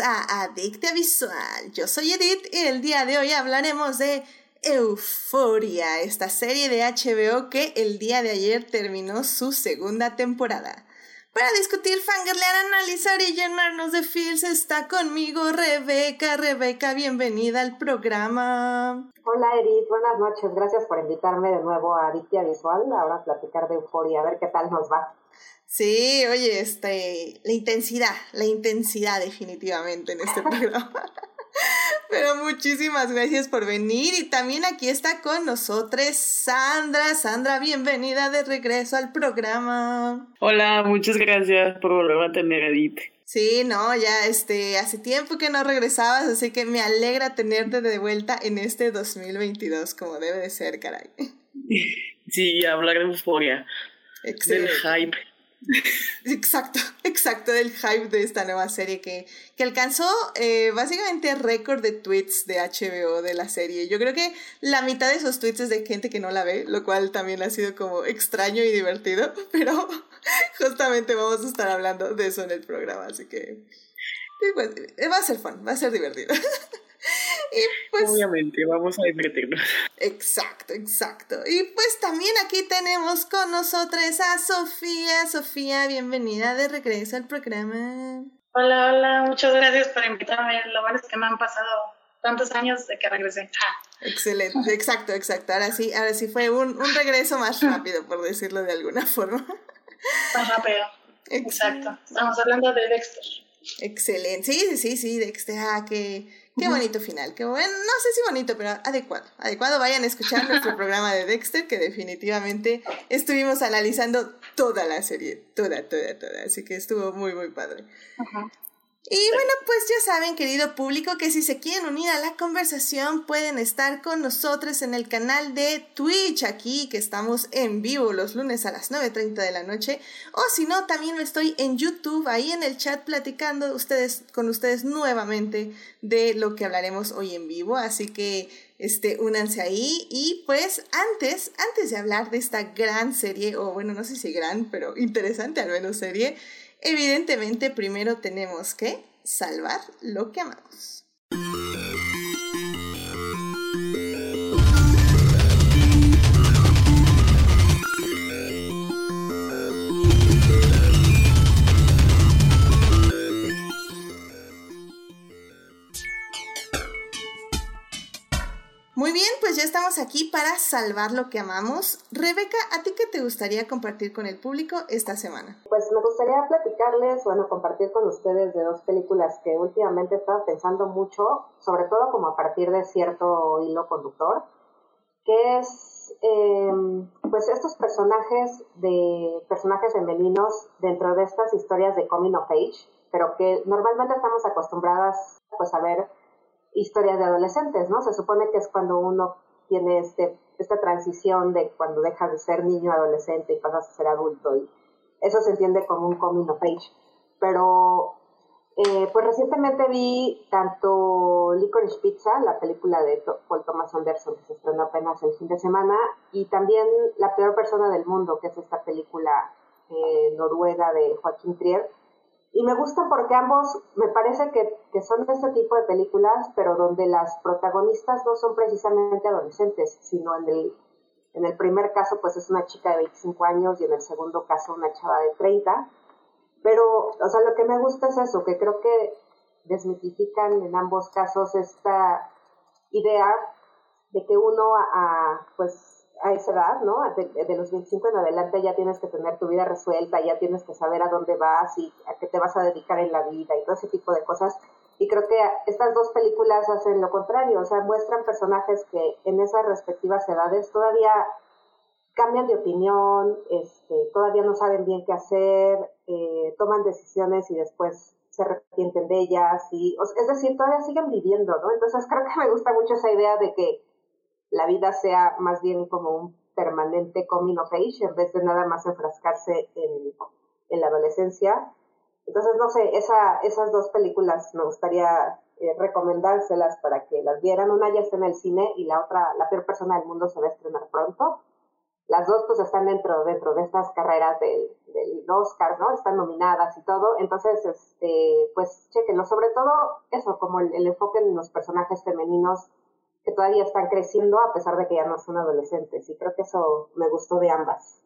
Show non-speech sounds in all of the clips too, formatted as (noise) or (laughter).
a Adicta Visual. Yo soy Edith y el día de hoy hablaremos de Euforia, esta serie de HBO que el día de ayer terminó su segunda temporada. Para discutir, fangirlear, analizar y llenarnos de feels está conmigo Rebeca. Rebeca, bienvenida al programa. Hola Edith, buenas noches. Gracias por invitarme de nuevo a Adictia Visual. Ahora a platicar de Euforia, a ver qué tal nos va. Sí, oye, este, la intensidad, la intensidad definitivamente en este (laughs) programa. Pero muchísimas gracias por venir y también aquí está con nosotros Sandra. Sandra, bienvenida de regreso al programa. Hola, muchas gracias por volver a tener Edith. Sí, no, ya este, hace tiempo que no regresabas, así que me alegra tenerte de vuelta en este 2022, como debe de ser, caray. (laughs) Sí, hablar de euforia, del hype Exacto, exacto, del hype de esta nueva serie que, que alcanzó eh, básicamente récord de tweets de HBO de la serie. Yo creo que la mitad de esos tweets es de gente que no la ve, lo cual también ha sido como extraño y divertido, (laughs) pero justamente vamos a estar hablando de eso en el programa, así que pues, va a ser fun, va a ser divertido. (laughs) Y pues, Obviamente, vamos a divertirnos. Exacto, exacto. Y pues también aquí tenemos con nosotros a Sofía. Sofía, bienvenida de regreso al programa. Hola, hola, muchas gracias por invitarme. Lo bueno es que me han pasado tantos años de que regresé. Excelente, exacto, exacto. Ahora sí, ahora sí fue un, un regreso más rápido, por decirlo de alguna forma. Más rápido. Exacto. Estamos hablando de Dexter. Excelente. Sí, sí, sí, Dexter. Ah, que Qué bonito final, qué bueno, no sé si bonito, pero adecuado. Adecuado, vayan a escuchar (laughs) nuestro programa de Dexter, que definitivamente estuvimos analizando toda la serie, toda, toda, toda. Así que estuvo muy, muy padre. Ajá. Y bueno, pues ya saben, querido público, que si se quieren unir a la conversación pueden estar con nosotros en el canal de Twitch aquí, que estamos en vivo los lunes a las 9.30 de la noche. O si no, también estoy en YouTube, ahí en el chat platicando ustedes, con ustedes nuevamente de lo que hablaremos hoy en vivo. Así que este, únanse ahí. Y pues antes, antes de hablar de esta gran serie, o bueno, no sé si gran, pero interesante al menos serie, Evidentemente, primero tenemos que salvar lo que amamos. Muy bien, pues ya estamos aquí para salvar lo que amamos. Rebeca, ¿a ti qué te gustaría compartir con el público esta semana? Pues me gustaría platicarles, bueno, compartir con ustedes de dos películas que últimamente he estado pensando mucho, sobre todo como a partir de cierto hilo conductor, que es em, pues estos personajes de personajes femeninos dentro de estas historias de coming of age, pero que normalmente estamos acostumbradas pues a ver historias de adolescentes, ¿no? Se supone que es cuando uno tiene este, esta transición de cuando dejas de ser niño adolescente y pasas a ser adulto y eso se entiende como un coming of age. Pero eh, pues recientemente vi tanto Licorice Pizza, la película de Paul Thomas Anderson que se estrenó apenas el fin de semana, y también La peor persona del mundo, que es esta película eh, noruega de Joaquín Trier, y me gusta porque ambos me parece que, que son de este tipo de películas, pero donde las protagonistas no son precisamente adolescentes, sino en el, en el primer caso pues es una chica de 25 años y en el segundo caso una chava de 30. Pero, o sea, lo que me gusta es eso, que creo que desmitifican en ambos casos esta idea de que uno a, pues a esa edad, ¿no? De, los 25 en adelante ya tienes que tener tu vida resuelta, ya tienes que saber a dónde vas y a qué te vas a dedicar en la vida y todo ese tipo de cosas. Y creo que estas dos películas hacen lo contrario, o sea, muestran personajes que en esas respectivas edades todavía cambian de opinión, este, todavía no saben bien qué hacer, eh, toman decisiones y después se arrepienten de ellas, y, es decir, todavía siguen viviendo, ¿no? Entonces creo que me gusta mucho esa idea de que la vida sea más bien como un permanente coming of age en vez de nada más enfrascarse en, en la adolescencia. Entonces, no sé, esa, esas dos películas me gustaría eh, recomendárselas para que las vieran. Una ya está en el cine y la otra, La peor persona del mundo, se va a estrenar pronto. las dos pues están dentro, dentro de estas carreras del, del Oscar, ¿no? Están nominadas y todo, entonces, este, pues chequenlo, sobre todo eso, como el, el enfoque en los personajes femeninos que todavía están creciendo a pesar de que ya no son adolescentes, y creo que eso me gustó de ambas.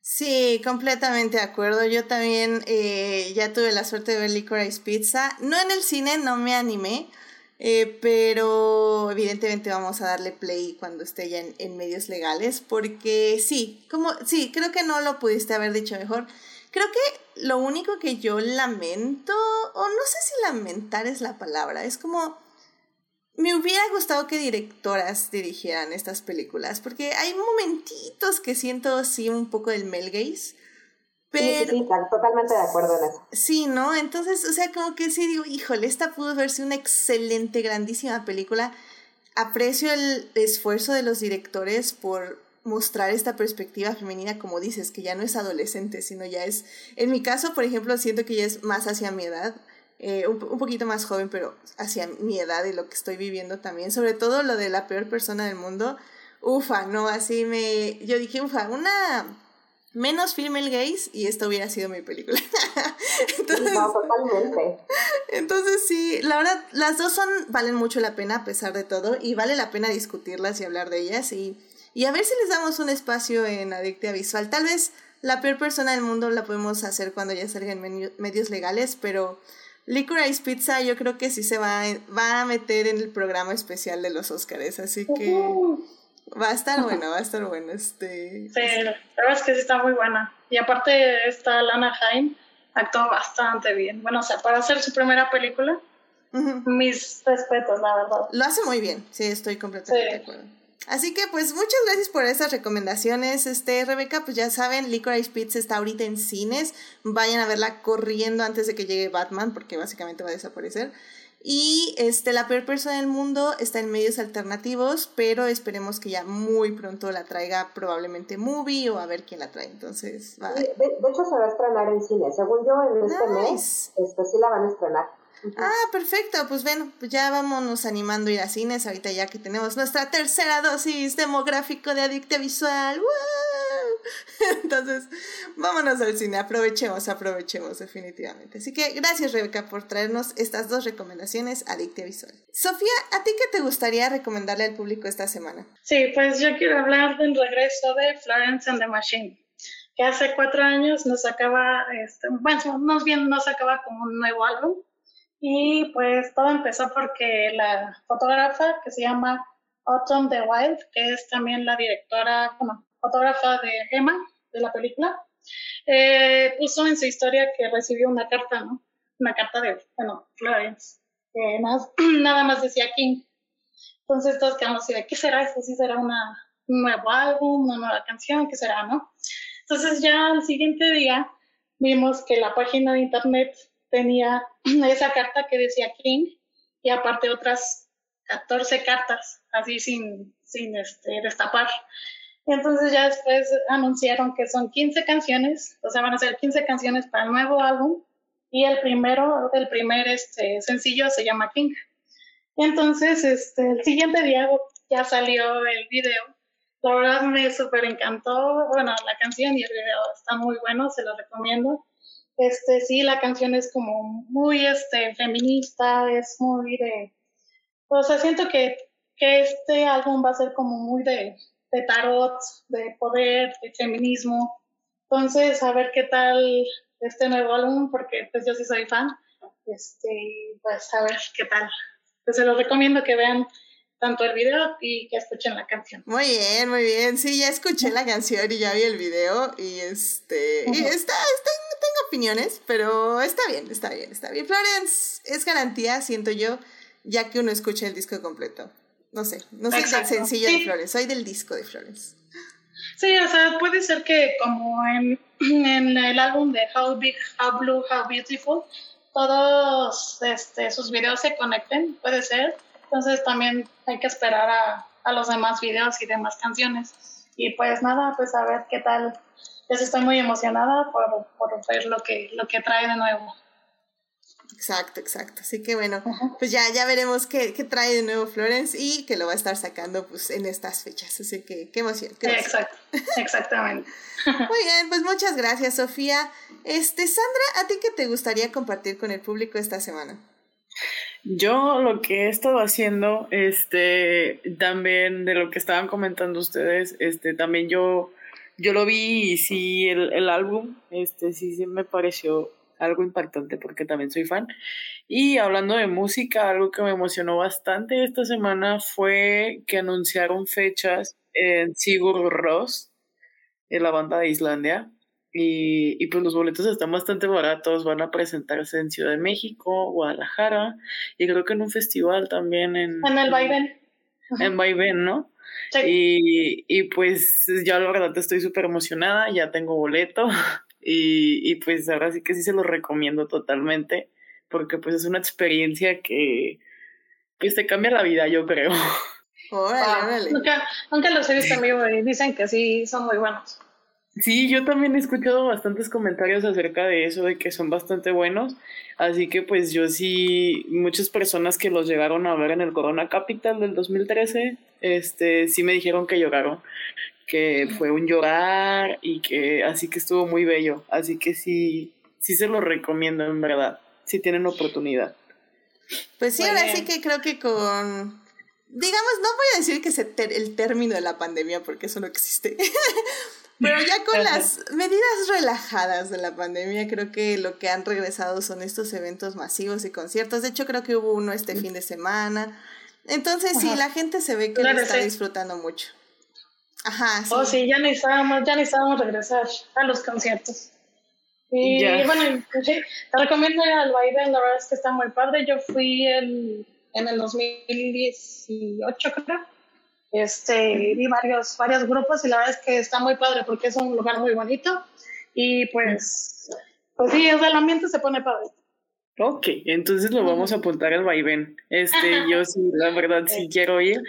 Sí, completamente de acuerdo. Yo también eh, ya tuve la suerte de ver Licorice Pizza. No en el cine, no me animé, eh, pero evidentemente vamos a darle play cuando esté ya en, medios legales, porque sí, como sí, creo que no lo pudiste haber dicho mejor. Creo que lo único que yo lamento, o no sé si lamentar es la palabra, es como me hubiera gustado que directoras dirigieran estas películas, porque hay momentitos que siento así un poco del Mel Gaze pero, sí, totalmente de acuerdo en eso. Sí, ¿no? Entonces, o sea, como que sí digo, híjole, esta pudo verse una excelente, grandísima película. Aprecio el esfuerzo de los directores por mostrar esta perspectiva femenina, como dices, que ya no es adolescente, sino ya es, en mi caso, por ejemplo, siento que ya es más hacia mi edad, eh, un, un, poquito más joven, pero hacia mi edad y lo que estoy viviendo también, sobre todo lo de la peor persona del mundo, ufa, no, así me, yo dije, ufa, una menos female gays y esta hubiera sido mi película. (laughs) entonces, no, totalmente. Entonces sí, la verdad, las dos son, valen mucho la pena a pesar de todo y vale la pena discutirlas y hablar de ellas y, y a ver si les damos un espacio en Adictia Visual. Tal vez la peor persona del mundo la podemos hacer cuando ya salgan medios legales, pero Licorice Pizza yo creo que sí se va, va a meter en el programa especial de los Oscars, así que... Va a estar bueno, va a estar bueno. Este... Sí, la verdad es que sí está muy buena. Y aparte, esta Lana Haim actuó bastante bien. Bueno, o sea, para hacer su primera película, mis respetos, la verdad. Lo hace muy bien, sí, estoy completamente de acuerdo. Así que pues muchas gracias por esas recomendaciones, este Rebeca, pues ya saben, Licorice Pizza está ahorita en cines, vayan a verla corriendo antes de que llegue Batman porque básicamente va a desaparecer. Y este, la peor persona del mundo está en medios alternativos, pero esperemos que ya muy pronto la traiga probablemente Movie o a ver quién la trae. Entonces, va. De, hecho, se va a estrenar en cine. Según yo, en este mes, este, sí la van a estrenar. Ah, perfecto. Pues bueno, pues ya vámonos animando a ir a cines ahorita ya que tenemos nuestra tercera dosis demográfico de adicta visual. (laughs) Entonces, vámonos al cine, aprovechemos, aprovechemos definitivamente. Así que gracias Rebeca por traernos estas dos recomendaciones adicta visual. Sofía, ¿a ti qué te gustaría recomendarle al público esta semana? Sí, pues yo quiero hablar del regreso de Florence and the Machine que hace cuatro años nos acaba, este, bueno, más bien nos acaba como un nuevo álbum y pues todo empezó porque la fotógrafa que se llama Autumn the Wild, que es también la directora, bueno, fotógrafa de Emma, de la película, eh, puso en su historia que recibió una carta, ¿no? Una carta de, bueno, Florence, que nada, (clears throat) más decía King. Entonces todos quedamos así de, ¿qué será esto? ¿Sí será una, un nuevo álbum, una nueva canción? ¿Qué será, no? Entonces ya al siguiente día vimos que la página de internet tenía (clears throat) esa carta que decía King y aparte otras 14 cartas, así sin, sin este, destapar. Entonces ya después anunciaron que son 15 canciones, o sea, van a ser 15 canciones para el nuevo álbum y el primero, el primer este, sencillo se llama King. Entonces, este, el siguiente día ya salió el video. La verdad me súper encantó. Bueno, la canción y el video están muy buenos, se los recomiendo. Este, sí, la canción es como muy este, feminista, es muy de... O sea, siento que, que este álbum va a ser como muy de, de tarot, de poder, de feminismo. Entonces, a ver qué tal este nuevo álbum, porque pues yo sí soy fan. Este, pues a ver qué tal. Pues se los recomiendo que vean tanto el video y que escuchen la canción. Muy bien, muy bien. Sí, ya escuché la canción y ya vi el video y este, y está, está, tengo opiniones, pero está bien, está bien, está bien. Florence es garantía, siento yo, ya que uno escucha el disco completo. No sé, no soy del sencillo de Flores, soy del disco de Flores. Sí, o sea, puede ser que como en, (clears throat) en el álbum de How Big, How Blue, How Beautiful, todos este, sus videos se conecten, puede ser entonces también hay que esperar a, a los demás videos y demás canciones. Y pues nada, pues a ver qué tal. Pues estoy muy emocionada por, por ver lo que, lo que trae de nuevo. Exacto, exacto. Así que bueno, pues ya, ya veremos qué, qué, trae de nuevo Florence y que lo va a estar sacando pues en estas fechas. Así que qué emoción. Exacto, exactamente. (laughs) Muy bien, pues muchas gracias, Sofía. Este, Sandra, ¿a ti qué te gustaría compartir con el público esta semana? Yo lo que he estado haciendo, este, también de lo que estaban comentando ustedes, este, también yo, yo lo vi y sí, el, el álbum, este, sí, sí me pareció algo impactante porque también soy fan. Y hablando de música, algo que me emocionó bastante esta semana fue que anunciaron fechas en Sigur Ross, en la banda de Islandia. Y, y, pues los boletos están bastante baratos, van a presentarse en Ciudad de México, Guadalajara y creo que en un festival también en... En el Vaivén. En Vaivén, ¿no? Y, y pues ya la verdad estoy súper emocionada, ya tengo boleto (laughs) y, y pues ahora sí que sí se lo recomiendo totalmente, porque pues es una experiencia que pues te cambia la vida, yo creo. (laughs) Órale, Nunca, nunca los he visto en vivo y dicen que sí son muy buenos. Sí, yo también he escuchado bastantes comentarios acerca de eso, de que son bastante buenos. Así que pues yo sí, muchas personas que los llegaron a ver en el Corona Capital del 2013, este, sí me dijeron que lloraron que fue un llorar y que así que estuvo muy bello. Así que sí, sí se lo recomiendo en verdad, si tienen oportunidad. Pues sí, ahora sí que creo que con, digamos, no voy a decir que es el término de la pandemia porque eso no existe. (laughs) Pero ya con las medidas relajadas de la pandemia, creo que lo que han regresado son estos eventos masivos y conciertos. De hecho, creo que hubo uno este fin de semana. Entonces, sí, la gente se ve que lo está disfrutando mucho. Ajá, sí. Oh, sí, ya necesitábamos, ya necesitábamos regresar a los conciertos. Y bueno, sí, te recomiendo al baile, la verdad es que está muy padre. Yo fui en, en el 2018, creo. Este, vi varios, varios grupos y la verdad es que está muy padre porque es un lugar muy bonito. Y pues, pues sí, el ambiente se pone padre. Ok, entonces lo vamos a apuntar al vaivén. Este, yo sí, la verdad sí quiero ir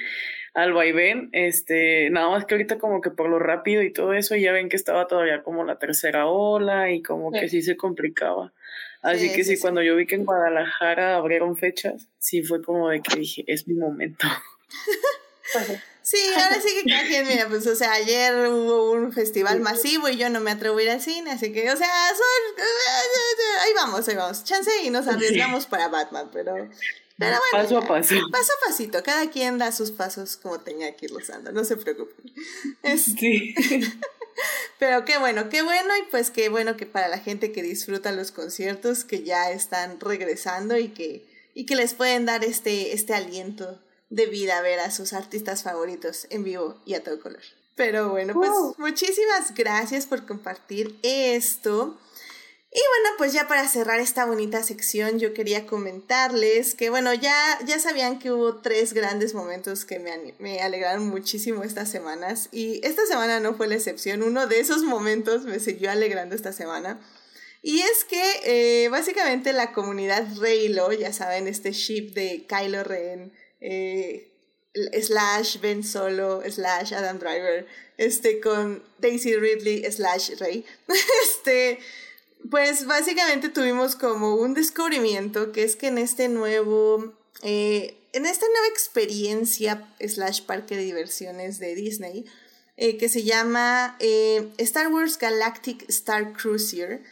al vaivén, este, nada más que ahorita como que por lo rápido y todo eso, ya ven que estaba todavía como la tercera ola y como que sí se complicaba. Así que sí, cuando yo vi que en Guadalajara abrieron fechas, sí fue como de que dije, es mi momento. (laughs) Sí, ahora sí que cada quien, mira, pues, o sea, ayer hubo un festival masivo y yo no me atrevo a ir al cine, así que, o sea, son, ahí vamos, ahí vamos, chance y nos arriesgamos para Batman, pero pero bueno, paso a paso. Paso a pasito. Cada quien da sus pasos como tenga que irlos dando. No se preocupen. Sí. (laughs) Pero qué bueno, qué bueno. Y pues qué bueno que para la gente que disfruta los conciertos, que ya están regresando y que, y que les pueden dar este, este aliento de vida ver a sus artistas favoritos en vivo y a todo color. Pero bueno, pues muchísimas gracias por compartir esto. Y bueno, pues ya para cerrar esta bonita sección, yo quería comentarles que, bueno, ya, ya sabían que hubo tres grandes momentos que me, me alegraron muchísimo estas semanas. Y esta semana no fue la excepción. Uno de esos momentos me siguió alegrando esta semana. Y es que eh, básicamente la comunidad Reylo, ya saben, este ship de Kylo Ren, eh, slash Ben Solo, slash Adam Driver, este con Daisy Ridley, slash Rey, (laughs) este pues básicamente tuvimos como un descubrimiento que es que en este nuevo, eh, en esta nueva experiencia slash parque de diversiones de Disney, eh, que se llama Star Wars Galactic Star Cruiser,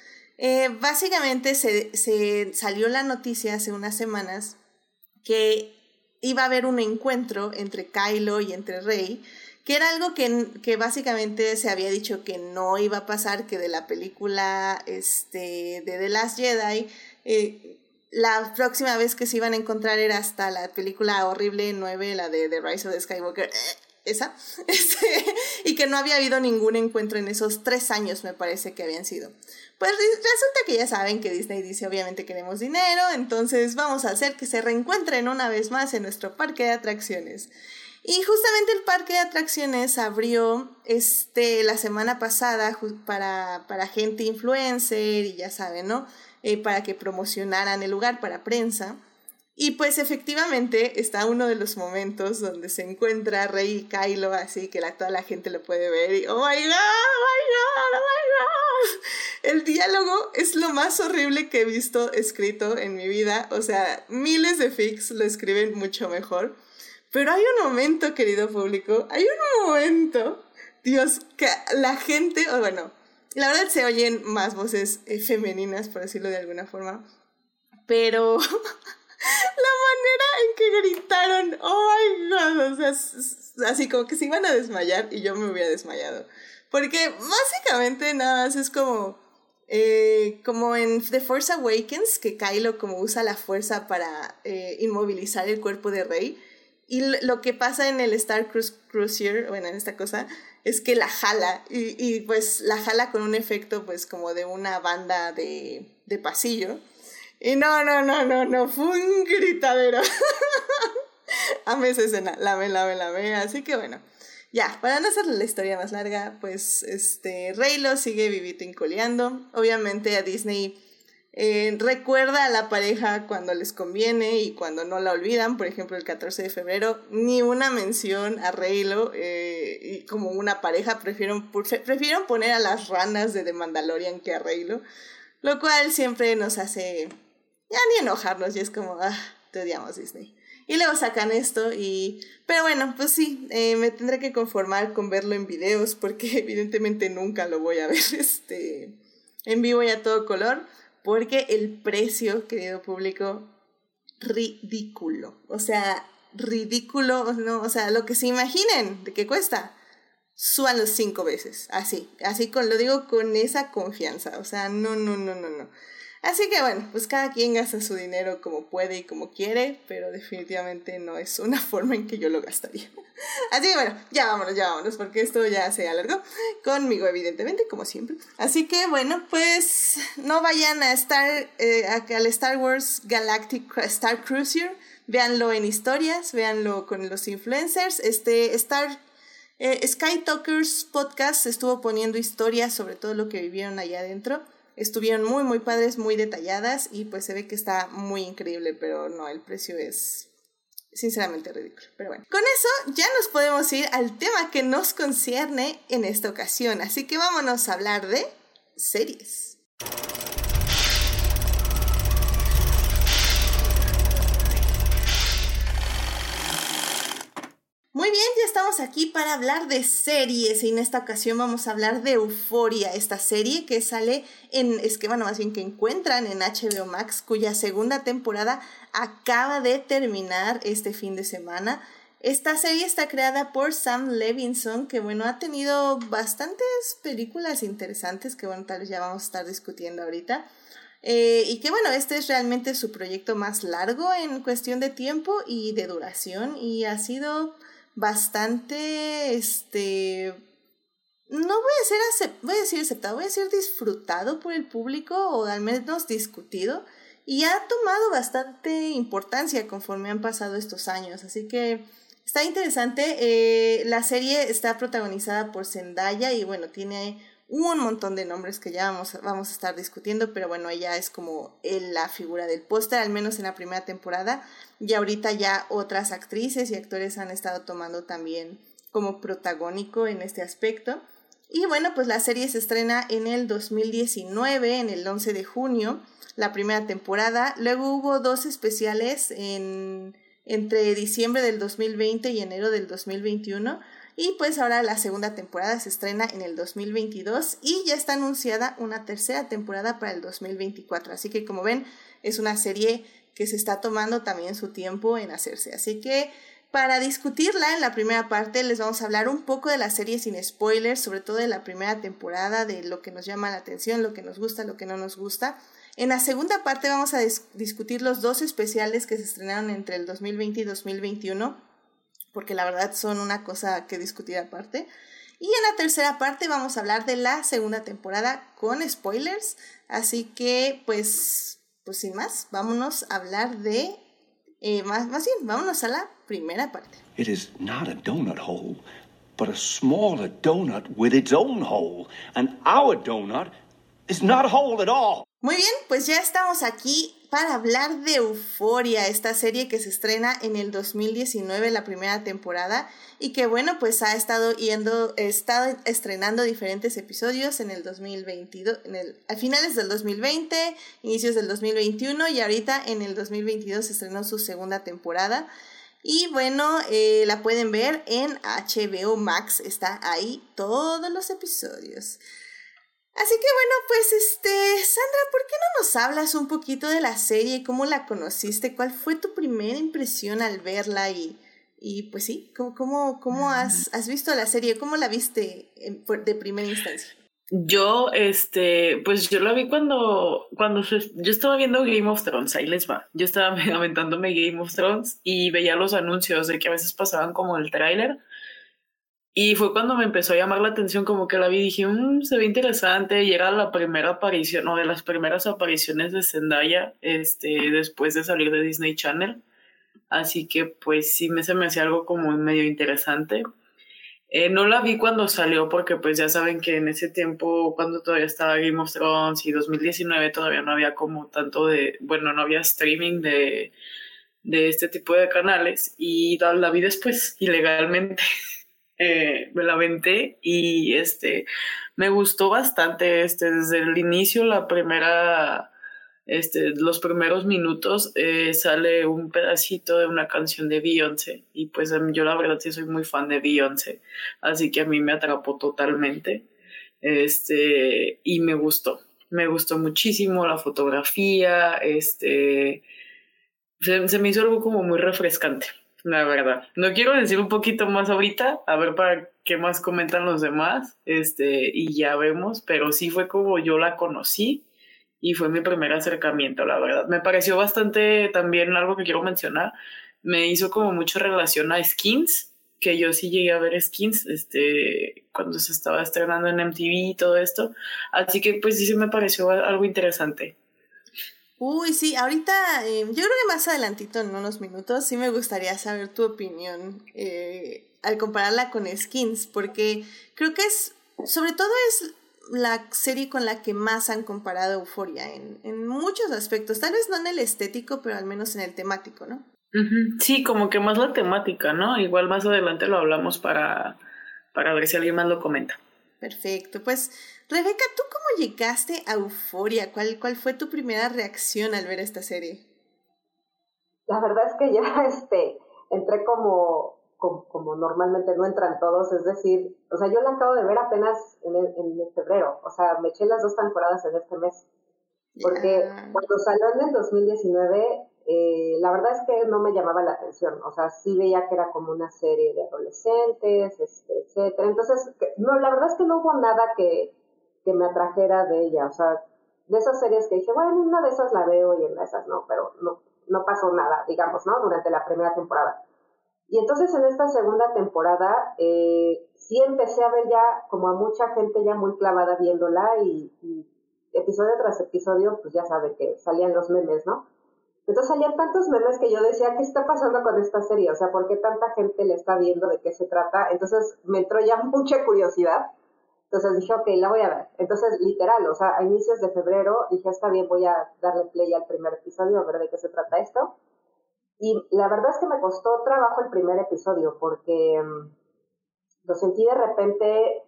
básicamente se, se salió la noticia hace unas semanas que iba a haber un encuentro entre Kylo y entre Rey, que era algo que, que, básicamente se había dicho que no iba a pasar, que de la película este, de The Last Jedi, eh, la próxima vez que se iban a encontrar era hasta la película horrible 9, la de The Rise of the Skywalker, eh, esa, (laughs) este, y que no había habido ningún encuentro en esos tres años, me parece que habían sido. Pues resulta que ya saben que Disney dice obviamente queremos dinero, entonces vamos a hacer que se reencuentren una vez más en nuestro parque de atracciones. Y justamente el parque de atracciones abrió este, la semana pasada para, para gente influencer y ya saben, ¿no? Eh, para que promocionaran el lugar para prensa. Y pues efectivamente está uno de los momentos donde se encuentra Rey y Kylo, así que la, toda la gente lo puede ver y oh my god, oh my god, oh my god. (laughs) el diálogo es lo más horrible que he visto escrito en mi vida. O sea, miles de fics lo escriben mucho mejor. Pero hay un momento, querido público, hay un momento, Dios, que la gente, o bueno, la verdad se oyen más voces eh, femeninas, por decirlo de alguna forma, pero (laughs) la manera en que gritaron, oh my god, o sea, así como que se iban a desmayar y yo me hubiera desmayado. Porque básicamente nada más es como, eh, como en The Force Awakens, que Kylo como usa la fuerza para eh, inmovilizar el cuerpo de Rey. Y lo que pasa en el Star Cruise Cruiser, bueno, en esta cosa, es que la jala y, y, pues la jala con un efecto pues como de una banda de, de pasillo. Y no, no, no, no, no, fue un gritadero. (laughs) Amé esa escena, la ve, la ve, la ve. Así que bueno, ya, para no hacer la historia más larga, pues este Reylo sigue vivito coleando. Obviamente a Disney eh, recuerda a la pareja cuando les conviene y cuando no la olvidan. Por ejemplo, el 14 de febrero, ni una mención a Reylo eh, como una pareja. Prefieren, prefieren poner a las ranas de The Mandalorian que a Reylo. Lo cual siempre nos hace ya ni enojarnos y es como, ah, te odiamos Disney. Y luego sacan esto y... Pero bueno, pues sí, eh, me tendré que conformar con verlo en videos porque (laughs) evidentemente nunca lo voy a ver (laughs) este, en vivo y a todo color porque el precio, querido público, ridículo. O sea, ridículo, ¿no? O sea, lo que se imaginen de qué cuesta, súbanlo cinco veces, así, así con, lo digo con esa confianza, o sea, no, no, no, no, no. Así que bueno, pues cada quien gasta su dinero como puede y como quiere, pero definitivamente no es una (laughs) forma en que yo lo gastaría. Así que bueno, ya vámonos, ya vámonos, porque esto ya se alargó. Conmigo, evidentemente, como siempre. Así que bueno, pues no vayan a estar eh, al Star Wars Galactic Star Cruiser. Véanlo en historias, véanlo con los influencers. Este Star eh, Sky Talkers Podcast estuvo poniendo historias sobre todo lo que vivieron allá adentro estuvieron muy, muy padres, muy detalladas y pues se ve que está muy increíble, pero no, el precio es sinceramente ridículo. Pero bueno, con eso ya nos podemos ir al tema que nos concierne en esta ocasión, así que vámonos a hablar de series. Muy bien, ya estamos aquí para hablar de series y en esta ocasión vamos a hablar de Euforia, esta serie que sale en, es que más bien que encuentran en HBO Max, cuya segunda temporada acaba de terminar este fin de semana. Esta serie está creada por Sam Levinson, que bueno, ha tenido bastantes películas interesantes que bueno, tal vez ya vamos a estar discutiendo ahorita. Eh, y que bueno, este es realmente su proyecto más largo en cuestión de tiempo y de duración y ha sido bastante, este, no voy a, ser voy a decir aceptado, voy a decir disfrutado por el público o al menos discutido y ha tomado bastante importancia conforme han pasado estos años, así que está interesante. Eh, la serie está protagonizada por Zendaya y bueno, tiene un montón de nombres que ya vamos, vamos a estar discutiendo, pero bueno, ella es como la figura del póster, al menos en la primera temporada, y ahorita ya otras actrices y actores han estado tomando también como protagónico en este aspecto. Y bueno, pues la serie se estrena en el 2019, en el 11 de junio, la primera temporada. Luego hubo dos especiales en, entre diciembre del 2020 y enero del 2021 y pues ahora la segunda temporada se estrena en el 2022 y ya está anunciada una tercera temporada para el 2024. Así que como ven, es una serie que se está tomando también su tiempo en hacerse. Así que para discutirla en la primera parte les vamos a hablar un poco de la serie sin spoilers, sobre todo de la primera temporada, de lo que nos llama la atención, lo que nos gusta, lo que no nos gusta. En la segunda parte vamos a discutir los dos especiales que se estrenaron entre el 2020 y 2021 porque la verdad son una cosa que discutir aparte. Y en la tercera parte vamos a hablar de la segunda temporada con spoilers. Así que, pues, pues sin más, vámonos a hablar de. Eh, más, más bien, vámonos a la primera parte. It is not a donut hole, but a smaller donut with its own hole. And our donut is not whole at all. Muy bien, pues ya estamos aquí para hablar de Euforia, esta serie que se estrena en el 2019, la primera temporada, y que bueno, pues ha estado yendo, estado estrenando diferentes episodios en el 2022, en el, a finales del 2020, inicios del 2021 y ahorita en el 2022 se estrenó su segunda temporada. Y bueno, eh, la pueden ver en HBO Max, está ahí todos los episodios. Así que bueno, pues este, Sandra, ¿por qué no nos hablas un poquito de la serie? ¿Cómo la conociste? ¿Cuál fue tu primera impresión al verla? Y, y pues sí, ¿cómo, cómo, cómo has, has visto la serie? ¿Cómo la viste de primera instancia? Yo, este, pues yo la vi cuando, cuando yo estaba viendo Game of Thrones, ahí les va. Yo estaba (laughs) aventándome Game of Thrones y veía los anuncios de que a veces pasaban como el tráiler y fue cuando me empezó a llamar la atención, como que la vi y dije, mmm, se ve interesante. Y era la primera aparición, o de las primeras apariciones de Zendaya, este, después de salir de Disney Channel. Así que, pues sí, me, se me hacía algo como medio interesante. Eh, no la vi cuando salió, porque pues ya saben que en ese tiempo, cuando todavía estaba Game of Thrones y 2019, todavía no había como tanto de, bueno, no había streaming de, de este tipo de canales. Y la, la vi después, ilegalmente. (laughs) Eh, me la aventé y este me gustó bastante este desde el inicio la primera este los primeros minutos eh, sale un pedacito de una canción de Beyoncé y pues yo la verdad sí soy muy fan de Beyoncé así que a mí me atrapó totalmente este y me gustó me gustó muchísimo la fotografía este se me hizo algo como muy refrescante la verdad. No quiero decir un poquito más ahorita, a ver para qué más comentan los demás, este, y ya vemos, pero sí fue como yo la conocí y fue mi primer acercamiento, la verdad. Me pareció bastante también algo que quiero mencionar, me hizo como mucho relación a Skins, que yo sí llegué a ver Skins, este, cuando se estaba estrenando en MTV y todo esto, así que pues sí se me pareció algo interesante. Uy, sí, ahorita, eh, yo creo que más adelantito, en unos minutos, sí me gustaría saber tu opinión eh, al compararla con Skins, porque creo que es, sobre todo es la serie con la que más han comparado Euforia en, en muchos aspectos, tal vez no en el estético, pero al menos en el temático, ¿no? Sí, como que más la temática, ¿no? Igual más adelante lo hablamos para, para ver si alguien más lo comenta. Perfecto, pues Rebeca, ¿tú cómo llegaste a Euforia? ¿Cuál, ¿Cuál fue tu primera reacción al ver esta serie? La verdad es que ya (laughs) este, entré como, como, normalmente no entran todos, es decir, o sea, yo la acabo de ver apenas en, en febrero, o sea, me eché las dos temporadas en este mes, porque cuando salió en el 2019, eh, la verdad es que no me llamaba la atención, o sea, sí veía que era como una serie de adolescentes, este, etcétera, entonces, no, la verdad es que no hubo nada que me atrajera de ella. O sea, de esas series que dije, bueno, una de esas la veo y en esas no, pero no, no pasó nada, digamos, ¿no? Durante la primera temporada. Y entonces en esta segunda temporada eh, sí empecé a ver ya como a mucha gente ya muy clavada viéndola y, episodio tras episodio, pues ya sabe que salían los memes, ¿no? Entonces salían tantos memes que yo decía, ¿qué está pasando con esta serie? O sea, ¿por qué tanta gente le está viendo de qué se trata? Entonces me entró ya (laughs) mucha curiosidad entonces dije, ok, la voy a ver. Entonces, literal, o sea, a inicios de febrero dije, está bien, voy a darle play al primer episodio, a ver de qué se trata esto. Y la verdad es que me costó trabajo el primer episodio porque mm, lo sentí de repente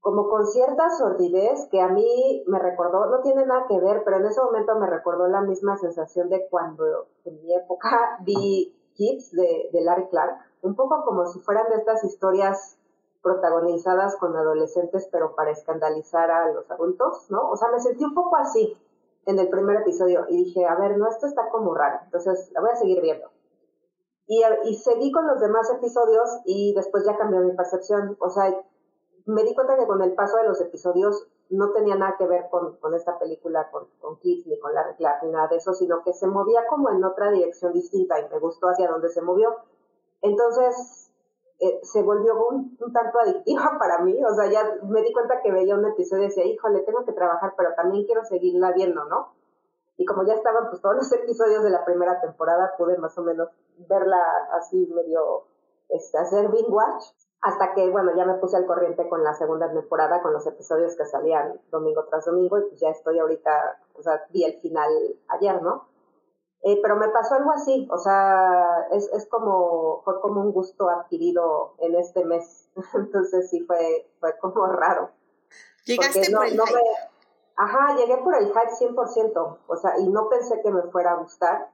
como con cierta sordidez que a mí me recordó, no tiene nada que ver, pero en ese momento me recordó la misma sensación de cuando en mi época vi Kids de, de Larry Clark, un poco como si fueran de estas historias protagonizadas con adolescentes, pero para escandalizar a los adultos, ¿no? O sea, me sentí un poco así en el primer episodio y dije, a ver, no, esto está como raro, entonces la voy a seguir viendo. Y, seguí con los demás episodios y después ya cambió mi percepción. O sea, me di cuenta que con el paso de los episodios no tenía nada que ver con, con esta película, con, con Kids, ni con la Clark, ni nada de eso, sino que se movía como en otra dirección distinta y me gustó hacia dónde se movió. Entonces, eh, se volvió un, tanto adictiva (laughs) para mí, o sea, ya me di cuenta que veía un episodio y decía, híjole, tengo que trabajar, pero también quiero seguirla viendo, ¿no? Y como ya estaban pues todos los episodios de la primera temporada, pude más o menos verla así medio, este, hacer binge watch. hasta que, bueno, ya me puse al corriente con la segunda temporada, con los episodios que salían domingo tras domingo, y pues ya estoy ahorita, o sea, vi el final ayer, ¿no? Eh, pero me pasó algo así, o sea, es, es como, fue como un gusto adquirido en este mes, (laughs) entonces sí fue, fue como raro. Llegaste por el no Ajá, llegué por el hype 100%, o sea, y no pensé que me fuera a gustar.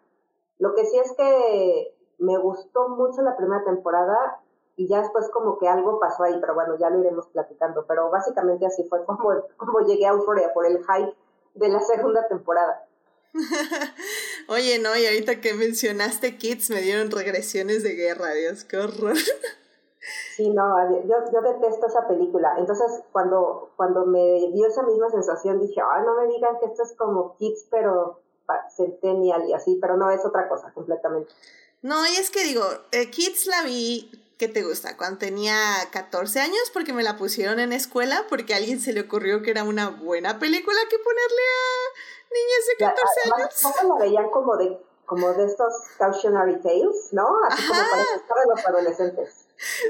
Lo que sí es que me gustó mucho la primera temporada y ya después como que algo pasó ahí, pero bueno, ya lo iremos platicando. Pero básicamente así fue como, (laughs) como llegué a Euphoria, por el hype de la segunda temporada. (laughs) Oye, no, y ahorita que mencionaste Kids me dieron regresiones de guerra, Dios, qué horror. Sí, no, yo, yo detesto esa película. Entonces, cuando, cuando me dio esa misma sensación, dije, ay, no me digan que esto es como Kids, pero Centennial y así, pero no, es otra cosa completamente. No, y es que digo, eh, Kids la vi ¿qué te gusta? Cuando tenía 14 años, porque me la pusieron en escuela, porque a alguien se le ocurrió que era una buena película que ponerle a niñas de 14 años. ¿Cómo la veían como de, como de estos cautionary tales, no? Así como para los adolescentes.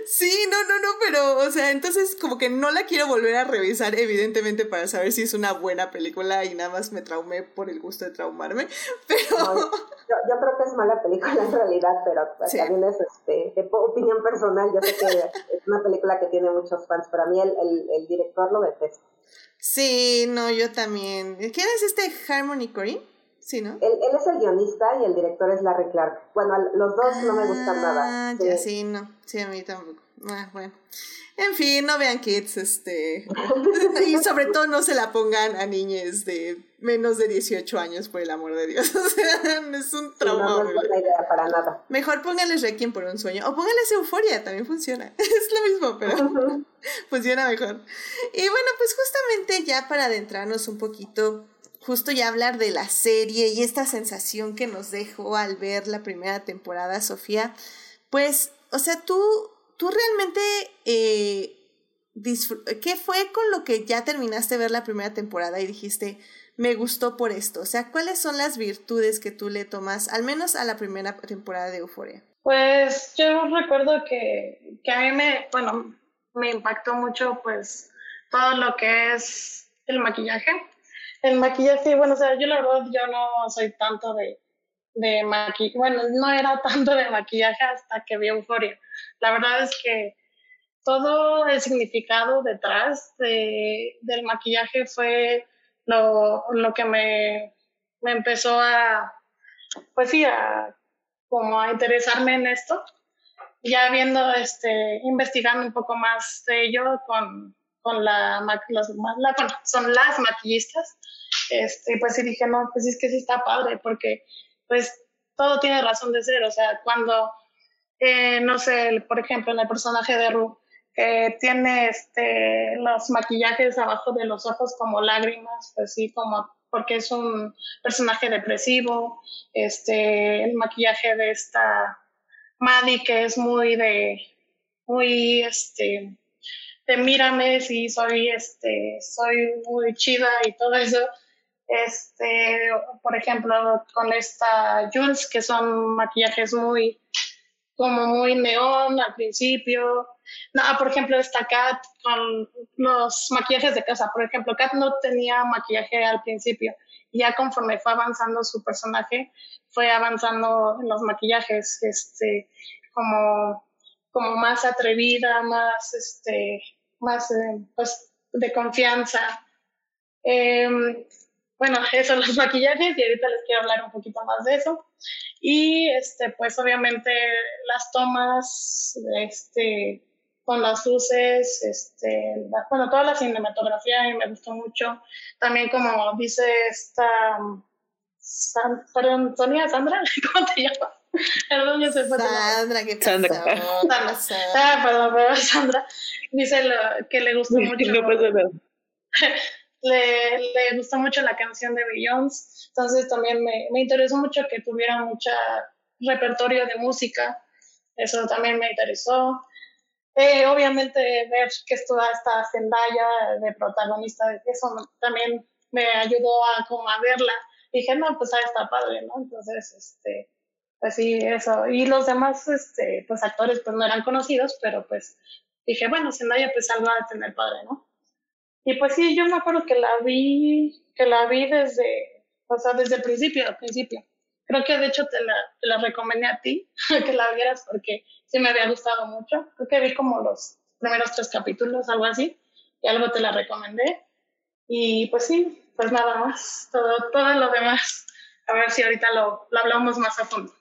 Sí, no, no, no, pero, o sea, entonces como que no la quiero volver a revisar, evidentemente, para saber si es una buena película y nada más me traumé por el gusto de traumarme, (laughs) pero... yo, creo que es mala película en realidad, pero pues, también es este, de opinión personal, yo sé que es una película que tiene muchos fans, pero a mí el, el, el director lo detesto. Sí, no, yo también. ¿Quién es este Harmony Corrine? Sí, ¿no? Él, él, es el guionista y el director es Larry Clark. Bueno, los dos no me gustan nada. Ah, ya sí, no. Sí, a mí tampoco. Ah, bueno. En fin, no vean kids, este. (laughs) y sobre todo no se la pongan a niñas de menos de 18 años, por el amor de Dios. (laughs) O sea, es un trauma. no, no es buena idea para nada. Mejor pónganles Requiem por un sueño. O pónganles Euforia, también funciona. (laughs) es lo mismo, pero (laughs) funciona mejor. Y bueno, pues justamente ya para adentrarnos un poquito justo ya hablar de la serie y esta sensación que nos dejó al ver la primera temporada, Sofía, pues, o sea, tú, tú realmente, eh, ¿qué fue con lo que ya terminaste de ver la primera temporada y dijiste, me gustó por esto? O sea, ¿cuáles son las virtudes que tú le tomas, al menos a la primera temporada de Euforia? Pues yo recuerdo que, que a mí me, bueno, me impactó mucho pues todo lo que es el maquillaje el maquillaje, bueno, o sea, yo la verdad, yo no soy tanto de, de maquillaje, bueno, no era (laughs) tanto de maquillaje hasta que vi Euforia. La verdad es que todo el significado detrás de, del maquillaje fue lo, lo que me, me, empezó a, pues sí, a, como a interesarme en esto. Ya viendo, este, investigando un poco más de ello con, con la, la, son las maquillistas, este, pues sí dije, no, pues es que sí está padre, porque pues todo tiene razón de ser, o sea, cuando, eh, no sé, por ejemplo, en el personaje de Ru, que tiene este, los maquillajes abajo de los ojos como lágrimas, pues sí, como porque es un personaje depresivo, este, el maquillaje de esta Maddie que es muy de, muy, este, de mírame si soy, este, soy muy chida y todo eso. Este, por ejemplo, con esta Jules, que son maquillajes muy, como muy neón al principio. No, por ejemplo, esta Kat con los maquillajes de casa. Por ejemplo, Kat no tenía maquillaje al principio. Ya conforme fue avanzando su personaje, fue avanzando en los maquillajes, este, como, como más atrevida, más, este, más eh, pues, de confianza. Em, bueno, (laughs) eso, los maquillajes, y ahorita les quiero hablar un poquito más de eso. Y, este, pues, obviamente, las tomas, este, con las luces, este, bueno, toda la cinematografía me gustó mucho. También, como dice esta, perdón, Sonia, Sandra, (laughs) ¿cómo te llamas? Perdón, yo fue Sandra, ¿qué pasó? Sandra. Ah, perdón, perdón, (laughs) Sandra. Dice lo, que le gustó mucho. No pasa nada. Le, le gustó mucho la canción de Beyoncé, entonces también me, me interesó mucho que tuviera mucho repertorio de música, eso también me interesó. Eh, obviamente ver que estuvo esta Zendaya de protagonista, eso también me ayudó a como a verla. Dije, no, pues ahí está padre, ¿no? Entonces, este, pues sí, eso. Y los demás, este, pues actores, pues no eran conocidos, pero pues dije, bueno, Zendaya pues algo a tener padre, ¿no? Y pues sí, yo me acuerdo que la vi, que la vi desde, o sea, desde el principio, al principio. Creo que de hecho te la, te la recomendé a ti, (laughs) que la vieras porque sí me había gustado mucho. Creo que vi como los primeros tres capítulos, algo así, y algo te la recomendé. Y pues sí, pues nada más, todo, todo lo demás. A ver si ahorita lo, lo hablamos más a fondo.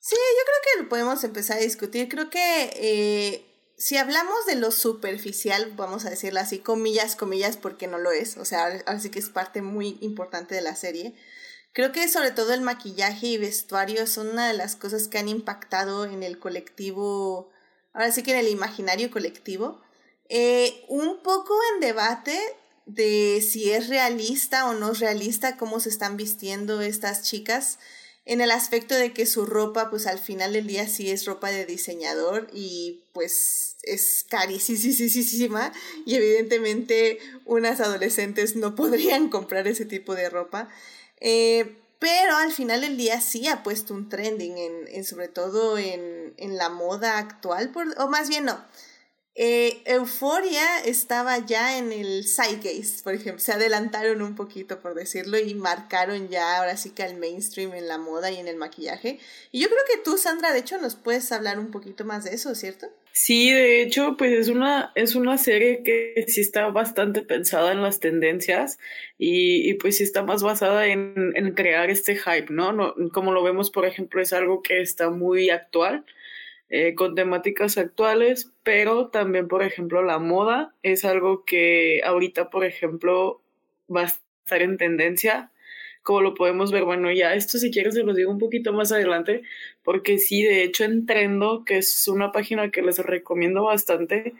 Sí, yo creo que lo podemos empezar a discutir. Creo que eh, si hablamos de lo superficial, vamos a decirlo así, comillas, comillas, porque no lo es. O sea, ahora sí que es parte muy importante de la serie. Creo que sobre todo el maquillaje y vestuario son una de las cosas que han impactado en el colectivo, ahora sí que en el imaginario colectivo. Eh, un poco en debate de si es realista o no es realista cómo se están vistiendo estas chicas en el aspecto de que su ropa pues al final del día sí es ropa de diseñador y pues es carísima y evidentemente unas adolescentes no podrían comprar ese tipo de ropa. Eh, pero al final del día sí ha puesto un trending en, sobre todo en, en la moda actual, o más bien no, eh, Euforia estaba ya en el Zeitgeist, por ejemplo. Se adelantaron un poquito, por decirlo, y marcaron ya ahora sí que al mainstream en la moda y en el maquillaje. Y yo creo que tú, Sandra, de hecho, nos puedes hablar un poquito más de eso, ¿cierto? Sí, de hecho, pues es una, es una serie que sí está bastante pensada en las tendencias y, pues sí está más basada en, en crear este hype. ¿no? Como lo vemos, por ejemplo, es algo que está muy actual eh, con temáticas actuales, pero también, por ejemplo, la moda es algo que ahorita, por ejemplo, va a estar en tendencia, como lo podemos ver. Bueno, ya esto si quieres se lo digo un poquito más adelante, porque sí, de hecho en Trendo, que es una página que les recomiendo bastante,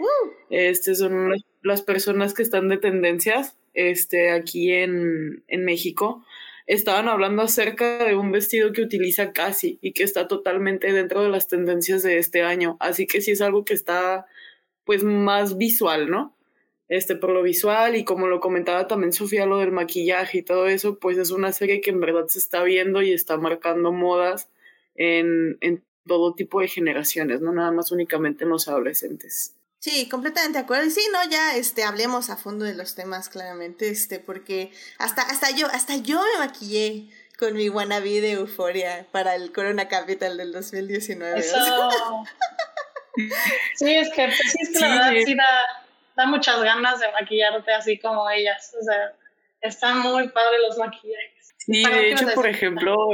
este son las personas que están de tendencias este, aquí en, en México estaban hablando acerca de un vestido que utiliza Casi y que está totalmente dentro de las tendencias de este año. Así que sí es algo que está pues más visual, ¿no? Este, por lo visual y como lo comentaba también Sofía, lo del maquillaje y todo eso, pues es una serie que en verdad se está viendo y está marcando modas en, en todo tipo de generaciones, no nada más únicamente en los adolescentes. Sí, completamente de acuerdo. Y sí, no, ya este, hablemos a fondo de los temas claramente, este, porque hasta, hasta yo, hasta yo me maquillé con mi wannabe de euforia para el Corona Capital del 2019. (laughs) sí, es que, pues, sí, es que la verdad sí da, da muchas ganas de maquillarte así como ellas. O sea, están muy padres los maquillajes. Sí, de hecho, por ejemplo,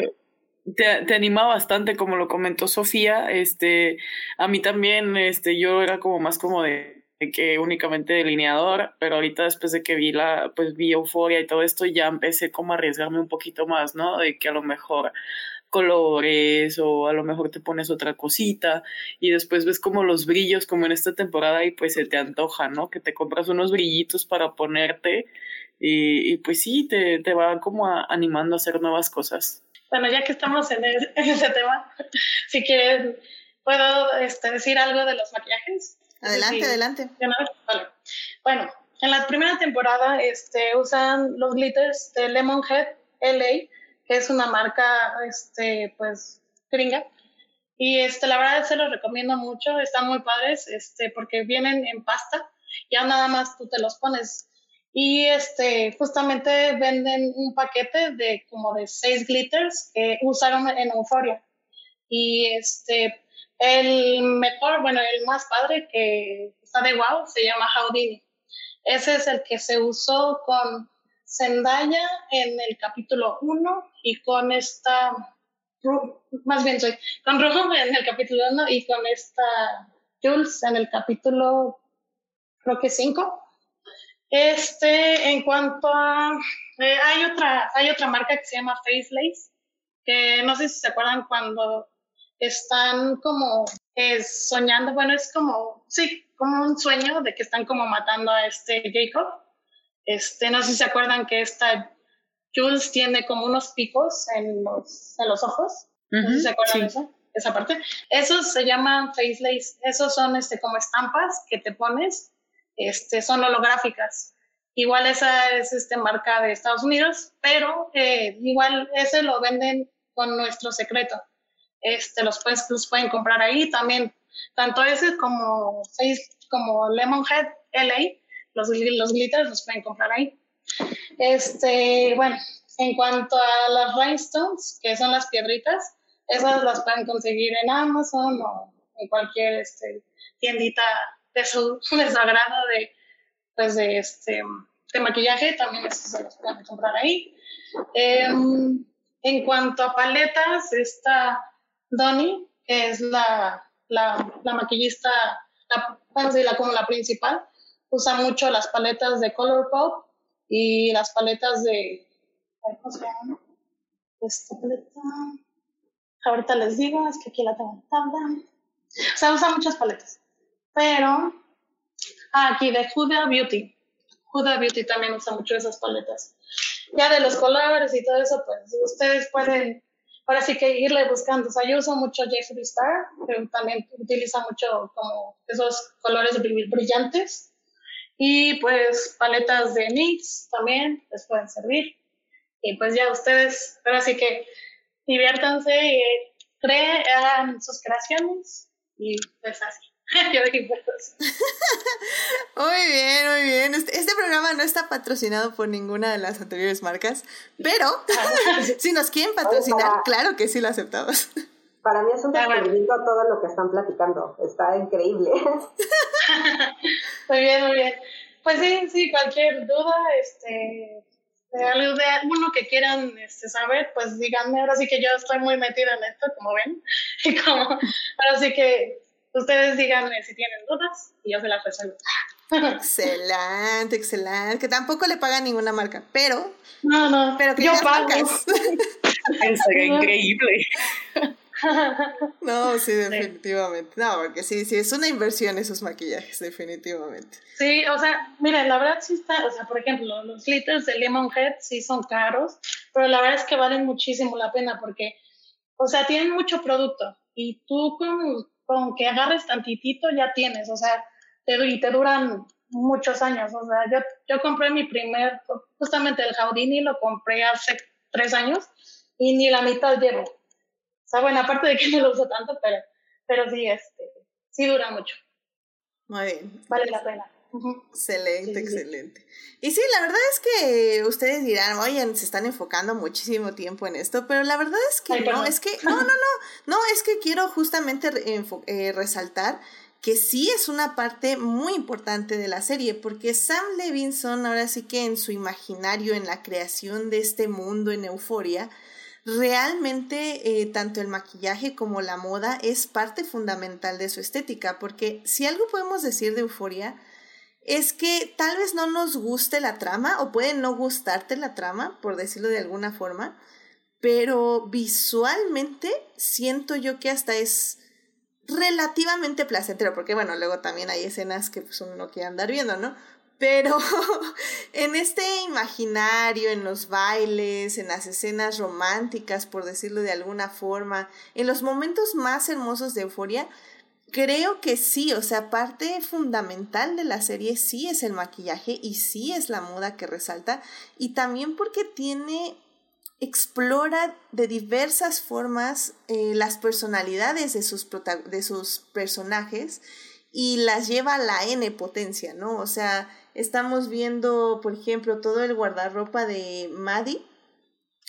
te, anima bastante, como lo comentó Sofía, este, a mí también, este, yo era como más como de, que únicamente delineador, pero ahorita después de que vi la, pues vi euforia y todo esto, ya empecé como a arriesgarme un poquito más, ¿no? De que a lo mejor colores o a lo mejor te pones otra cosita y después ves como los brillos como en esta temporada y pues se te antoja, ¿no? Que te compras unos brillitos para ponerte y, y pues sí, te, te va como animando a hacer nuevas cosas. Bueno, ya que estamos en, ese tema, (laughs) si quieren, ¿puedo este, decir algo de los maquillajes? Adelante, adelante. Bueno, en la primera temporada este, usan los glitters de Lemonhead LA, que es una marca este, pues, gringa. Y este, la verdad se los recomiendo mucho, están muy padres este, porque vienen en pasta, ya nada más tú te los pones y este, justamente venden un paquete de como de seis glitters que usaron en Euphoria. Y este, el mejor, bueno, el más padre que está de wow se llama Houdini. Ese es el que se usó con Zendaya en el capítulo 1 y con esta, más bien soy, con Rujo en el capítulo 1 y con esta Jules en el capítulo, creo que 5 este, en cuanto a, eh, hay otra, hay otra marca que se llama Facelace, que no sé si se acuerdan cuando están como eh, soñando, bueno, es como, sí, como un sueño de que están como matando a este Jacob. Este, no sé si se acuerdan que esta Jules tiene como unos picos en los, en los ojos. no sé si se acuerdan de eso, esa parte. Esos se llaman facelace, esos son este, como estampas que te pones este, son holográficas. Igual esa es este, marca de Estados Unidos, pero eh, igual ese lo venden con nuestro secreto. Este, los, pues, los pueden comprar ahí también. Tanto ese como, como Lemonhead LA, los, los glitters los pueden comprar ahí. Este, bueno, en cuanto a las rhinestones, que son las piedritas, esas las pueden conseguir en Amazon o en cualquier este, tiendita de su (laughs) desagrado de, pues de, este, de maquillaje, también se las pueden comprar ahí. Em, en cuanto a paletas, esta Donnie, que es la, la, la maquillista, la, la, como la principal, usa mucho las paletas de Colourpop y las paletas de. Esta paleta. Ahorita les digo, es que aquí la tengo tabla. O sea, usa muchas paletas. Pero. Ah, aquí de Huda Beauty. Huda Beauty también usa mucho esas paletas. Ya de los colores y todo eso, pues ustedes pueden ahora sí que irle buscando. O sea, yo uso mucho Jeffree Star, pero también utiliza mucho como esos colores brillantes. Y pues paletas de NYX también les pueden servir. Y pues ya ustedes, ahora sí que diviértanse y creen, sus creaciones y pues así. (laughs) (laughs) muy bien, muy bien. Este, este, programa no está patrocinado por ninguna de las anteriores marcas, pero (laughs) si nos quieren patrocinar, claro que sí lo aceptamos. Para mí es un descubrimiento todo lo que están platicando. Está increíble. muy bien, muy bien. Pues sí, sí, cualquier duda, este, de algo de alguno que quieran este, saber, pues díganme. Ahora sí que yo estoy muy metida en esto, como ven. Y como, ahora sí que ustedes díganme si tienen dudas y yo se las resuelvo. Excelente, excelente. Que tampoco le pagan ninguna marca, pero. No, no. Pero que yo pago. (laughs) increíble. (laughs) No, sí, definitivamente. No, porque sí, sí, es una inversión esos maquillajes, definitivamente. Sí, o sea, miren, la verdad sí está, o sea, por ejemplo, los glitters de Lemonhead sí son caros, pero la verdad es que valen muchísimo la pena porque, o sea, tienen mucho producto y tú con, con que agarres tantitito ya tienes, o sea, te, y te duran muchos años, o sea, yo, yo compré mi primer, justamente el Houdini lo compré hace tres años y ni la mitad llevo sea, bueno, aparte de que (laughs) no lo uso tanto, pero, pero sí, este, sí dura mucho. Muy bien. Vale la pena. Excelente, excelente. Y sí, la verdad es que ustedes dirán, oye, se están enfocando muchísimo tiempo en esto, pero la verdad es que no, es que, (laughs) no, no, no, no, es que quiero justamente eh, resaltar que sí es una parte muy importante de la serie, porque Sam Levinson ahora sí que en su imaginario, en la creación de este mundo en euforia, realmente eh, tanto el maquillaje como la moda es parte fundamental de su estética, porque si algo podemos decir de Euforia es que tal vez no nos guste la trama o puede no gustarte la trama, por decirlo de alguna forma, pero visualmente siento yo que hasta es relativamente placentero, porque bueno, luego también hay escenas que pues uno no quiere andar viendo, ¿no? Pero (laughs) en este imaginario, en los bailes, en las escenas románticas, por decirlo de alguna forma, en los momentos más hermosos de euforia, creo que sí, o sea, parte fundamental de la serie sí es el maquillaje y sí es la moda que resalta y también porque tiene explora de diversas formas eh, las personalidades de sus, de sus personajes y las lleva a la N potencia, ¿no? O sea, Estamos viendo, por ejemplo, todo el guardarropa de Maddie.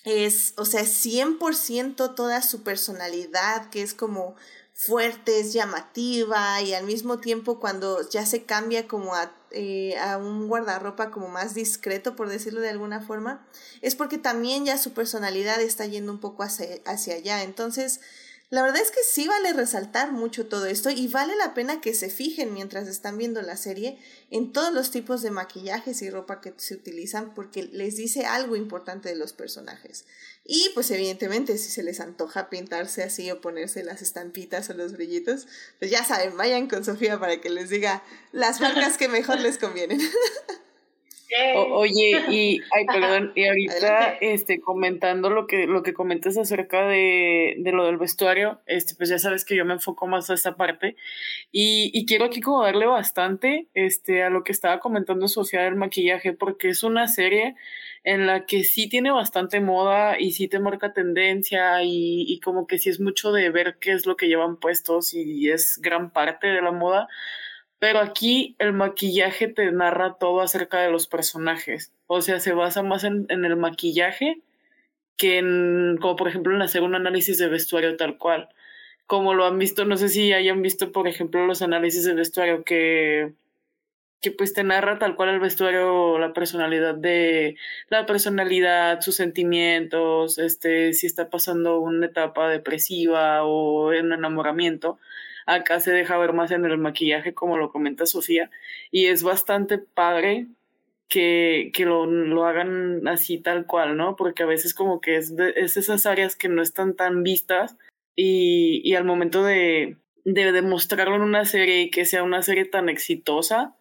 Es, o sea, 100% toda su personalidad, que es como fuerte, es llamativa y al mismo tiempo cuando ya se cambia como a, eh, a un guardarropa como más discreto, por decirlo de alguna forma, es porque también ya su personalidad está yendo un poco hacia, hacia allá. Entonces, la verdad es que sí vale resaltar mucho todo esto y vale la pena que se fijen mientras están viendo la serie en todos los tipos de maquillajes y ropa que se utilizan porque les dice algo importante de los personajes. Y pues evidentemente si se les antoja pintarse así o ponerse las estampitas o los brillitos, pues ya saben, vayan con Sofía para que les diga las marcas que mejor les convienen. (laughs) oye, y ay, (laughs) perdón, y ahorita este comentando lo que lo que comentas acerca de, de, lo del vestuario, este pues ya sabes que yo me enfoco más a esta parte y, y quiero aquí como darle bastante este a lo que estaba comentando Sofía del maquillaje porque es una serie en la que sí tiene bastante moda y sí te marca tendencia y, y como que sí es mucho de ver qué es lo que llevan puestos y es gran parte de la moda pero aquí el maquillaje te narra todo acerca de los personajes. O sea, se basa más en, el maquillaje que en, como por ejemplo en hacer un análisis de vestuario tal cual. Como lo han visto, no sé si hayan visto, por ejemplo, los análisis de vestuario que, que pues te narra tal cual el vestuario, la personalidad de, la personalidad, sus sentimientos, este, si está pasando una etapa depresiva o en enamoramiento. Acá se deja ver más en el maquillaje, como lo comenta Sofía, y es bastante padre que, que lo, lo, hagan así tal cual, ¿no? Porque a veces como que es, de, es esas áreas que no están tan vistas y, y al momento de, de demostrarlo en una serie y que sea una serie tan exitosa,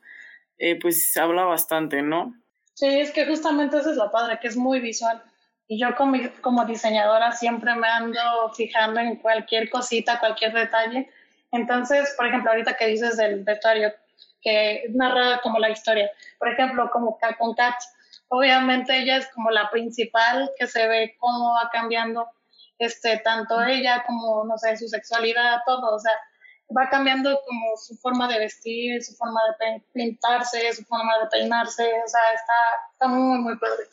eh, pues habla bastante, ¿no? Sí, es que justamente eso es lo padre, que es muy visual. Y yo como, como diseñadora siempre me ando fijando en cualquier cosita, cualquier detalle. Entonces, por ejemplo, ahorita que dices del vestuario, que narra como la historia. Por ejemplo, como con Kat, obviamente ella es como la principal que se ve cómo va cambiando este tanto ella como no sé su sexualidad todo o sea va cambiando como su forma de vestir su forma de pintarse su forma de peinarse o sea está está muy muy padre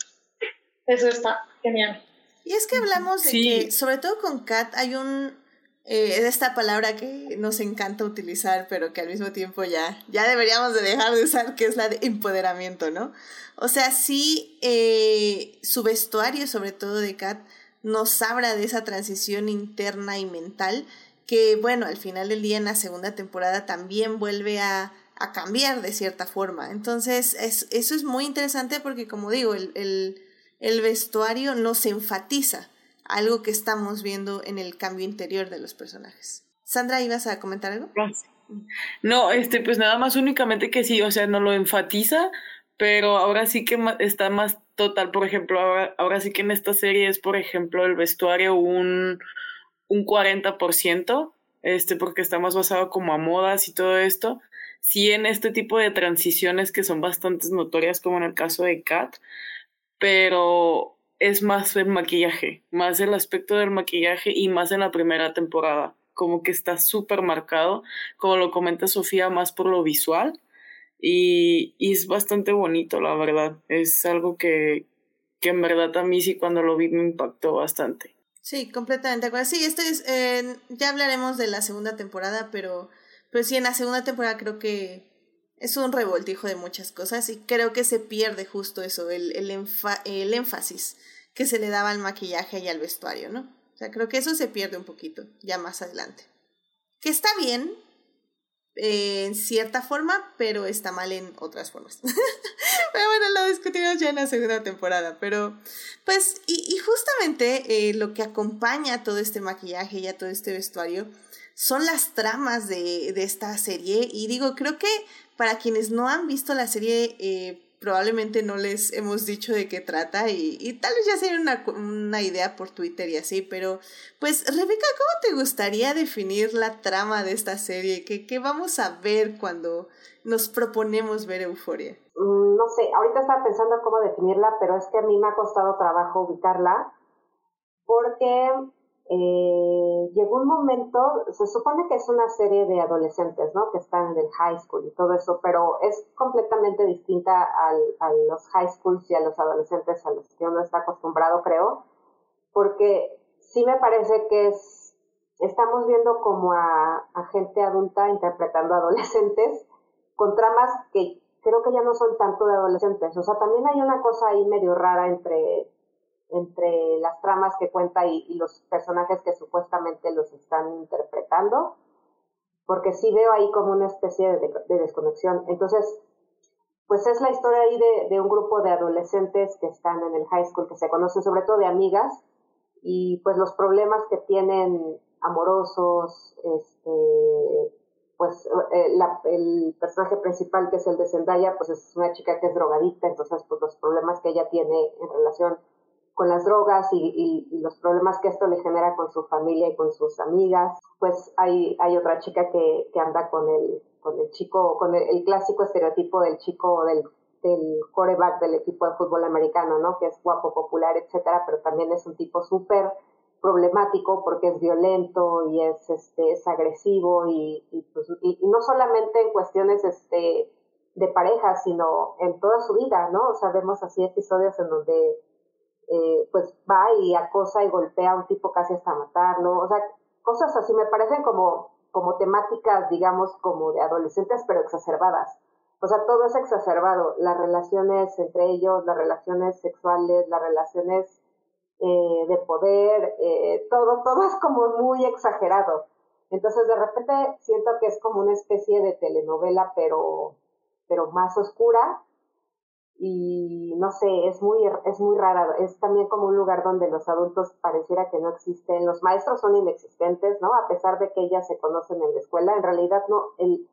eso está genial y es que hablamos de sí. que sobre todo con Kat hay un eh, esta palabra que nos encanta utilizar, pero que al mismo tiempo ya, ya deberíamos de dejar de usar, que es la de empoderamiento, ¿no? O sea, sí, eh, su vestuario, sobre todo de Kat, nos habla de esa transición interna y mental, que bueno, al final del día en la segunda temporada también vuelve a, a cambiar de cierta forma. Entonces, es, eso es muy interesante porque, como digo, el, el, el vestuario nos enfatiza algo que estamos viendo en el cambio interior de los personajes. Sandra, ¿ibas a comentar algo? No, este, pues nada más únicamente que sí, o sea, no lo enfatiza, pero ahora sí que está más total, por ejemplo, ahora, ahora sí que en esta serie es, por ejemplo, el vestuario un, un 40%, este, porque está más basado como a modas y todo esto. Sí en este tipo de transiciones que son bastante notorias, como en el caso de Kat, pero es más el maquillaje, más el aspecto del maquillaje y más en la primera temporada. Como que está súper marcado, como lo comenta Sofía, más por lo visual. Y, y, es bastante bonito, la verdad. Es algo que, que en verdad a mí sí cuando lo vi me impactó bastante. Sí, completamente. Sí, esto es, eh, ya hablaremos de la segunda temporada, pero, pero sí, en la segunda temporada creo que es un revoltijo de muchas cosas y creo que se pierde justo eso, el, el, el énfasis que se le daba al maquillaje y al vestuario, ¿no? O sea, creo que eso se pierde un poquito ya más adelante. Que está bien eh, en cierta forma, pero está mal en otras formas. (laughs) pero bueno, lo discutimos ya en la segunda temporada. Pero, pues, y, justamente eh, lo que acompaña todo este maquillaje y a todo este vestuario son las tramas de, de esta serie. Y digo, creo que para quienes no han visto la serie, eh, probablemente no les hemos dicho de qué trata y, y tal vez ya sea una, una, idea por Twitter y así, pero pues Rebeca, ¿cómo te gustaría definir la trama de esta serie? ¿Qué, qué vamos a ver cuando nos proponemos ver Euforia? Mm, no sé, ahorita estaba pensando cómo definirla, pero es que a mí me ha costado trabajo ubicarla porque eh, llegó un momento, se supone que es una serie de adolescentes, ¿no? Que están en el high school y todo eso, pero es completamente distinta al, a los high schools y a los adolescentes a los que uno está acostumbrado, creo, porque sí me parece que es, estamos viendo como a, a gente adulta interpretando (laughs) adolescentes con tramas que creo que ya no son tanto de adolescentes, o sea, también hay una cosa ahí medio rara entre entre las tramas que cuenta y, los personajes que supuestamente los están interpretando, porque sí veo ahí como una especie de, de desconexión. Entonces, pues es la historia ahí de, de, un grupo de adolescentes que están en el high school, que se conocen sobre todo de amigas, y pues los problemas que tienen amorosos, este, pues eh, la, el personaje principal que es el de Zendaya, pues es una chica que es drogadicta, entonces pues los problemas que ella tiene en relación con las drogas y, los problemas que esto le genera con su familia y con sus amigas. Pues hay, hay otra chica que, que anda con el, con el chico, con el, clásico estereotipo del chico del, del quarterback del equipo de fútbol americano, ¿no? Que es guapo, popular, etcétera, pero también es un tipo súper problemático porque es violento y es, este, es agresivo y, y, pues, y, no solamente en cuestiones este, de pareja, sino en toda su vida, ¿no? O sea, vemos así episodios en donde eh, pues va y acosa y golpea a un tipo casi hasta matarlo, o sea, cosas así me parecen como, como temáticas, digamos, como de adolescentes, pero exacerbadas. O sea, todo es exacerbado, las relaciones entre ellos, las relaciones sexuales, las relaciones eh, de poder, eh, todo, todo es como muy exagerado. Entonces de repente siento que es como una especie de telenovela, pero, pero más oscura. Y no sé, es muy, es muy rara. Es también como un lugar donde los adultos pareciera que no existen. Los maestros son inexistentes, ¿no? A pesar de que ellas se conocen en la escuela, en realidad no, el,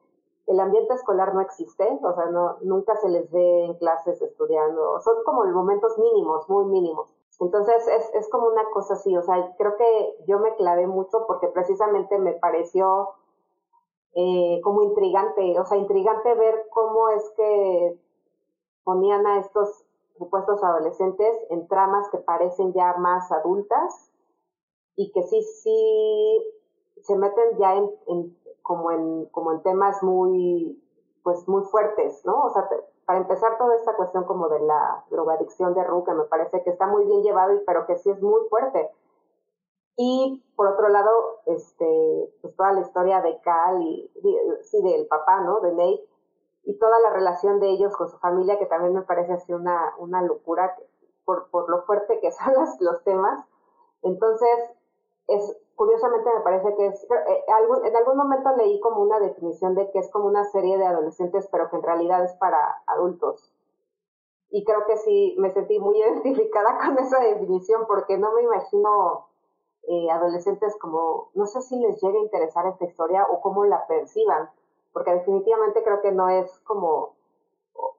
el ambiente escolar no existe, o sea, no, nunca se les ve en clases estudiando, son como momentos mínimos, muy mínimos. Entonces es, es como una cosa así, o sea, creo que yo me clavé mucho porque precisamente me pareció eh, como intrigante, o sea, intrigante ver cómo es que ponían a estos supuestos adolescentes en tramas que parecen ya más adultas y que sí, sí se meten ya en, como en, como en temas muy, pues muy fuertes, ¿no? O sea, para empezar toda esta cuestión como de la drogadicción de Ru, que me parece que está muy bien llevado, pero que sí es muy fuerte. Y por otro lado, este, pues toda la historia de Cal y, sí, del papá, ¿no? De Nate, y toda la relación de ellos con su familia, que también me parece así una, una locura por, por lo fuerte que (laughs) son los, los temas. Entonces, es, curiosamente me parece que es, eh, en algún momento leí como una definición de que es como una serie de adolescentes, pero que en realidad es para adultos. Y creo que sí, me sentí muy (laughs) identificada con esa definición porque no me imagino eh, adolescentes como, no sé si les llegue a interesar esta historia o cómo la perciban, porque definitivamente creo que no es como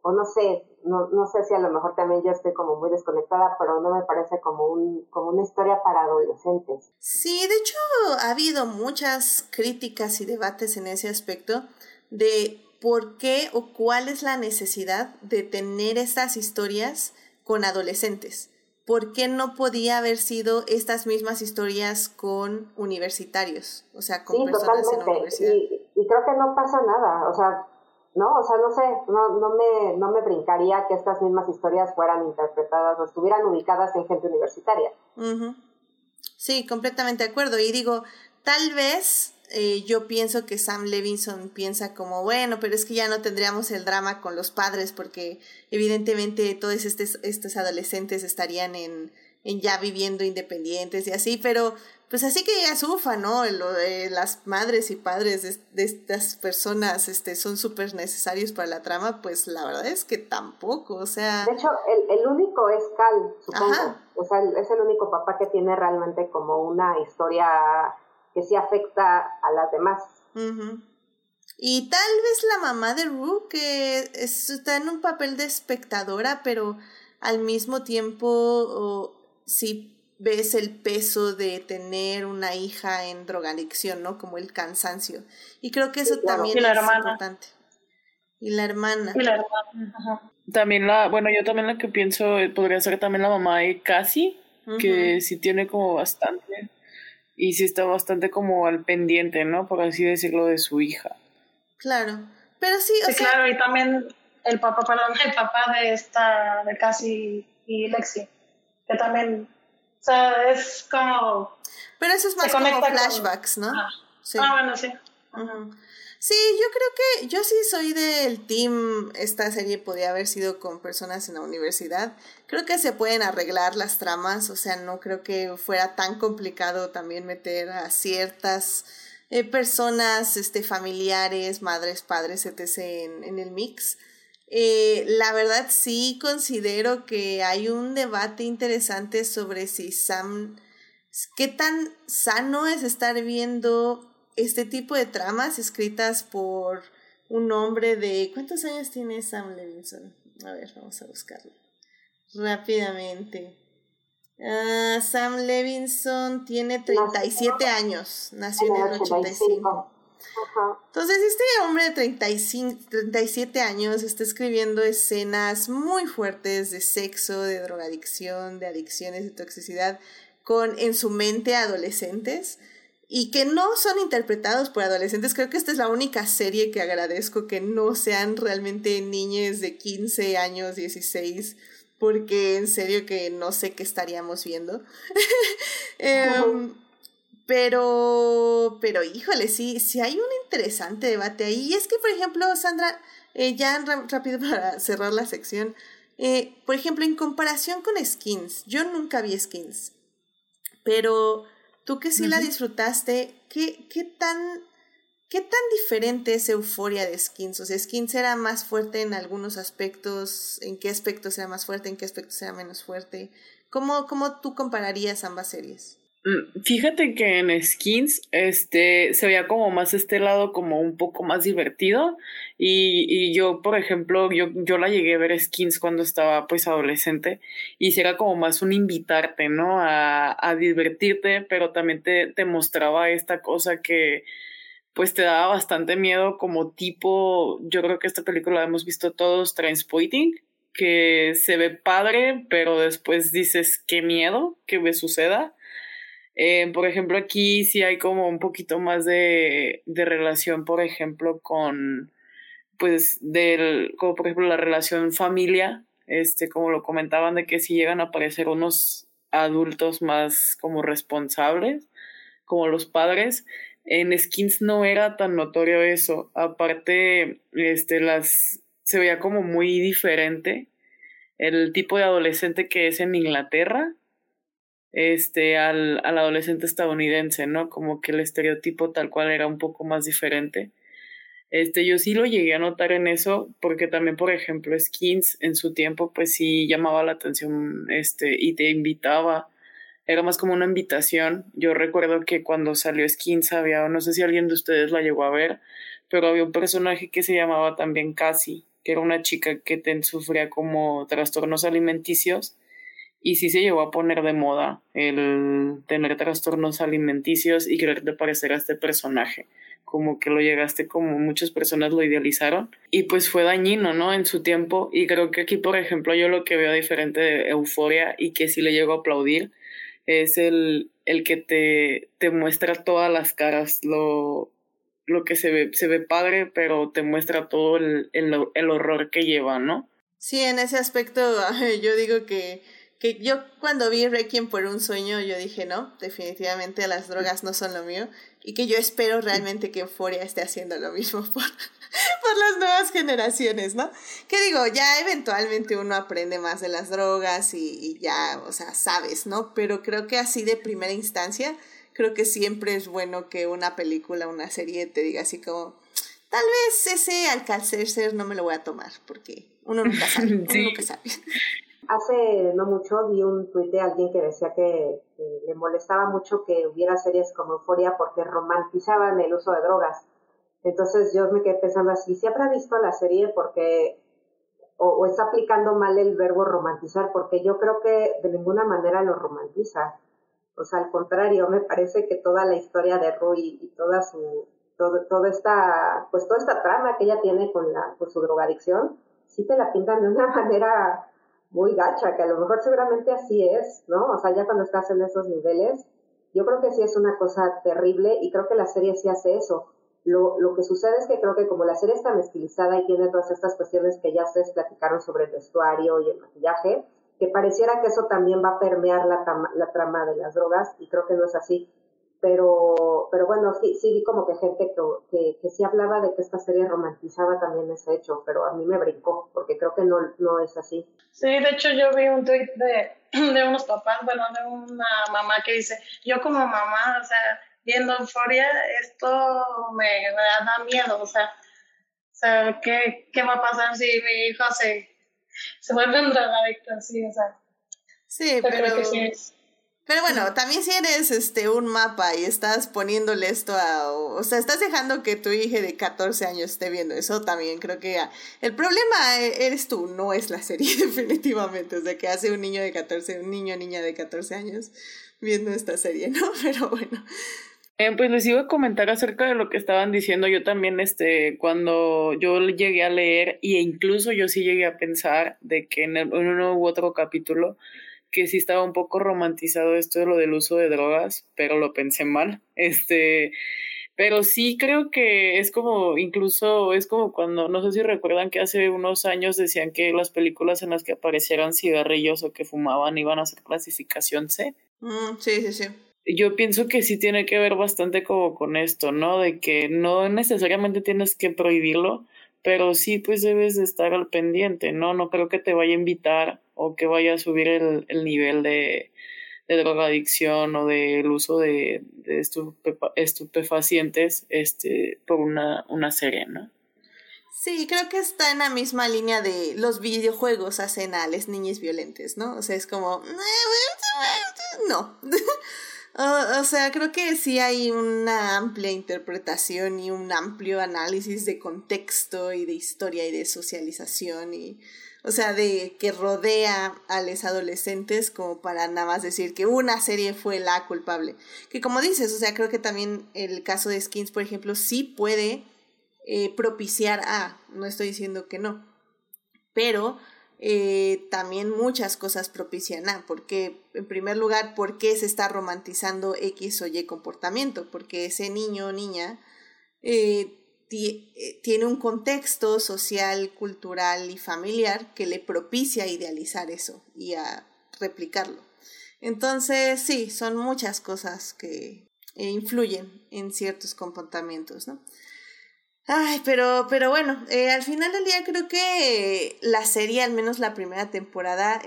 o, no sé, no, no, sé si a lo mejor también yo estoy como muy desconectada, pero no me parece como, un, como una historia para adolescentes. Sí, de hecho ha habido muchas críticas y debates en ese aspecto de por qué o cuál es la necesidad de tener estas historias con adolescentes. ¿Por qué no podía haber sido estas mismas historias con universitarios? O sea, con personas en la universidad. Y, y creo que no pasa nada. O sea, ¿no? O sea, no sé, no, no, me, no me brincaría que estas mismas historias fueran interpretadas o estuvieran ubicadas en gente universitaria. Sí, completamente de acuerdo. Y digo, tal vez eh, yo pienso que Sam Levinson piensa como, bueno, pero es que ya no tendríamos el drama con los padres porque evidentemente todos estos, estos adolescentes estarían en, en ya viviendo independientes y así, pero pues así que ya sufa, ¿no? Lo de las madres y padres de, estas personas este, son súper necesarios para la trama, pues la verdad es que tampoco, o sea... De hecho, el, el único es Cal, supongo. O sea, es el único papá que tiene realmente como una historia que sí afecta a las demás. Y tal vez la mamá de Rue, que está en un papel de espectadora, pero al mismo tiempo sí ves el peso de tener una hija en drogadicción, ¿no? Como el cansancio. Y creo que eso también es importante. Y la hermana. Y la hermana. También la, bueno, yo también lo que pienso eh, podría ser también la mamá de Cassie, que sí tiene como bastante, y sí está bastante como al pendiente, ¿no? Por así decirlo, de su hija. Claro, pero sí, o sí, claro, y también el papá, perdón, el papá de esta, de Cassie y Lexi, que también o sea, es como... Pero eso es más como flashbacks, ¿no? Ah. Sí. ah, bueno, sí. Sí, yo creo que yo sí soy del team, esta serie podría haber sido con personas en la universidad. Creo que se pueden arreglar las tramas, o sea, no creo que fuera tan complicado también meter a ciertas eh, personas, este, familiares, madres, padres, etc. en, en el mix. Eh, la verdad sí considero que hay un debate interesante sobre si Sam, qué tan sano es estar viendo este tipo de tramas escritas por un hombre de... ¿Cuántos años tiene Sam Levinson? A ver, vamos a buscarlo rápidamente. Uh, Sam Levinson tiene 37 años, nació en el 85. Entonces, este hombre de 35, 37 años está escribiendo escenas muy fuertes de sexo, de drogadicción, de adicciones, de toxicidad, con en su mente adolescentes y que no son interpretados por adolescentes. Creo que esta es la única serie que agradezco que no sean realmente niñas de 15 años, 16, porque en serio que no sé qué estaríamos viendo. (laughs) Em, pero, pero híjole, sí, sí hay un interesante debate ahí. Y es que, por ejemplo, Sandra, eh, ya rápido para cerrar la sección, eh, por ejemplo, en comparación con skins, yo nunca vi skins, pero tú que sí la disfrutaste, ¿qué, qué tan ¿Qué tan diferente es Euforia de Skins? O sea, Skins era más fuerte en algunos aspectos, ¿en qué aspectos era más fuerte, en qué aspectos era menos fuerte? ¿Cómo, cómo tú compararías ambas series? Mm, fíjate que en Skins este, se veía como más este lado como un poco más divertido y, y yo, por ejemplo, yo, yo la llegué a ver Skins cuando estaba pues adolescente y era como más un invitarte, ¿no? A, a divertirte, pero también te, te mostraba esta cosa que pues te daba bastante miedo como tipo, yo creo que esta película la hemos visto todos, Transporting, que se ve padre, pero después dices, qué miedo que me suceda. Eh, por ejemplo, aquí sí hay como un poquito más de, de relación, por ejemplo, con, pues, del, como por ejemplo la relación familia, este, como lo comentaban, de que si llegan a aparecer unos adultos más como responsables, como los padres, en Skins no era tan notorio eso. Aparte, este, las se veía como muy diferente el tipo de adolescente que es en Inglaterra este al, al adolescente estadounidense, ¿no? Como que el estereotipo tal cual era un poco más diferente. Este, yo sí lo llegué a notar en eso, porque también, por ejemplo, Skins en su tiempo, pues sí llamaba la atención, este, y te invitaba era más como una invitación. Yo recuerdo que cuando salió Skins había, no sé si alguien de ustedes la llegó a ver, pero había un personaje que se llamaba también Cassie, que era una chica que sufría como trastornos alimenticios y sí se llegó a poner de moda el tener trastornos alimenticios y quererte parecer a este personaje como que lo llegaste como muchas personas lo idealizaron y pues fue dañino, ¿no? En su tiempo y creo que aquí por ejemplo yo lo que veo diferente de Euforia y que sí le llego a aplaudir es el, el que te, te muestra todas las caras, lo, lo que se ve, se ve padre, pero te muestra todo el, el, el horror que lleva, ¿no? Sí, en ese aspecto (laughs) yo digo que que yo cuando vi Requiem por un sueño, yo dije, no, definitivamente las drogas no son lo mío. Y que yo espero realmente que Euphoria esté haciendo lo mismo (laughs) por, por las nuevas generaciones, ¿no? Que digo, ya eventualmente uno aprende más de las drogas y, y ya, o sea, sabes, ¿no? Pero creo que así de primera instancia, creo que siempre es bueno que una película, una serie te diga así como, tal vez ese alcacelser no me lo voy a tomar, porque uno nunca sabe, (laughs) uno nunca sabe. Hace no mucho vi un tuit de alguien que decía que, le molestaba mucho que hubiera series como Euforia porque romantizaban el uso de drogas. Entonces yo me quedé pensando así, ¿se habrá visto la serie porque o, está aplicando mal el verbo romantizar? Porque yo creo que de ninguna manera lo romantiza. O sea, al contrario, me parece que toda la historia de Rui y toda su todo, toda esta pues toda esta trama que ella tiene con la con su drogadicción, sí te la pintan de una (laughs) manera muy gacha, que a lo mejor seguramente así es, ¿no? O sea, ya cuando estás en esos niveles, yo creo que sí es una cosa terrible y creo que la serie sí hace eso. Lo, lo que sucede es que creo que como la serie es tan estilizada y tiene todas estas cuestiones que ya ustedes platicaron sobre el vestuario y el maquillaje, que pareciera que eso también va a permear la, la trama de las drogas y creo que no es así pero, pero bueno, sí, sí vi como que gente que, que, sí hablaba de que esta serie romantizaba también ese hecho, pero a mí me brincó, porque creo que no, no es así. Sí, de hecho yo vi un tweet de, (clears throat) de unos papás, bueno, de una mamá que dice, yo como mamá, o sea, viendo Euforia, esto me, da miedo, o sea, o sea ¿qué, ¿qué va a pasar si mi hijo se, se vuelve un drogadicto así, o sea? Sí, pero... que sí pero bueno, también si eres este un mapa y estás poniéndole esto a, o sea, estás dejando que tu hija de 14 años esté viendo eso, también creo que el problema e, eres tú, no es la serie (laughs) definitivamente, o sea, que hace un niño de 14, un niño niña de 14 años viendo esta serie, ¿no? (laughs) Pero bueno. Eh, pues les iba a comentar acerca de lo que estaban diciendo. Yo también, este, cuando yo llegué a leer, e incluso yo sí llegué a pensar de que en, en uno u otro capítulo que sí estaba un poco romantizado esto de lo del uso de drogas, pero lo pensé mal. Este, pero sí creo que es como, incluso es como cuando, no sé si recuerdan que hace unos años decían que las películas en las que aparecieran cigarrillos o que fumaban iban a ser clasificación C. Mm, sí, sí, sí. Yo pienso que sí tiene que ver bastante como con esto, ¿no? De que no necesariamente tienes que prohibirlo, pero sí pues debes de estar al pendiente, ¿no? No creo que te vaya a invitar o que vaya a subir el, el nivel de, de drogadicción o del uso de, de estupefacientes este, por una, una serie, ¿no? Sí, creo que está en la misma línea de los videojuegos hacen a las niñas violentes, ¿no? O sea, es como... No. (laughs) o, sea, creo que sí hay una amplia interpretación y un amplio análisis de contexto y de historia y de socialización y o sea, de que rodea a los adolescentes como para nada más decir que una serie fue la culpable. Que como dices, o sea, creo que también el caso de Skins, por ejemplo, sí puede eh, propiciar a, no estoy diciendo que no, pero eh, también muchas cosas propician a, porque en primer lugar, ¿por qué se está romantizando X o Y comportamiento? Porque ese niño o niña eh, eh, tiene un contexto social, cultural y familiar que le propicia idealizar eso y a replicarlo. Entonces, sí, son muchas cosas que influyen en ciertos comportamientos, ¿no? Ay, pero, pero bueno, eh, al final del día creo que la serie, al menos la primera temporada,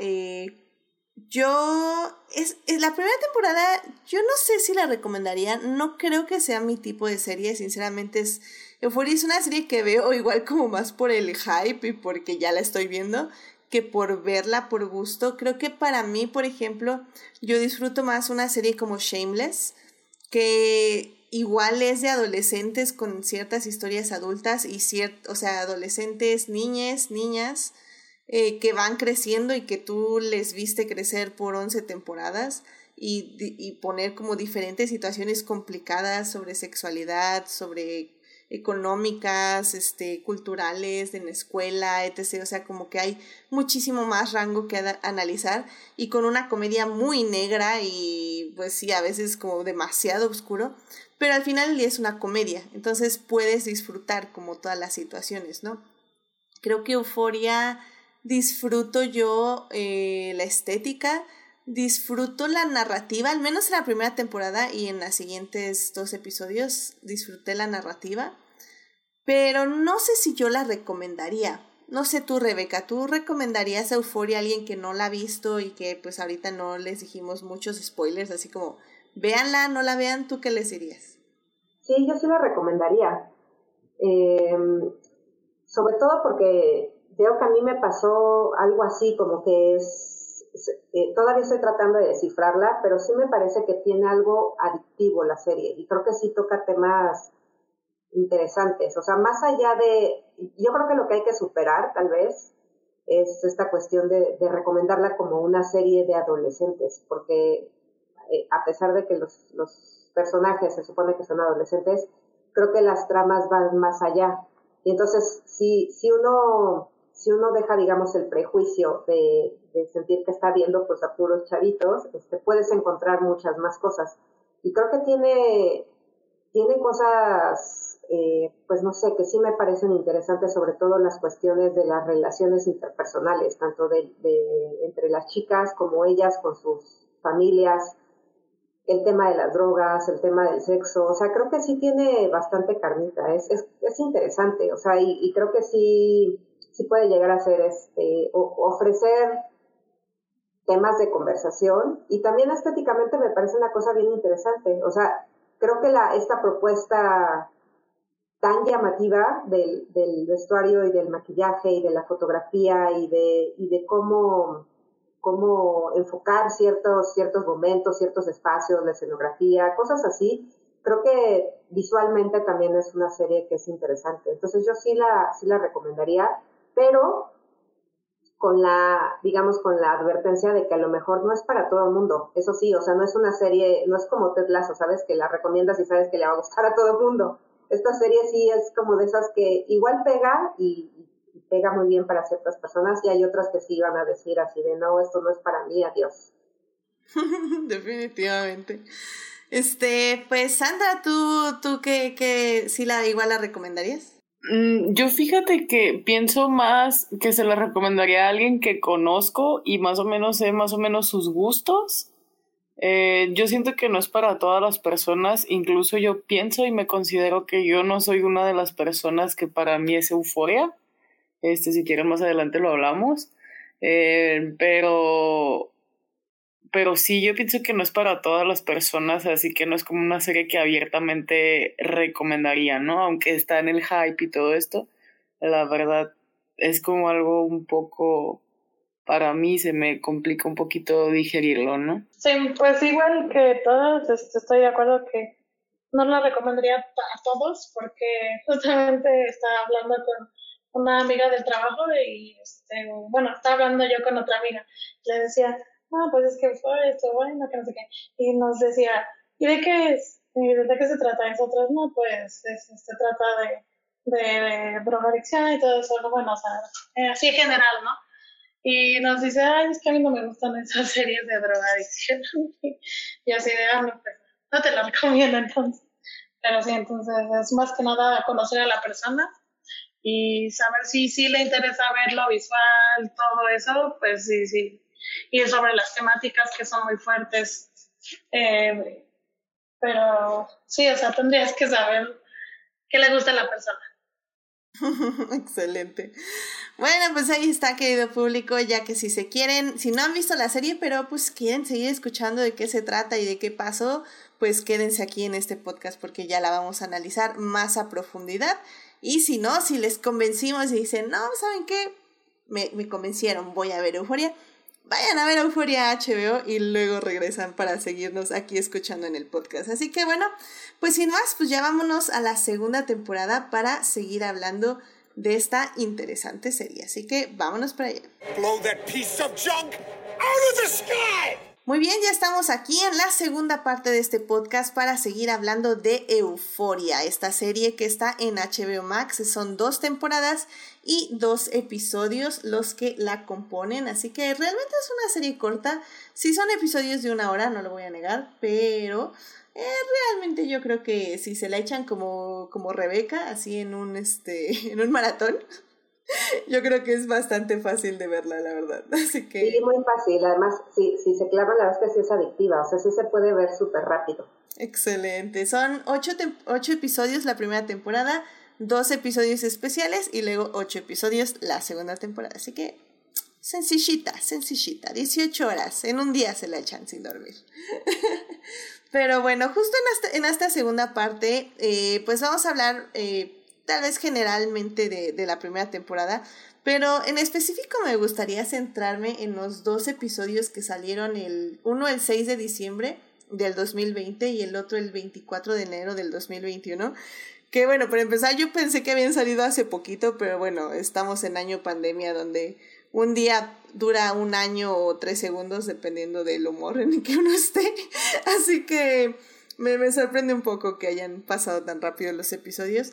yo, es, la primera temporada, yo no sé si la recomendaría, no creo que sea mi tipo de serie, sinceramente es Euphoria es una serie que veo igual como más por el hype y porque ya la estoy viendo que por verla por gusto. Creo que para mí, por ejemplo, yo disfruto más una serie como Shameless, que igual es de adolescentes con ciertas historias adultas y ciert o sea, adolescentes, niñas, niñas, eh, que van creciendo y que tú les viste crecer por 11 temporadas y, y poner como diferentes situaciones complicadas sobre sexualidad, sobre económicas, este, culturales, en la escuela, etc. O sea, como que hay muchísimo más rango que analizar y con una comedia muy negra y pues sí, a veces como demasiado oscuro, pero al final es una comedia, entonces puedes disfrutar como todas las situaciones, ¿no? Creo que Euforia disfruto yo eh, la estética, disfruto la narrativa, al menos en la primera temporada y en las siguientes dos episodios disfruté la narrativa pero no sé si yo la recomendaría. No sé tú, Rebeca, ¿tú recomendarías Euforia a alguien que no la ha visto y que pues ahorita no les dijimos muchos spoilers, así como véanla, no la vean, ¿tú qué les dirías? Sí, yo sí la recomendaría. Em, sobre todo porque veo que a mí me pasó algo así, como que es, eh, todavía estoy tratando de descifrarla, pero sí me parece que tiene algo adictivo la serie y creo que sí toca temas interesantes. O sea, más allá de, yo creo que lo que hay que superar tal vez es esta cuestión de, recomendarla como una serie de adolescentes, porque eh, a pesar de que los personajes se supone que son adolescentes, creo que las tramas van más allá. Y entonces, si, si uno si uno deja, digamos, el prejuicio de, sentir que está viendo pues a puros chavitos, este, puedes encontrar muchas más cosas. Y creo que tiene, tiene cosas eh, pues no sé, que sí me parecen interesantes, sobre todo las cuestiones de las relaciones interpersonales, tanto de, entre las chicas como ellas con sus familias, el tema de las drogas, el tema del sexo, o sea, creo que sí tiene bastante carnita, es, es, es interesante, o sea, y, creo que sí, sí puede llegar a ser este, ofrecer temas de conversación y también estéticamente me parece una cosa bien interesante, o sea, creo que la, esta propuesta tan llamativa del, del, vestuario y del maquillaje y de la fotografía y de, y de cómo, cómo enfocar ciertos, ciertos momentos, ciertos espacios, la escenografía, cosas así. Creo que visualmente también es una serie que es interesante. Entonces yo sí la, sí la recomendaría, pero con la, digamos, con la advertencia de que a lo mejor no es para todo el mundo. Eso sí, o sea, no es una serie, no es como Ted Lasso, ¿sabes? Que la recomiendas y sabes que le va a gustar a todo el mundo esta serie sí es como de esas que igual pega y, pega muy bien para ciertas personas y hay otras que sí van a decir así de no, esto no es para mí, adiós. (laughs) Definitivamente. Este, pues Sandra, ¿tú, tú qué, qué, sí la igual la recomendarías? Mm, yo fíjate que pienso más que se la recomendaría a alguien que conozco y más o menos sé más o menos sus gustos. Eh, yo siento que no es para todas las personas, incluso yo pienso y me considero que yo no soy una de las personas que para mí es euforia. Este, si quieren más adelante lo hablamos. Eh, pero pero sí, yo pienso que no es para todas las personas, así que no es como una serie que abiertamente recomendaría, ¿no? Aunque está en el hype y todo esto, la verdad es como algo un poco, para mí se me complica un poquito digerirlo, ¿no? Sí, pues igual que todos, este, estoy de acuerdo que no la recomendaría para todos, porque (laughs) justamente estaba hablando con una amiga del trabajo y, este, bueno, estaba hablando yo con otra amiga, le decía, ah, pues es que fue esto, bueno, que no sé qué. Y nos decía, ¿y de qué es? ¿Y de qué se trata? Nosotros, no, pues se trata de, de, drogadicción y todo eso, bueno, o sea, eh, así en general, ¿no? Y nos dice, ay, es que a mí no me gustan esas (laughs) series de drogadicción. y así de, ah, no, pues, no te lo (laughs) recomiendo entonces. Pero sí, entonces es más que nada conocer a la persona y saber si sí le interesa ver lo visual, todo eso, pues sí, sí, y sobre las temáticas que son muy fuertes. Eh, pero sí, o sea, tendrías que saber qué le gusta a la persona. (laughs) Excelente. Bueno, pues ahí está, querido público, ya que si se quieren, si no han visto la serie, pero pues quieren seguir escuchando de qué se trata y de qué pasó, pues quédense aquí en este podcast porque ya la vamos a analizar más a profundidad. Y si no, si les convencimos y dicen, no, ¿saben qué? Me, me convencieron, voy a ver Euforia vayan a ver Euforia HBO y luego regresan para seguirnos aquí escuchando en el podcast. Así que bueno, pues sin más, pues ya vámonos a la segunda temporada para seguir hablando de esta interesante serie. Así que vámonos para allá. Blow that piece of junk out of the sky! Muy bien, ya estamos aquí en la segunda parte de este podcast para seguir hablando de Euforia, esta serie que está en HBO Max. Son dos temporadas y dos episodios los que la componen, así que realmente es una serie corta. Si son episodios de una hora, no lo voy a negar, pero eh, realmente yo creo que si se la echan como, como Rebeca, así en un, este, (laughs) en un maratón, (laughs) yo creo que es bastante fácil de verla, la verdad. (laughs) Así que... Sí, muy fácil. Además, si, si se clava, la verdad es que sí es adictiva. O sea, sí se puede ver súper rápido. Excelente. Son ocho, ocho episodios la primera temporada, dos episodios especiales y luego ocho episodios la segunda temporada. Así que sencillita, sencillita. 18 horas. En un día se la echan sin dormir. (laughs) Pero bueno, justo en esta, en esta segunda parte, eh, pues vamos a hablar... Eh, tal vez generalmente de, de la primera temporada, pero en específico me gustaría centrarme en los dos episodios que salieron, el uno el 6 de diciembre del 2020 y el otro el 24 de enero del 2021. Que bueno, para empezar yo pensé que habían salido hace poquito, pero bueno, estamos en año pandemia donde un día dura un año o tres segundos dependiendo del humor en el que uno esté. (laughs) Así que me, me sorprende un poco que hayan pasado tan rápido los episodios.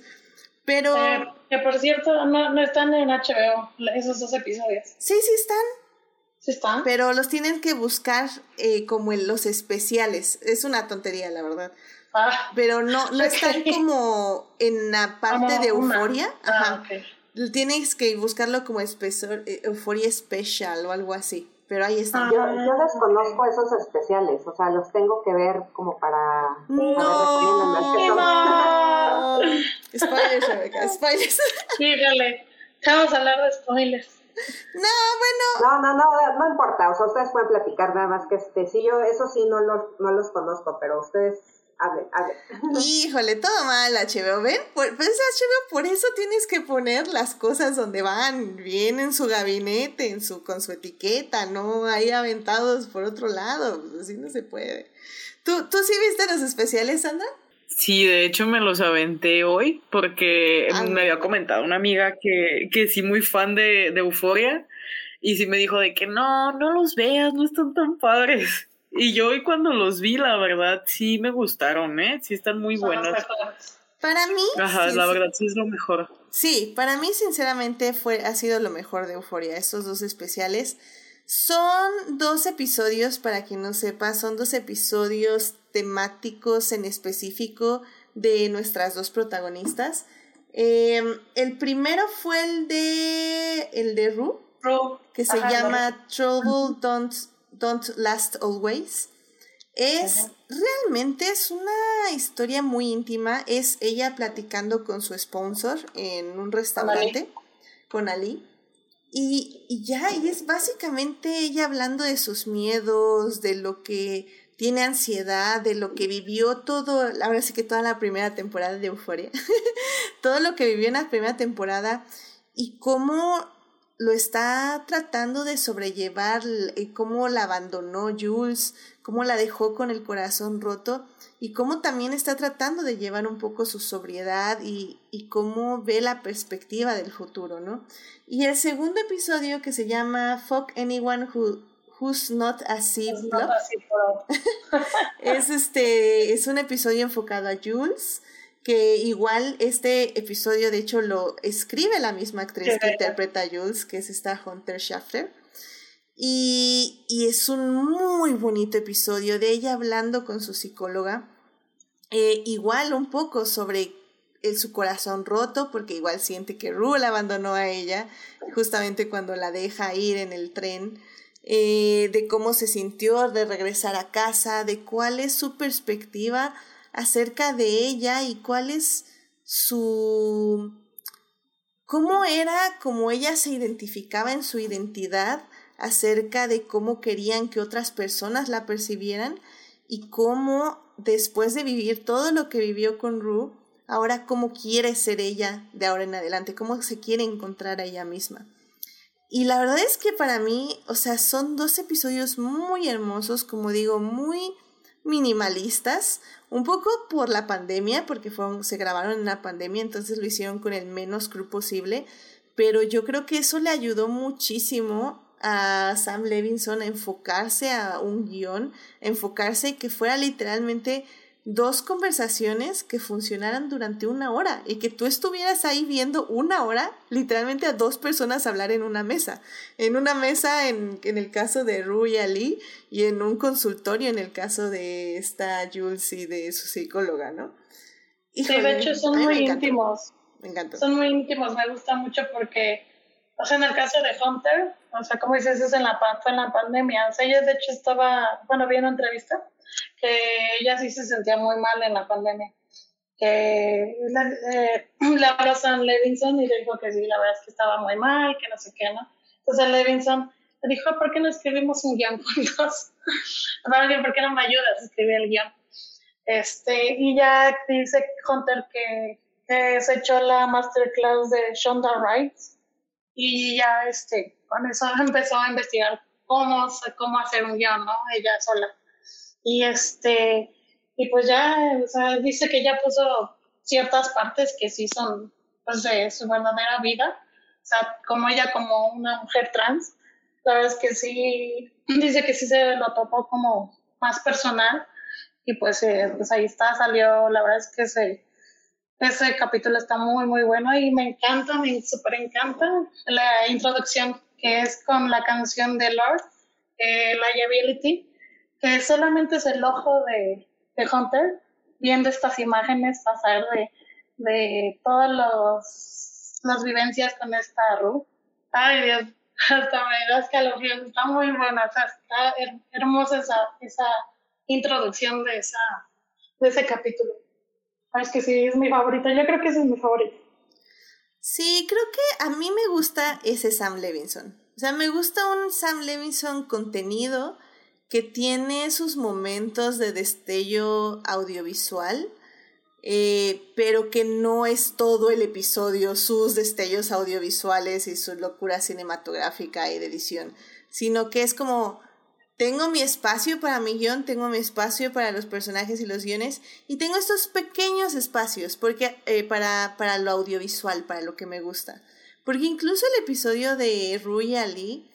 Pero... Eh, que por cierto, no, no están en HBO esos dos episodios. Sí, sí están. Sí están. Pero los tienen que buscar eh, como en los especiales. Es una tontería, la verdad. Ah, pero no, no están como en la parte de Euforia. Ah, Ajá. Tienes que buscarlo como espesor, eh, Euforia Special o algo así pero ahí está. Yo, yo desconozco esos especiales, o sea, los tengo que ver como para... No, no. (laughs) spoilers, Rebeca, spoilers. Híjole, vamos a hablar de spoilers. No, bueno. No, no, no, no importa, o sea, ustedes pueden platicar nada más que este, sí, yo eso sí no los, no los conozco, pero ustedes (laughs) Híjole, todo mal, HBO. ¿Ven? Por, pues HBO, por eso tienes que poner las cosas donde van, bien en su gabinete, en su, con su etiqueta, no ahí aventados por otro lado. Pues así no se puede. ¿Tú, ¿Tú sí viste los especiales, Sandra? Sí, de hecho me los aventé hoy porque ah, me había comentado una amiga que, que sí muy fan de, de Euforia y sí me dijo de que no, no los veas, no están tan padres. Y yo hoy cuando los vi, la verdad, sí me gustaron, ¿eh? Sí están muy buenos. Para mí... Ajá, la verdad sí es lo mejor. Sí, para mí sinceramente fue, ha sido lo mejor de Euforia, estos dos especiales. Son dos episodios, para quien no sepa, son dos episodios temáticos en específico de nuestras dos protagonistas. Em, el primero fue el de el de Rue, que se llama Trouble Don't, Don't Last Always. Es realmente es una historia muy íntima. Es ella platicando con su sponsor en un restaurante con Ali. Y, y ya, y es básicamente ella hablando de sus miedos, de lo que tiene ansiedad, de lo que vivió todo, ahora sí que toda la primera temporada de Euforia, (laughs) todo lo que vivió en la primera temporada y cómo lo está tratando de sobrellevar, y cómo la abandonó Jules, cómo la dejó con el corazón roto y cómo también está tratando de llevar un poco su sobriedad y, y cómo ve la perspectiva del futuro, ¿no? Y el segundo episodio que se llama Fuck Anyone Who, Who's Not a Zip (laughs) es, este, es un episodio enfocado a Jules que igual este episodio de hecho lo escribe la misma actriz que interpreta a Jules, que es esta Hunter Schaffer. Y, y, es un muy bonito episodio de ella hablando con su psicóloga, eh, igual un poco sobre el, su corazón roto, porque igual siente que Rue la abandonó a ella, justamente cuando la deja ir en el tren, eh, de cómo se sintió de regresar a casa, de cuál es su perspectiva acerca de ella y cuál es su... cómo era, cómo ella se identificaba en su identidad acerca de cómo querían que otras personas la percibieran y cómo después de vivir todo lo que vivió con Rue, ahora cómo quiere ser ella de ahora en adelante, cómo se quiere encontrar a ella misma. Y la verdad es que para mí, o sea, son dos episodios muy hermosos, como digo, muy minimalistas, un poco por la pandemia, porque se grabaron en la pandemia, entonces lo hicieron con el menos crew posible, pero yo creo que eso le ayudó muchísimo a Sam Levinson a enfocarse a un guion, enfocarse que fuera literalmente dos conversaciones que funcionaran durante una hora y que tú estuvieras ahí viendo una hora literalmente a dos personas hablar en una mesa. En una mesa en, en el caso de Rui Ali y en un consultorio en el caso de esta Jules y de su psicóloga, ¿no? sí, de hecho son muy íntimos. Me encanta. Son muy íntimos, me gusta mucho porque, o sea, en el caso de Hunter, o sea, como dices, es en la, fue en la pandemia. O sea, ella de hecho estaba, bueno, vi una entrevista que ella sí se sentía muy mal en la pandemia. Que eh, le habló Sam Levinson y le dijo que sí, la verdad es que estaba muy mal, que no sé qué, ¿no? Entonces Levinson le dijo, ¿por qué no escribimos un guion (laughs) juntos? ¿Por qué no me ayudas a escribir el guion? Este, y ya dice Hunter que, se echó la masterclass de Shonda Rhimes y ya este, con eso (laughs) empezó a investigar cómo, cómo hacer un guion, ¿no? Ella sola. Y este, y pues ya, o sea, dice que ya puso ciertas partes que sí son pues de su verdadera vida, o sea, como ella como una mujer trans, la verdad es que sí, dice que sí se lo topó como más personal. Y pues, eh, pues ahí está, salió, la verdad es que ese, ese capítulo está muy, muy bueno y me encanta, me súper encanta la introducción que es con la canción de Lord, eh, Liability, que solamente es el ojo de, de Hunter viendo estas imágenes pasar de, de todas los, las vivencias con esta Ru. Ay Dios, (laughs) hasta me da escalofríos, está muy buena, está hermosa esa, esa introducción de, esa, de ese capítulo. Es que sí, es mi favorita, yo creo que ese es mi favorito. Sí, creo que a mí me gusta ese Sam Levinson. O sea, me gusta un Sam Levinson contenido que tiene sus momentos de destello audiovisual, eh, pero que no es todo el episodio sus destellos audiovisuales y su locura cinematográfica y de edición, sino que es como, tengo mi espacio para mi guion, tengo mi espacio para los personajes y los guiones, y tengo estos pequeños espacios porque, eh, para, para lo audiovisual, para lo que me gusta. Porque incluso el episodio de Rui Ali,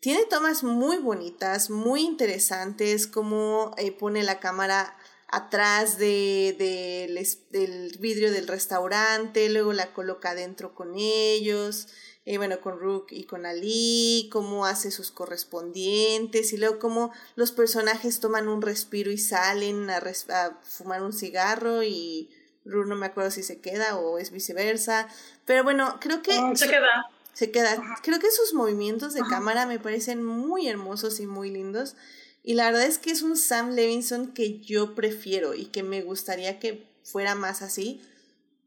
tiene tomas muy bonitas, muy interesantes, como eh, pone la cámara atrás de, del vidrio del restaurante, luego la coloca adentro con ellos, eh, bueno, con Rook y con Ali, cómo hace sus correspondientes y luego cómo los personajes toman un respiro y salen a, a fumar un cigarro y Rook no me acuerdo si se queda o es viceversa, pero bueno, creo que... Mm, se queda. Se queda. Creo que sus movimientos de cámara me parecen muy hermosos y muy lindos. Y la verdad es que es un Sam Levinson que yo prefiero y que me gustaría que fuera más así.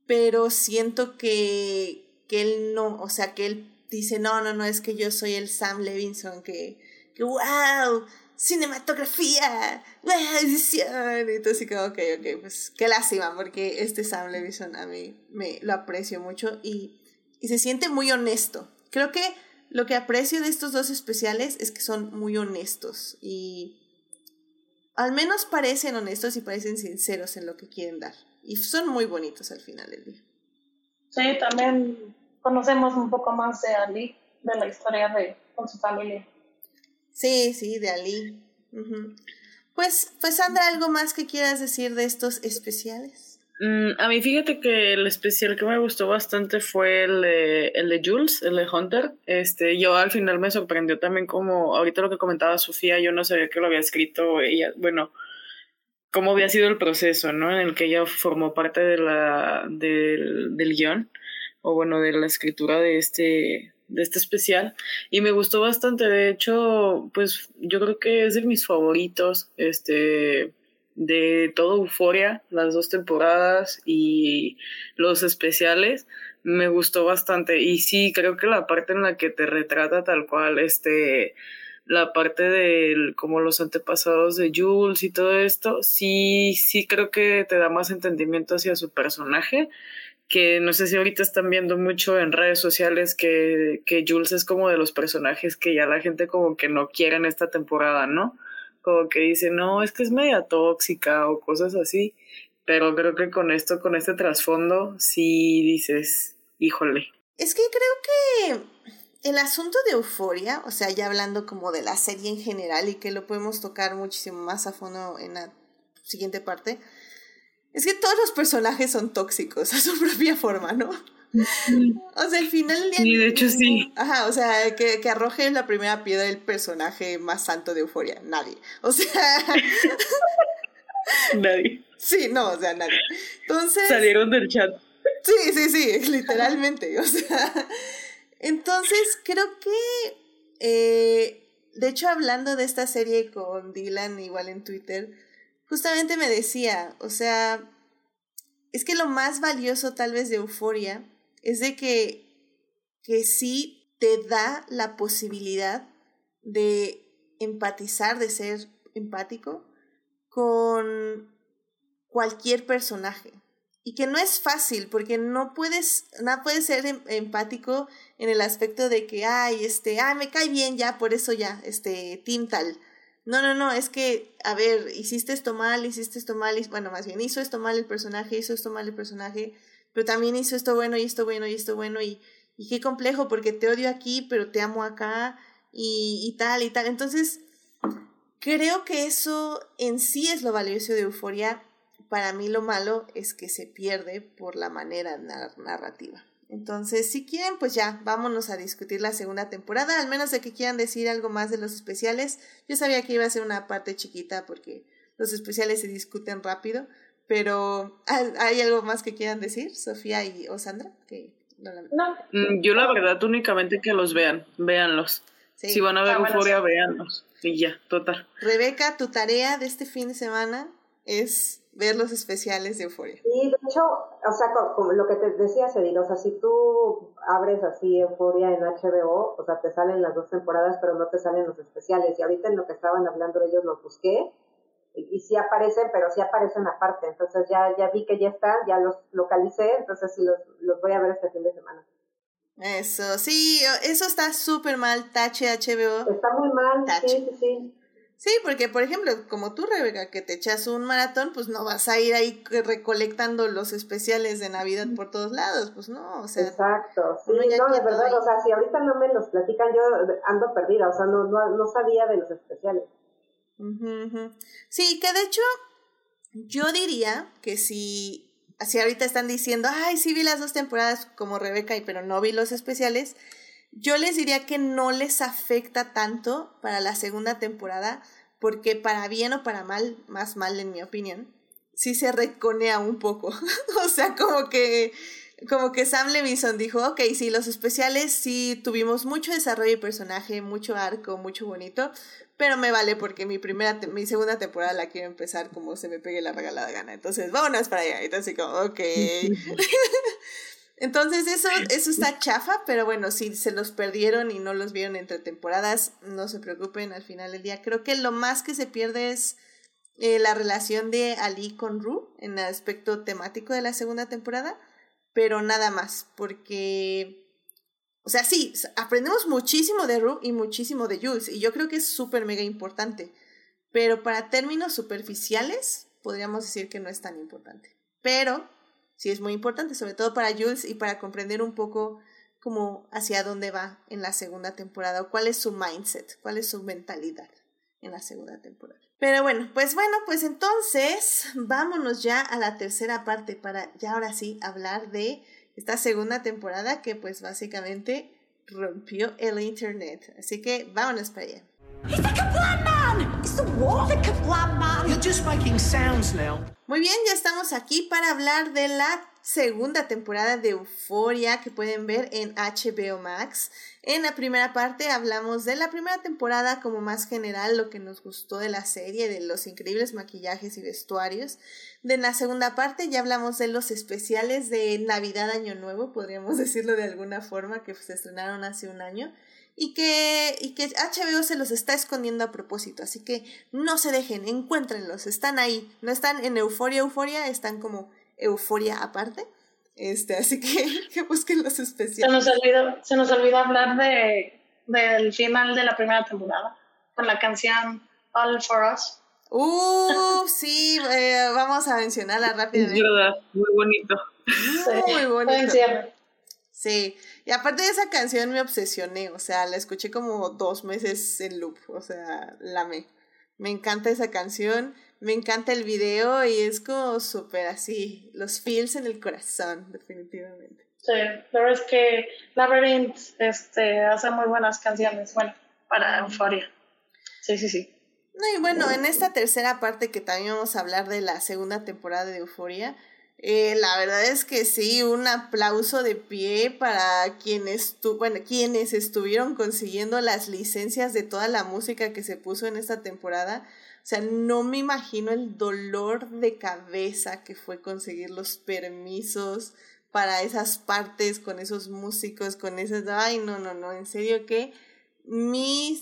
Pero siento que, que él no, o sea, que él dice, no, no, no, es que yo soy el Sam Levinson, que, que wow, cinematografía, wow, edición. Y entonces, como, ok, ok, pues qué lástima, porque este Sam Levinson a mí me lo aprecio mucho y, y se siente muy honesto. Creo que lo que aprecio de estos dos especiales es que son muy honestos y al menos parecen honestos y parecen sinceros en lo que quieren dar. Y son muy bonitos al final del día. Sí, también conocemos un poco más de Ali, de la historia de con su familia. Sí, sí, de Ali. Pues, pues Sandra, ¿algo más que quieras decir de estos especiales? Mm, a mí fíjate que el especial que me gustó bastante fue el el de Jules, el de Hunter. Este, yo al final me sorprendió también como, ahorita lo que comentaba Sofía, yo no sabía que lo había escrito ella, bueno, cómo había sido el proceso, ¿no? En el que ella formó parte de la, del, del guion o bueno, de la escritura de este, de este especial y me gustó bastante, de hecho, pues yo creo que es de mis favoritos, este, de todo Euforia, las dos temporadas y los especiales, me gustó bastante y sí, creo que la parte en la que te retrata tal cual, este, la parte de como los antepasados de Jules y todo esto, sí, sí creo que te da más entendimiento hacia su personaje que no sé si ahorita están viendo mucho en redes sociales que, que Jules es como de los personajes que ya la gente como que no quiere en esta temporada, ¿no? Como que dice, no, es que es media tóxica o cosas así, pero creo que con esto, con este trasfondo, sí dices, híjole. Es que creo que el asunto de euforia, o sea, ya hablando como de la serie en general y que lo podemos tocar muchísimo más a fondo en la siguiente parte, es que todos los personajes son tóxicos a su (laughs) propia forma, ¿no? O sea, al final Sí, de hecho sí. Ajá, o sea, que, que arroje la primera piedra el personaje más santo de Euforia. Nadie. O sea. (laughs) nadie. Sí, no, o sea, nadie. Entonces. Salieron del chat. Sí, sí, sí, (laughs) literalmente. O sea. Entonces, creo que. Eh, de hecho, hablando de esta serie con Dylan, igual en Twitter justamente me decía, o sea, es que lo más valioso tal vez de euforia es de que, que sí te da la posibilidad de empatizar, de ser empático con cualquier personaje. Y que no es fácil, porque no puedes, no puedes ser em, empático en el aspecto de que, ay, este, ay, me cae bien ya, por eso ya, este, Tim tal no, no, no, es que, a ver, hiciste esto mal, hiciste esto mal, bueno, más bien hizo esto mal el personaje, hizo esto mal el personaje, pero también hizo esto bueno y esto bueno y esto bueno y, qué complejo porque te odio aquí, pero te amo acá y, y tal y tal. Entonces, creo que eso en sí es lo valioso de Euforia. Para mí lo malo es que se pierde por la manera narrativa. Entonces, si quieren, pues ya, vámonos a discutir la segunda temporada, al menos de que quieran decir algo más de los especiales. Yo sabía que iba a ser una parte chiquita porque los especiales se discuten rápido, pero ¿hay algo más que quieran decir, Sofía y o Sandra? Que no, mm, Yo la verdad únicamente que los vean, véanlos. Si van a ver Euforia, véanlos. Y ya, total. Rebeca, tu tarea de este fin de semana es ver los especiales de Euforia. Sí, de hecho, o sea, como, lo que te decía, Cedil, o sea, si tú abres así Euforia en HBO, o sea, te salen las dos temporadas, pero no te salen los especiales. Y ahorita en lo que estaban hablando ellos los busqué, y, sí aparecen, pero sí aparecen aparte. Entonces ya, ya vi que ya están, ya los localicé, entonces sí los, los voy a ver este fin de semana. Eso, sí, eso está súper mal, tache HBO. Está muy mal, sí, sí, sí. Sí, porque por ejemplo, como tú, Rebeca, que te echas un maratón, pues no vas a ir ahí recolectando los especiales de Navidad por todos lados, pues no, o sea. Exacto, sí, no, de verdad, o sea, si ahorita no me los platican, yo ando perdida, o sea, no, no, no sabía de los especiales. Sí, que de hecho, Yo diría que si, así ahorita están diciendo, ay, sí vi las dos temporadas como Rebeca, pero no vi los especiales, yo les diría que no les afecta tanto para la segunda temporada, porque para bien o para mal, más mal en mi opinión, sí se reconea un poco. (laughs) o sea, como que como que Sam Levinson dijo, ok, sí, los especiales sí tuvimos mucho desarrollo de personaje, mucho arco, mucho bonito, pero me vale porque mi primera, mi segunda temporada la quiero empezar como se me pegue la regalada gana. Entonces, vámonos para allá. Entonces, como, ok. (laughs) (laughs) Entonces, eso, eso está chafa, pero bueno, si se los perdieron y no los vieron entre temporadas, no se preocupen al final del día. Creo que lo más que se pierde es eh, la relación de Ali con Ru en el aspecto temático de la segunda temporada pero nada más, porque, o sea, sí, aprendemos muchísimo de Ru y muchísimo de Jules, y yo creo que es súper mega importante, pero para términos superficiales, podríamos decir que no es tan importante. Pero sí es muy importante, sobre todo para Jules y para comprender un poco como hacia dónde va en la segunda temporada o cuál es su mindset, cuál es su mentalidad en la segunda temporada. Pero bueno, pues bueno, pues entonces vámonos ya a la tercera parte para ya ahora sí hablar de esta segunda temporada que pues básicamente rompió el internet. Así que vámonos para allá. Muy bien, ya estamos aquí para hablar de la segunda temporada de Euforia que pueden ver en HBO Max. En la primera parte hablamos de la primera temporada como más general, lo que nos gustó de la serie, de los increíbles maquillajes y vestuarios. De la segunda parte ya hablamos de los especiales de Navidad Año Nuevo, podríamos (laughs) decirlo de alguna forma, que se estrenaron hace un año. Y que, y que HBO se los está escondiendo a propósito, así que no se dejen, encuéntrenlos, están ahí, no están en Euforia, Euforia, están como euforia aparte. Este, así que, (laughs) que busquen los especiales. Se nos olvidó, se nos olvidó hablar de, del final de la primera temporada, con la canción All for Us. Uh, sí, eh, vamos a mencionarla rápidamente. Verdad, muy bonito. Muy, bonito. Sí, y aparte de esa canción me obsesioné, o sea, la escuché como dos meses en loop, o sea, la me. Me encanta esa canción, me encanta el video y es como súper así, los feels en el corazón, definitivamente. Sí, la verdad es que Labyrinth este, hace muy buenas canciones, bueno, para Euphoria. Sí, sí, sí. No, y bueno, en esta tercera parte que también vamos a hablar de la segunda temporada de Euphoria, eh, la verdad es que sí, un aplauso de pie para quienes, tu, bueno, quienes estuvieron consiguiendo las licencias de toda la música que se puso en esta temporada. O sea, no me imagino el dolor de cabeza que fue conseguir los permisos para esas partes con esos músicos, con esas... Ay, no, no, no, en serio que mi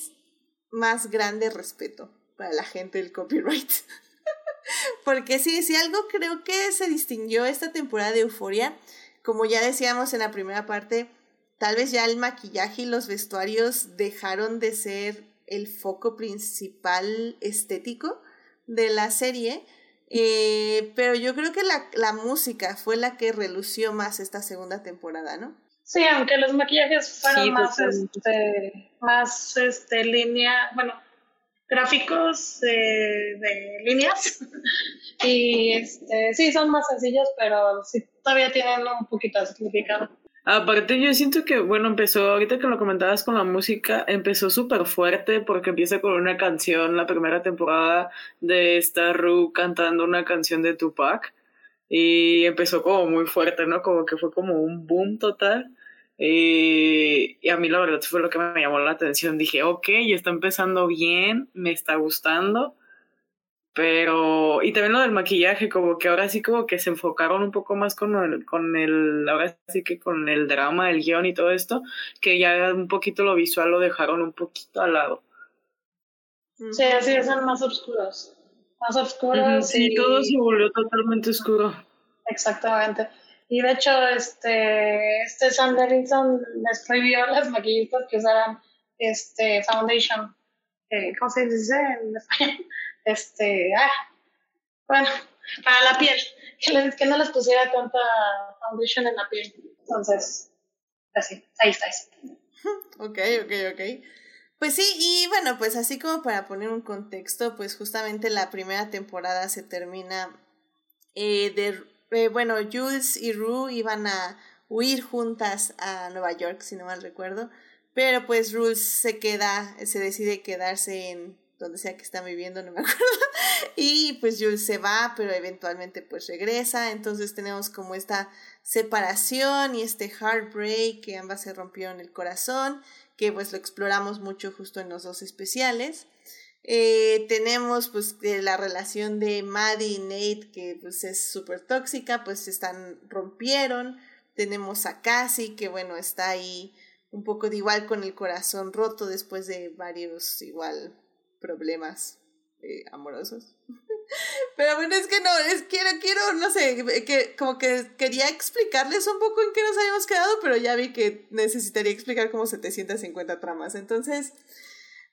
más grande respeto para la gente del copyright. (laughs) Porque sí, sí, algo creo que se distinguió esta temporada de Euforia, como ya decíamos en la primera parte, tal vez ya el maquillaje y los vestuarios dejaron de ser el foco principal estético de la serie. Eh, pero yo creo que la, la, música fue la que relució más esta segunda temporada, ¿no? Sí, aunque los maquillajes fueron más, este, más este, línea, bueno, gráficos de líneas (laughs) y este, sí, son más sencillos, pero sí, todavía tienen un poquito de significado. Aparte, yo siento que, bueno, empezó, ahorita que lo comentabas con la música, empezó súper fuerte porque empieza con una canción, la primera temporada de esta Ru cantando una canción de Tupac y empezó como muy fuerte, ¿no? Como que fue como un boom total. Y, y a mí la verdad fue lo que me llamó la atención. Dije, ok, está empezando bien, me está gustando pero, y también lo del maquillaje, como que ahora sí como que se enfocaron un poco más con el, con el, ahora sí que con el drama, el guion y todo esto, que ya un poquito lo visual lo dejaron un poquito al lado. Sí, así son más oscuros. Más oscuros. Sí, todo se volvió totalmente oscuro. Exactamente. Y de hecho, este, este Sam Levinson les prohibió a las maquillistas que usaran este foundation. Eh, ¿Cómo se dice en español? Este, ah, bueno, para la piel, que, no les pusiera tanta foundation en la piel. Entonces, así, ahí está. (laughs) Ok, ok, ok. Pues sí, y bueno, pues así como para poner un contexto, pues justamente la primera temporada se termina eh, de, eh, bueno, Jules y Rue iban a huir juntas a Nueva York, si no mal recuerdo, pero pues Rue se queda, se decide quedarse en donde sea que está viviendo, no me (laughs) acuerdo, y pues Jules se va, pero eventualmente pues regresa, entonces tenemos como esta separación y este heartbreak que ambas se rompieron el corazón, que pues lo exploramos mucho justo en los dos especiales. Eh, tenemos pues la relación de Maddie y Nate que pues es súper tóxica, pues se están, rompieron. Tenemos a Cassie que bueno está ahí un poco de igual con el corazón roto después de varios igual problemas eh, amorosos. (laughs) Pero bueno, es que no, es quiero, quiero, no sé, que como que quería explicarles un poco en qué nos habíamos quedado, pero ya vi que necesitaría explicar como 750 tramas. Entonces,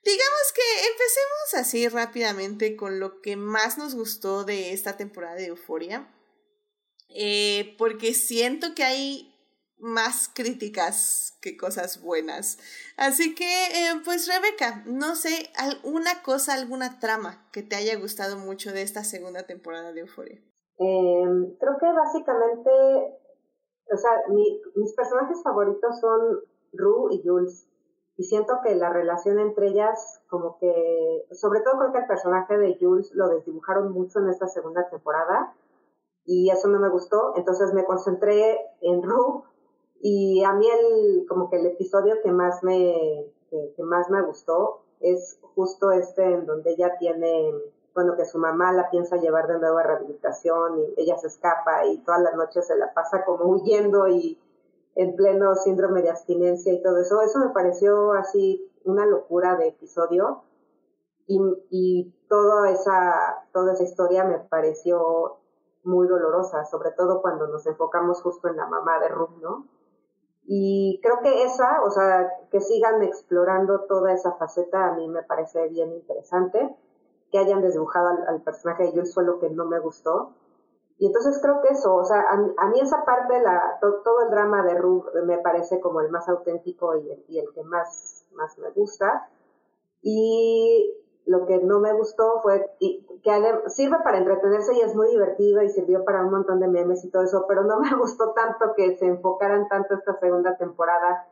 digamos que empecemos así rápidamente con lo que más nos gustó de esta temporada de Euforia. Eh, porque siento que hay más críticas que cosas buenas. Así que, eh, pues Rebeca, no sé, alguna cosa, alguna trama que te haya gustado mucho de esta segunda temporada de Euphoria. Em, creo que básicamente, o sea, mis personajes favoritos son Rue y Jules. Y siento que la relación entre ellas, como que, sobre todo creo que el personaje de Jules lo desdibujaron mucho en esta segunda temporada. Y eso no me gustó. Entonces me concentré en Rue y a mí el, como que el episodio que más me, que, más me gustó es justo este en donde ella tiene, bueno, que su mamá la piensa llevar de nuevo a rehabilitación y ella se escapa y todas las noches se la pasa como huyendo y en pleno síndrome de abstinencia y todo eso. Eso me pareció así una locura de episodio y, y toda esa, toda esa historia me pareció muy dolorosa, sobre todo cuando nos enfocamos justo en la mamá de Ruth, ¿no? Y creo que esa, o sea, que sigan explorando toda esa faceta a mí me parece bien interesante. Que hayan desdibujado al, personaje de Jules fue lo que no me gustó. Y entonces creo que eso, o sea, a, mí esa parte, la, todo el drama de Rue me parece como el más auténtico y el, y el que más, más me gusta. Y lo que no me gustó fue y, que sirve para entretenerse y es muy divertido y sirvió para un montón de memes y todo eso, pero no me (laughs) gustó tanto que se enfocaran tanto esta segunda temporada,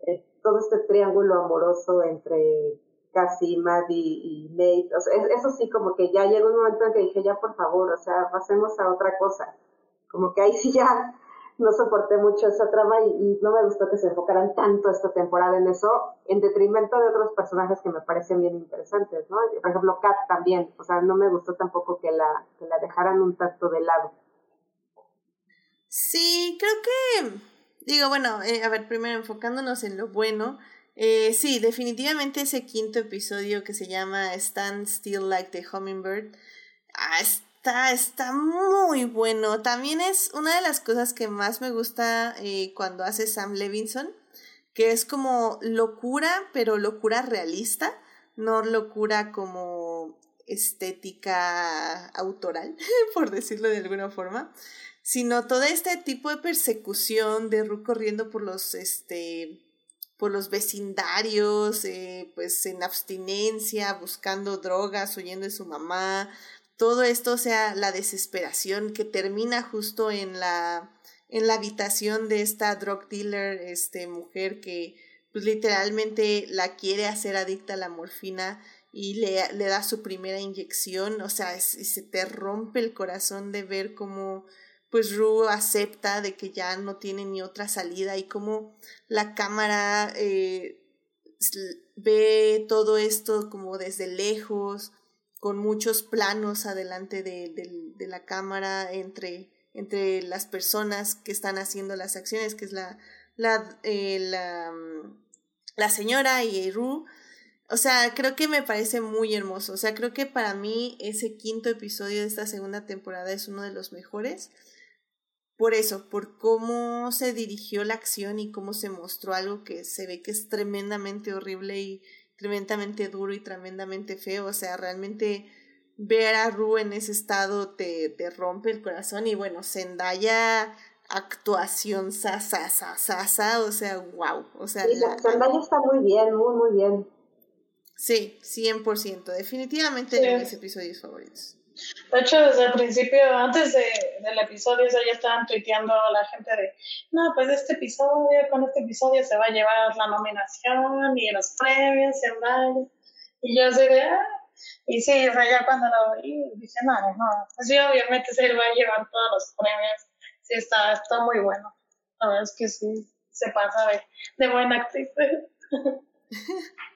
eh, todo este triángulo amoroso entre Cassie, Maddie y Nate, o sea, eso sí como que ya llegó un momento en que dije, ya por favor, o sea, pasemos a otra cosa, como que ahí sí ya no soporté mucho esa trama y, no me gustó que se enfocaran tanto esta temporada en eso, en detrimento de otros personajes que me parecen bien interesantes, ¿no? Por ejemplo, Kat también, o sea, no me gustó tampoco que la, que la dejaran un tanto de lado. Sí, creo que, digo, bueno, eh, a ver, primero enfocándonos en lo bueno, eh, sí, definitivamente ese quinto episodio que se llama Stand Still Like the Hummingbird, ah, Está, muy bueno. También es una de las cosas que más me gusta eh, cuando hace Sam Levinson, que es como locura, pero locura realista, no locura como estética autoral, (laughs) por decirlo de alguna forma, sino todo este tipo de persecución de Ru corriendo por los, este, por los vecindarios, eh, pues en abstinencia, buscando drogas, huyendo de su mamá, todo esto, o sea, la desesperación que termina justo en la, en la habitación de esta drug dealer, este, mujer que pues literalmente la quiere hacer adicta a la morfina y le, le da su primera inyección, o sea, se te rompe el corazón de ver cómo pues Rue acepta de que ya no tiene ni otra salida y cómo la cámara eh, ve todo esto como desde lejos, con muchos planos adelante de, de, la cámara entre, entre las personas que están haciendo las acciones, que es la, la, eh, la, mm, la señora y Ru. O sea, creo que me parece muy hermoso. O sea, creo que para mí ese quinto episodio de esta segunda temporada es uno de los mejores. Por eso, por cómo se dirigió la acción y cómo se mostró algo que se ve que es tremendamente horrible y, tremendamente duro y tremendamente feo. O sea, realmente ver a Ru en ese estado te, te rompe el corazón. Y bueno, Zendaya actuación sasa, sasa, o sea, wow. O sea, Zendaya está muy bien, muy, muy bien. Sí, 100%. Definitivamente de mis episodios favoritos. De hecho, desde el principio, antes de, del episodio, ya estaban tuiteando la gente de, no, pues este episodio, con este episodio se va a llevar la nominación y los premios y el Y yo así de, ah". y sí, ya cuando lo vi, dije, no, no, pues sí, obviamente se va a llevar todos los premios. Sí, está, está muy bueno. La verdad es que sí, se pasa de, de buena actriz. (laughs)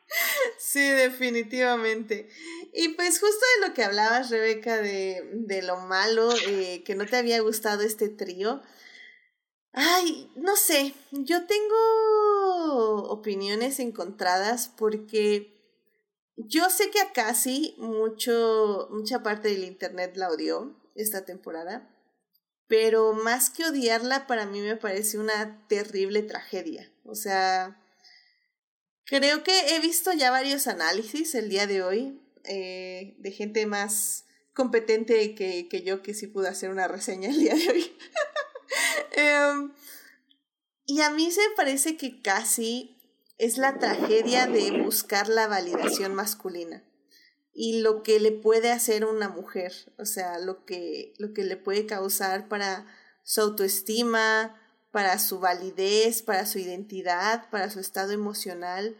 Sí, definitivamente. Y pues justo de lo que hablabas, Rebeca, de, de lo malo, eh, que no te había gustado este trío. Ay, no sé, yo tengo opiniones encontradas porque yo sé que a casi mucho, mucha parte del internet la odió esta temporada, pero más que odiarla, para mí me parece una terrible tragedia. O sea, Creo que he visto ya varios análisis el día de hoy eh, de gente más competente que, que, yo que sí pude hacer una reseña el día de hoy. (laughs) Em, y a mí se parece que casi es la tragedia de buscar la validación masculina y lo que le puede hacer una mujer, o sea, lo que, lo que le puede causar para su autoestima, para su validez, para su identidad, para su estado emocional.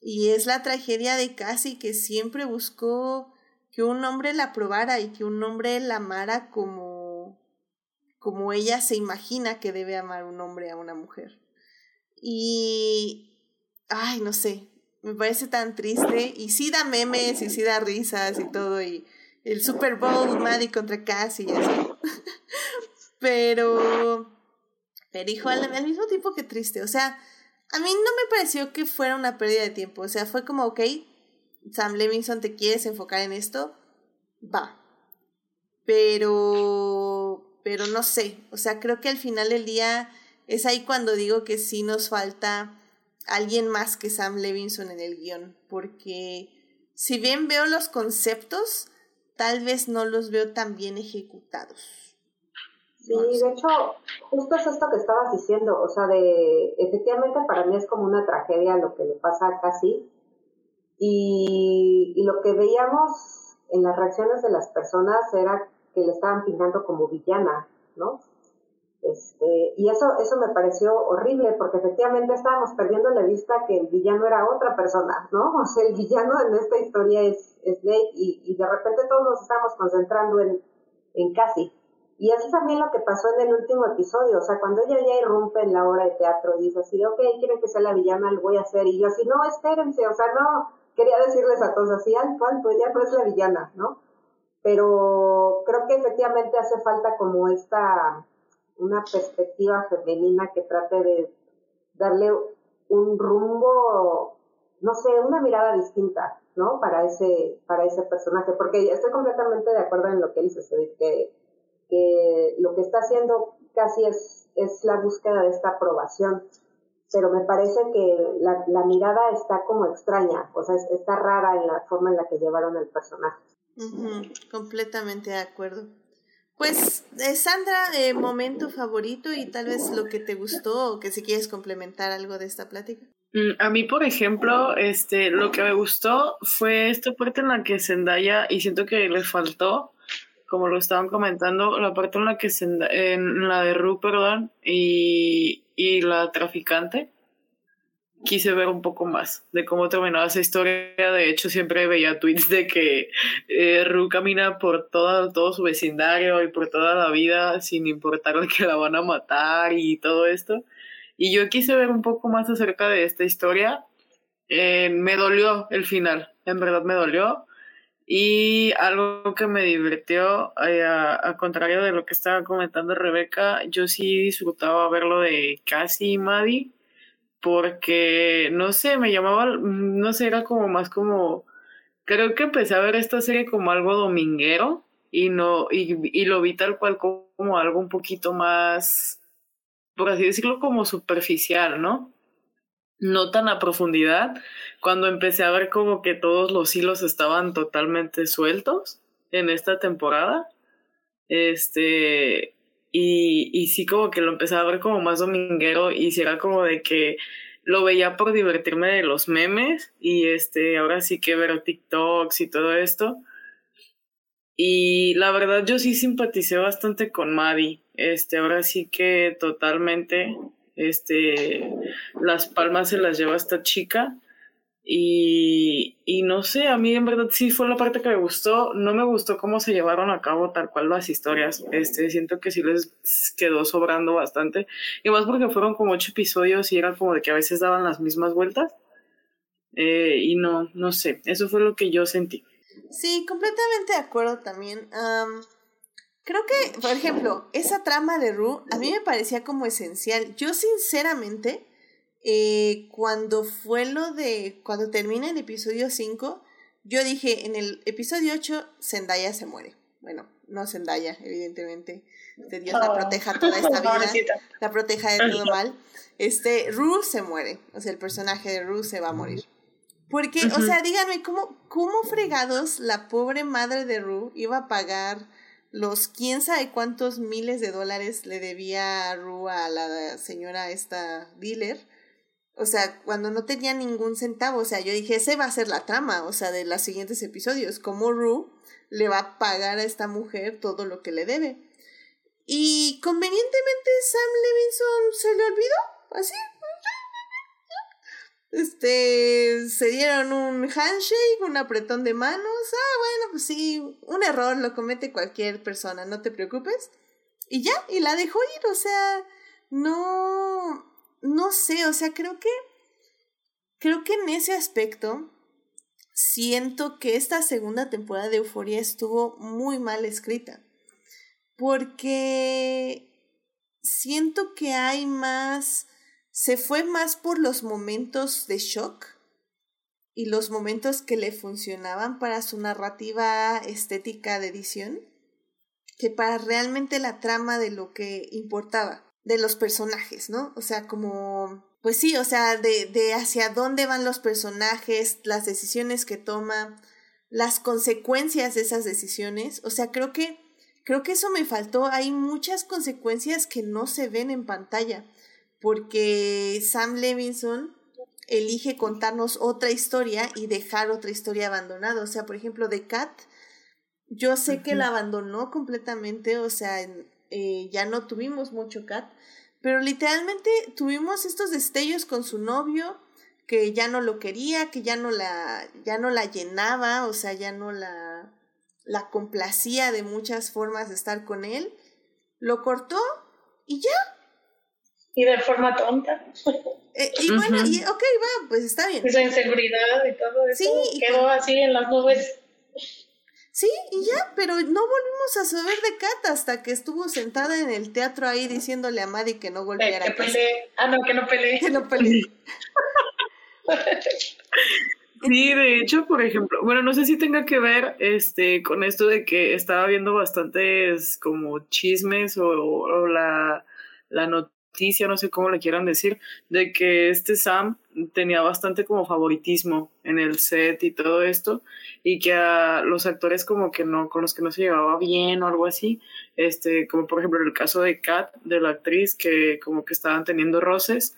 Y es la tragedia de Cassie que siempre buscó que un hombre la probara y que un hombre la amara como, como ella se imagina que debe amar un hombre a una mujer. Y, ay, no sé, me parece tan triste y sí da memes y sí da risas y todo y el Super Bowl Maddie contra Cassie y así. (laughs) pero pero hijo, al, mismo tiempo que triste. O sea, a mí no me pareció que fuera una pérdida de tiempo. O sea, fue como, ok, Sam Levinson, ¿te quieres enfocar en esto? Va. Pero, pero no sé. O sea, creo que al final del día es ahí cuando digo que sí nos falta alguien más que Sam Levinson en el guion. Porque si bien veo los conceptos, tal vez no los veo tan bien ejecutados. Sí, de hecho, justo es esto que estabas diciendo, o sea, de, efectivamente para mí es como una tragedia lo que le pasa a Cassie, y, y lo que veíamos en las reacciones de las personas era que le estaban pintando como villana, ¿no? Este, y eso, eso me pareció horrible porque efectivamente estábamos perdiendo la vista que el villano era otra persona, ¿no? (laughs) O sea, el villano en esta historia es, es y, y de repente todos nos estamos concentrando en, en Cassie. Y eso es también lo que pasó en el último episodio, o sea, cuando ella ya irrumpe en la obra de teatro, dice así, ok, quieren que sea la villana, lo voy a hacer, y yo así, no, espérense, o sea, no, quería decirles a todos así, alto, alto, ella no es la villana, ¿no? Pero creo que efectivamente hace falta como esta, una perspectiva femenina que trate de darle un rumbo, no sé, una mirada distinta, ¿no? Para ese, para ese personaje, porque estoy completamente de acuerdo en lo que dice, que que lo que está haciendo casi es, es la búsqueda de esta aprobación, pero me parece que la, la mirada está como extraña, o sea, está rara en la forma en la que llevaron el personaje. completamente de acuerdo. Pues, eh, Sandra, eh, momento favorito y tal vez lo que te gustó o que si quieres complementar algo de esta plática. Mm, a mí, por ejemplo, este, lo que me gustó fue esta parte en la que Zendaya, y siento que le faltó, como lo estaban comentando, la parte en la que se, en la de Ru, perdón, y, y la traficante, quise ver un poco más de cómo terminaba esa historia. De hecho, siempre veía tweets de que eh, Ru camina por todo, todo su vecindario y por toda la vida sin importarle que la van a matar y todo esto. Y yo quise ver un poco más acerca de esta historia. Eh, me dolió el final, en verdad me dolió. Y algo que me divirtió, eh, a, contrario de lo que estaba comentando Rebeca, yo sí disfrutaba verlo de Cassie y Maddie, porque no sé, me llamaba, no sé, era como más como, creo que empecé a ver esta serie como algo dominguero y no, y, y lo vi tal cual como algo un poquito más, por así decirlo, como superficial, ¿no? No tan a profundidad, cuando empecé a ver como que todos los hilos estaban totalmente sueltos en esta temporada. Este, y, y sí como que lo empecé a ver como más dominguero y si era como de que lo veía por divertirme de los memes y este, ahora sí que ver TikToks y todo esto. Y la verdad yo sí simpaticé bastante con Maddie. Este, ahora sí que totalmente, este, las palmas se las lleva esta chica. Y, y no sé, a mí en verdad sí fue la parte que me gustó. No me gustó cómo se llevaron a cabo tal cual las historias. Este, siento que sí les quedó sobrando bastante. Y más porque fueron como ocho episodios y era como de que a veces daban las mismas vueltas. Eh, y no, no sé, eso fue lo que yo sentí. Sí, completamente de acuerdo también. Creo que, por ejemplo, esa trama de Rue a mí me parecía como esencial. Yo sinceramente eh, cuando fue lo de, cuando termina el episodio 5, yo dije, en el episodio 8, Zendaya se muere. Bueno, no Zendaya, evidentemente. De Dios la oh. proteja toda esta (laughs) vida, la proteja de todo mal. Este, Rue se muere, o sea, el personaje de Rue se va a morir. Porque, o sea, díganme, ¿cómo, ¿cómo fregados la pobre madre de Rue iba a pagar los quién sabe cuántos miles de dólares le debía Rue a la señora esta dealer o sea, cuando no tenía ningún centavo, o sea, yo dije, ese va a ser la trama, o sea, de los siguientes episodios, cómo Rue le va a pagar a esta mujer todo lo que le debe. Y convenientemente Sam Levinson se le olvidó, así. Este, se dieron un handshake, un apretón de manos. Ah, bueno, pues sí, un error lo comete cualquier persona, no te preocupes. Y ya, y la dejó ir, o sea, no, no sé, o sea, creo que, creo que en ese aspecto siento que esta segunda temporada de Euforia estuvo muy mal escrita. Porque siento que hay más, se fue más por los momentos de shock y los momentos que le funcionaban para su narrativa estética de edición que para realmente la trama de lo que importaba de los personajes, ¿no? O sea, como, pues sí, o sea, de, de hacia dónde van los personajes, las decisiones que toma, las consecuencias de esas decisiones. O sea, creo que, creo que eso me faltó. Hay muchas consecuencias que no se ven en pantalla, porque Sam Levinson elige contarnos otra historia y dejar otra historia abandonada. O sea, por ejemplo, de Kat, yo sé que la abandonó completamente, o sea, eh, ya no tuvimos mucho Cat, pero literalmente tuvimos estos destellos con su novio que ya no lo quería, que ya no la, ya no la llenaba, o sea, ya no la, la complacía de muchas formas de estar con él. Lo cortó y ya. Y de forma tonta. Eh, y bueno, y, ok, va, pues está bien. Esa inseguridad y todo eso sí, quedó así en las nubes. Sí, y ya, pero no volvimos a saber de Kat hasta que estuvo sentada en el teatro ahí diciéndole a Maddie que no volviera a casa. Ah, no, que no peleé. Que no peleé. (laughs) Sí, de hecho, por ejemplo, bueno, no sé si tenga que ver este con esto de que estaba viendo bastantes como chismes o, o la, la noticia, no sé cómo le quieran decir, de que este Sam tenía bastante como favoritismo en el set y todo esto y que a los actores como que no con los que no se llevaba bien o algo así este como por ejemplo el caso de Kat de la actriz que como que estaban teniendo roces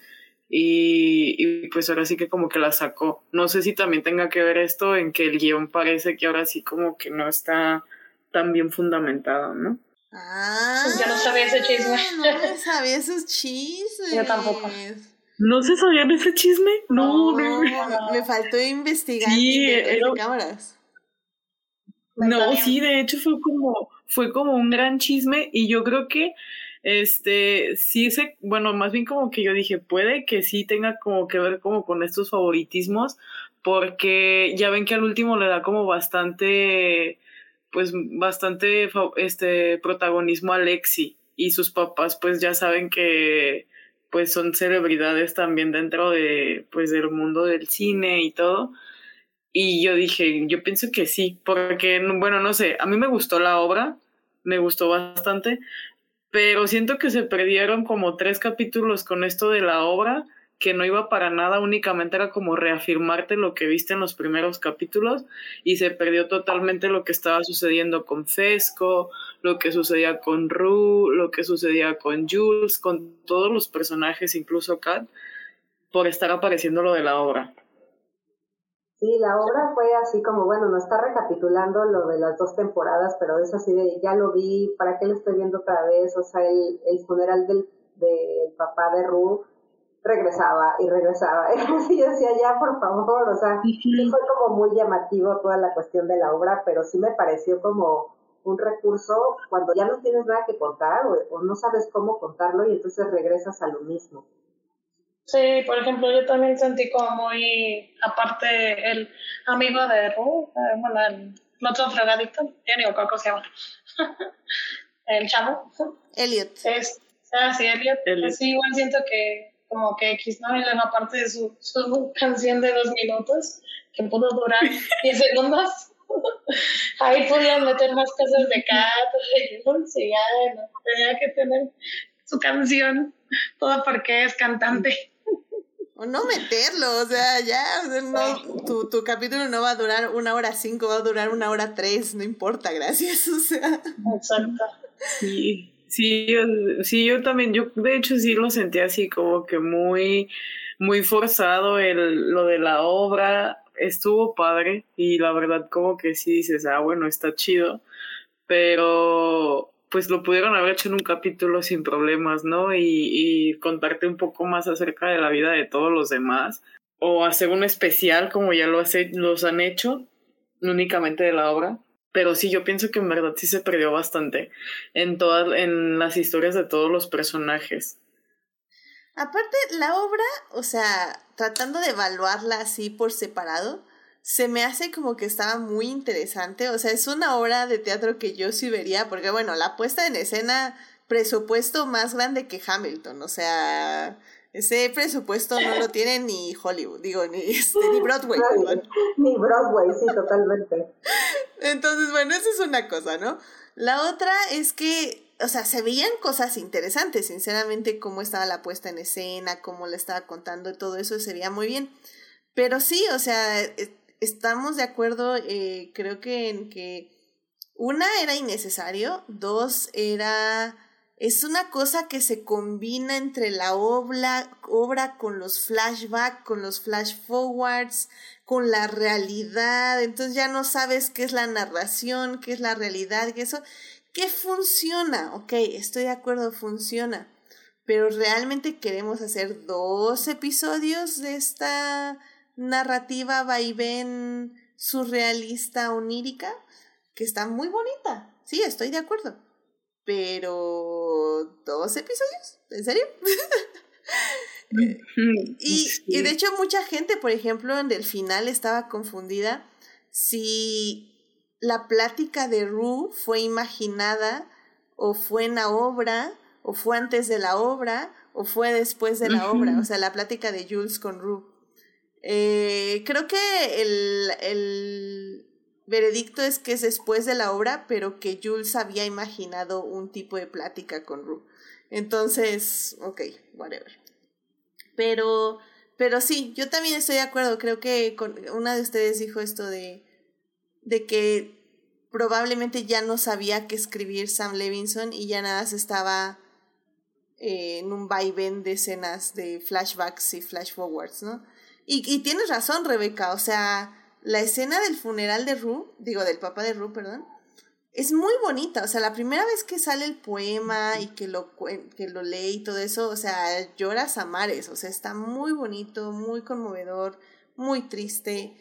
y, y, pues ahora sí que como que la sacó. No sé si también tenga que ver esto en que el guion parece que ahora sí como que no está tan bien fundamentado no Ah, ya no sabía ese chisme. No sabía esos chismes. Yo tampoco. ¿No se sabían ese chisme? No, no, me faltó investigar sí, cámaras. No, sí, de hecho fue como, fue como un gran chisme y yo creo que este sí se, bueno, más bien como que yo dije, puede que sí tenga como que ver como con estos favoritismos, porque ya ven que al último le da como bastante, pues bastante este protagonismo a y sus papás pues ya saben que pues son celebridades también dentro de, pues, del mundo del cine y todo. Y yo dije, yo pienso que sí, porque, bueno, no sé, a mí me gustó la obra, me gustó bastante, pero siento que se perdieron como tres capítulos con esto de la obra que no iba para nada, únicamente era como reafirmarte lo que viste en los primeros capítulos y se perdió totalmente lo que estaba sucediendo con Fesco, lo que sucedía con Rue, lo que sucedía con Jules, con todos los personajes, incluso Kat. por estar apareciendo lo de la obra. Sí, la obra fue así como, bueno, no está recapitulando lo de las dos temporadas, pero es así de, ya lo vi, ¿para qué lo estoy viendo otra vez? O sea, el, funeral del, del papá de Ru regresaba y regresaba. (laughs) Y yo decía, ya, por favor, o sea, sí fue como muy llamativo toda la cuestión de la obra, pero sí me pareció como un recurso cuando ya no tienes nada que contar o, no sabes cómo contarlo y entonces regresas a lo mismo. Sí, por ejemplo, yo también sentí como muy, aparte, el amigo de Ru, eh, bueno, el, otro fregadito, ya ni cómo se llama, (laughs) el chavo. Elliot. Es, ah, sí, Elliot. Sí, igual siento que como que X, ¿no? Y luego aparte de su, su canción de dos minutos, que pudo durar (laughs) 10 segundos, (laughs) ahí podían meter más cosas de Cat, y ya, no, tenía que tener su canción, todo porque es cantante. O no meterlo, o sea, ya, no, tu, tu capítulo no va a durar una hora cinco, va a durar una hora tres, no importa, gracias, (laughs) o sea. Exacto. Sí. Sí, yo, sí, yo también, yo de hecho sí lo sentí así como que muy, muy forzado el, lo de la obra, estuvo padre y la verdad como que sí dices, ah, bueno, está chido, pero pues lo pudieron haber hecho en un capítulo sin problemas, ¿no? Y, y contarte un poco más acerca de la vida de todos los demás, o hacer un especial como ya lo hace, los han hecho, únicamente de la obra pero sí, yo pienso que en verdad sí se perdió bastante en todas, en las historias de todos los personajes. Aparte, la obra, o sea, tratando de evaluarla así por separado, se me hace como que estaba muy interesante. O sea, es una obra de teatro que yo sí vería, porque bueno, la puesta en escena, presupuesto más grande que Hamilton, o sea, ese presupuesto no lo tiene ni Hollywood, digo, ni, este, ni (laughs) Broadway. ni Broadway, sí, totalmente. Entonces, bueno, esa es una cosa, ¿no? La otra es que, o sea, se veían cosas interesantes, sinceramente, cómo estaba la puesta en escena, cómo le estaba contando y todo eso se veía muy bien. Pero sí, o sea, e, estamos de acuerdo, eh, creo que en que una era innecesario, dos era es una cosa que se combina entre la obra, obra con los flashbacks, con los flash forwards, con la realidad. Entonces ya no sabes qué es la narración, qué es la realidad, qué eso. ¿Qué funciona? Ok, estoy de acuerdo, funciona. Pero realmente queremos hacer dos episodios de esta narrativa vaivén surrealista onírica que está muy bonita. Sí, estoy de acuerdo pero dos episodios, ¿en serio? (laughs) y, y de hecho mucha gente, por ejemplo, en el final estaba confundida si la plática de Rue fue imaginada o fue en la obra o fue antes de la obra o fue después de la obra, o sea, la plática de Jules con Rue. Eh, creo que el, el veredicto es que es después de la obra, pero que Jules había imaginado un tipo de plática con Rue. Entonces, ok, whatever. Pero, pero sí, yo también estoy de acuerdo. Creo que con, una de ustedes dijo esto de, de que probablemente ya no sabía qué escribir Sam Levinson y ya nada se estaba eh, en un vaivén de escenas de flashbacks y flash forwards, ¿no? Y, y tienes razón, Rebeca, o sea, la escena del funeral de Ru, digo, del papá de Ru, perdón, es muy bonita. O sea, la primera vez que sale el poema y que lo, que lo lee y todo eso, o sea, lloras a mares. O sea, está muy bonito, muy conmovedor, muy triste.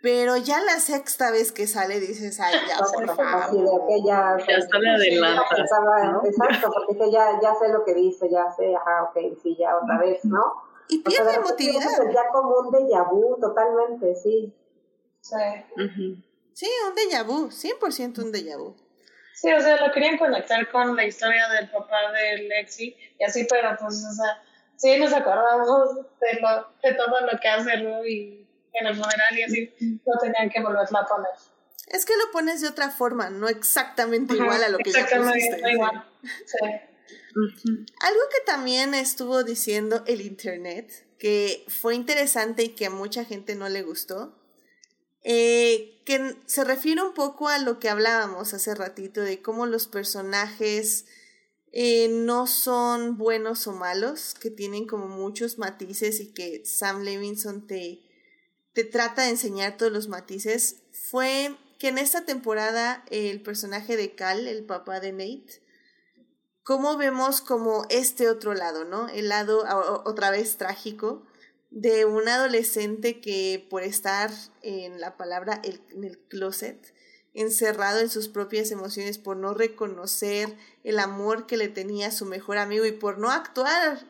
Pero ya la sexta vez que sale dices, ay, ya, por favor. que ya, ya sale adelante. Exacto, porque ya, ya sé lo que dice, ya sé, ajá, ok, sí, ya otra vez, ¿no? Y pierde emotividad. Ya como un déjà vu, totalmente, sí. Sí. Sí, un déjà vu, 100% un déjà vu. Sí, o sea, lo querían conectar con la historia del papá de Lexi y así, pero pues, o sea, sí nos acordamos de, lo, de todo lo que hace Ruby en el funeral y así, no tenían que volverla a poner. Es que lo pones de otra forma, no exactamente igual a lo que ya pusiste. igual, sí. Algo que también estuvo diciendo el internet, que fue interesante y que a mucha gente no le gustó, eh, que se refiere un poco a lo que hablábamos hace ratito de cómo los personajes eh, no son buenos o malos, que tienen como muchos matices y que Sam Levinson te, te trata de enseñar todos los matices, fue que en esta temporada el personaje de Cal, el papá de Nate, cómo vemos como este otro lado, ¿no? El lado otra vez trágico de un adolescente que por estar en la palabra en el closet, encerrado en sus propias emociones, por no reconocer el amor que le tenía su mejor amigo y por no actuar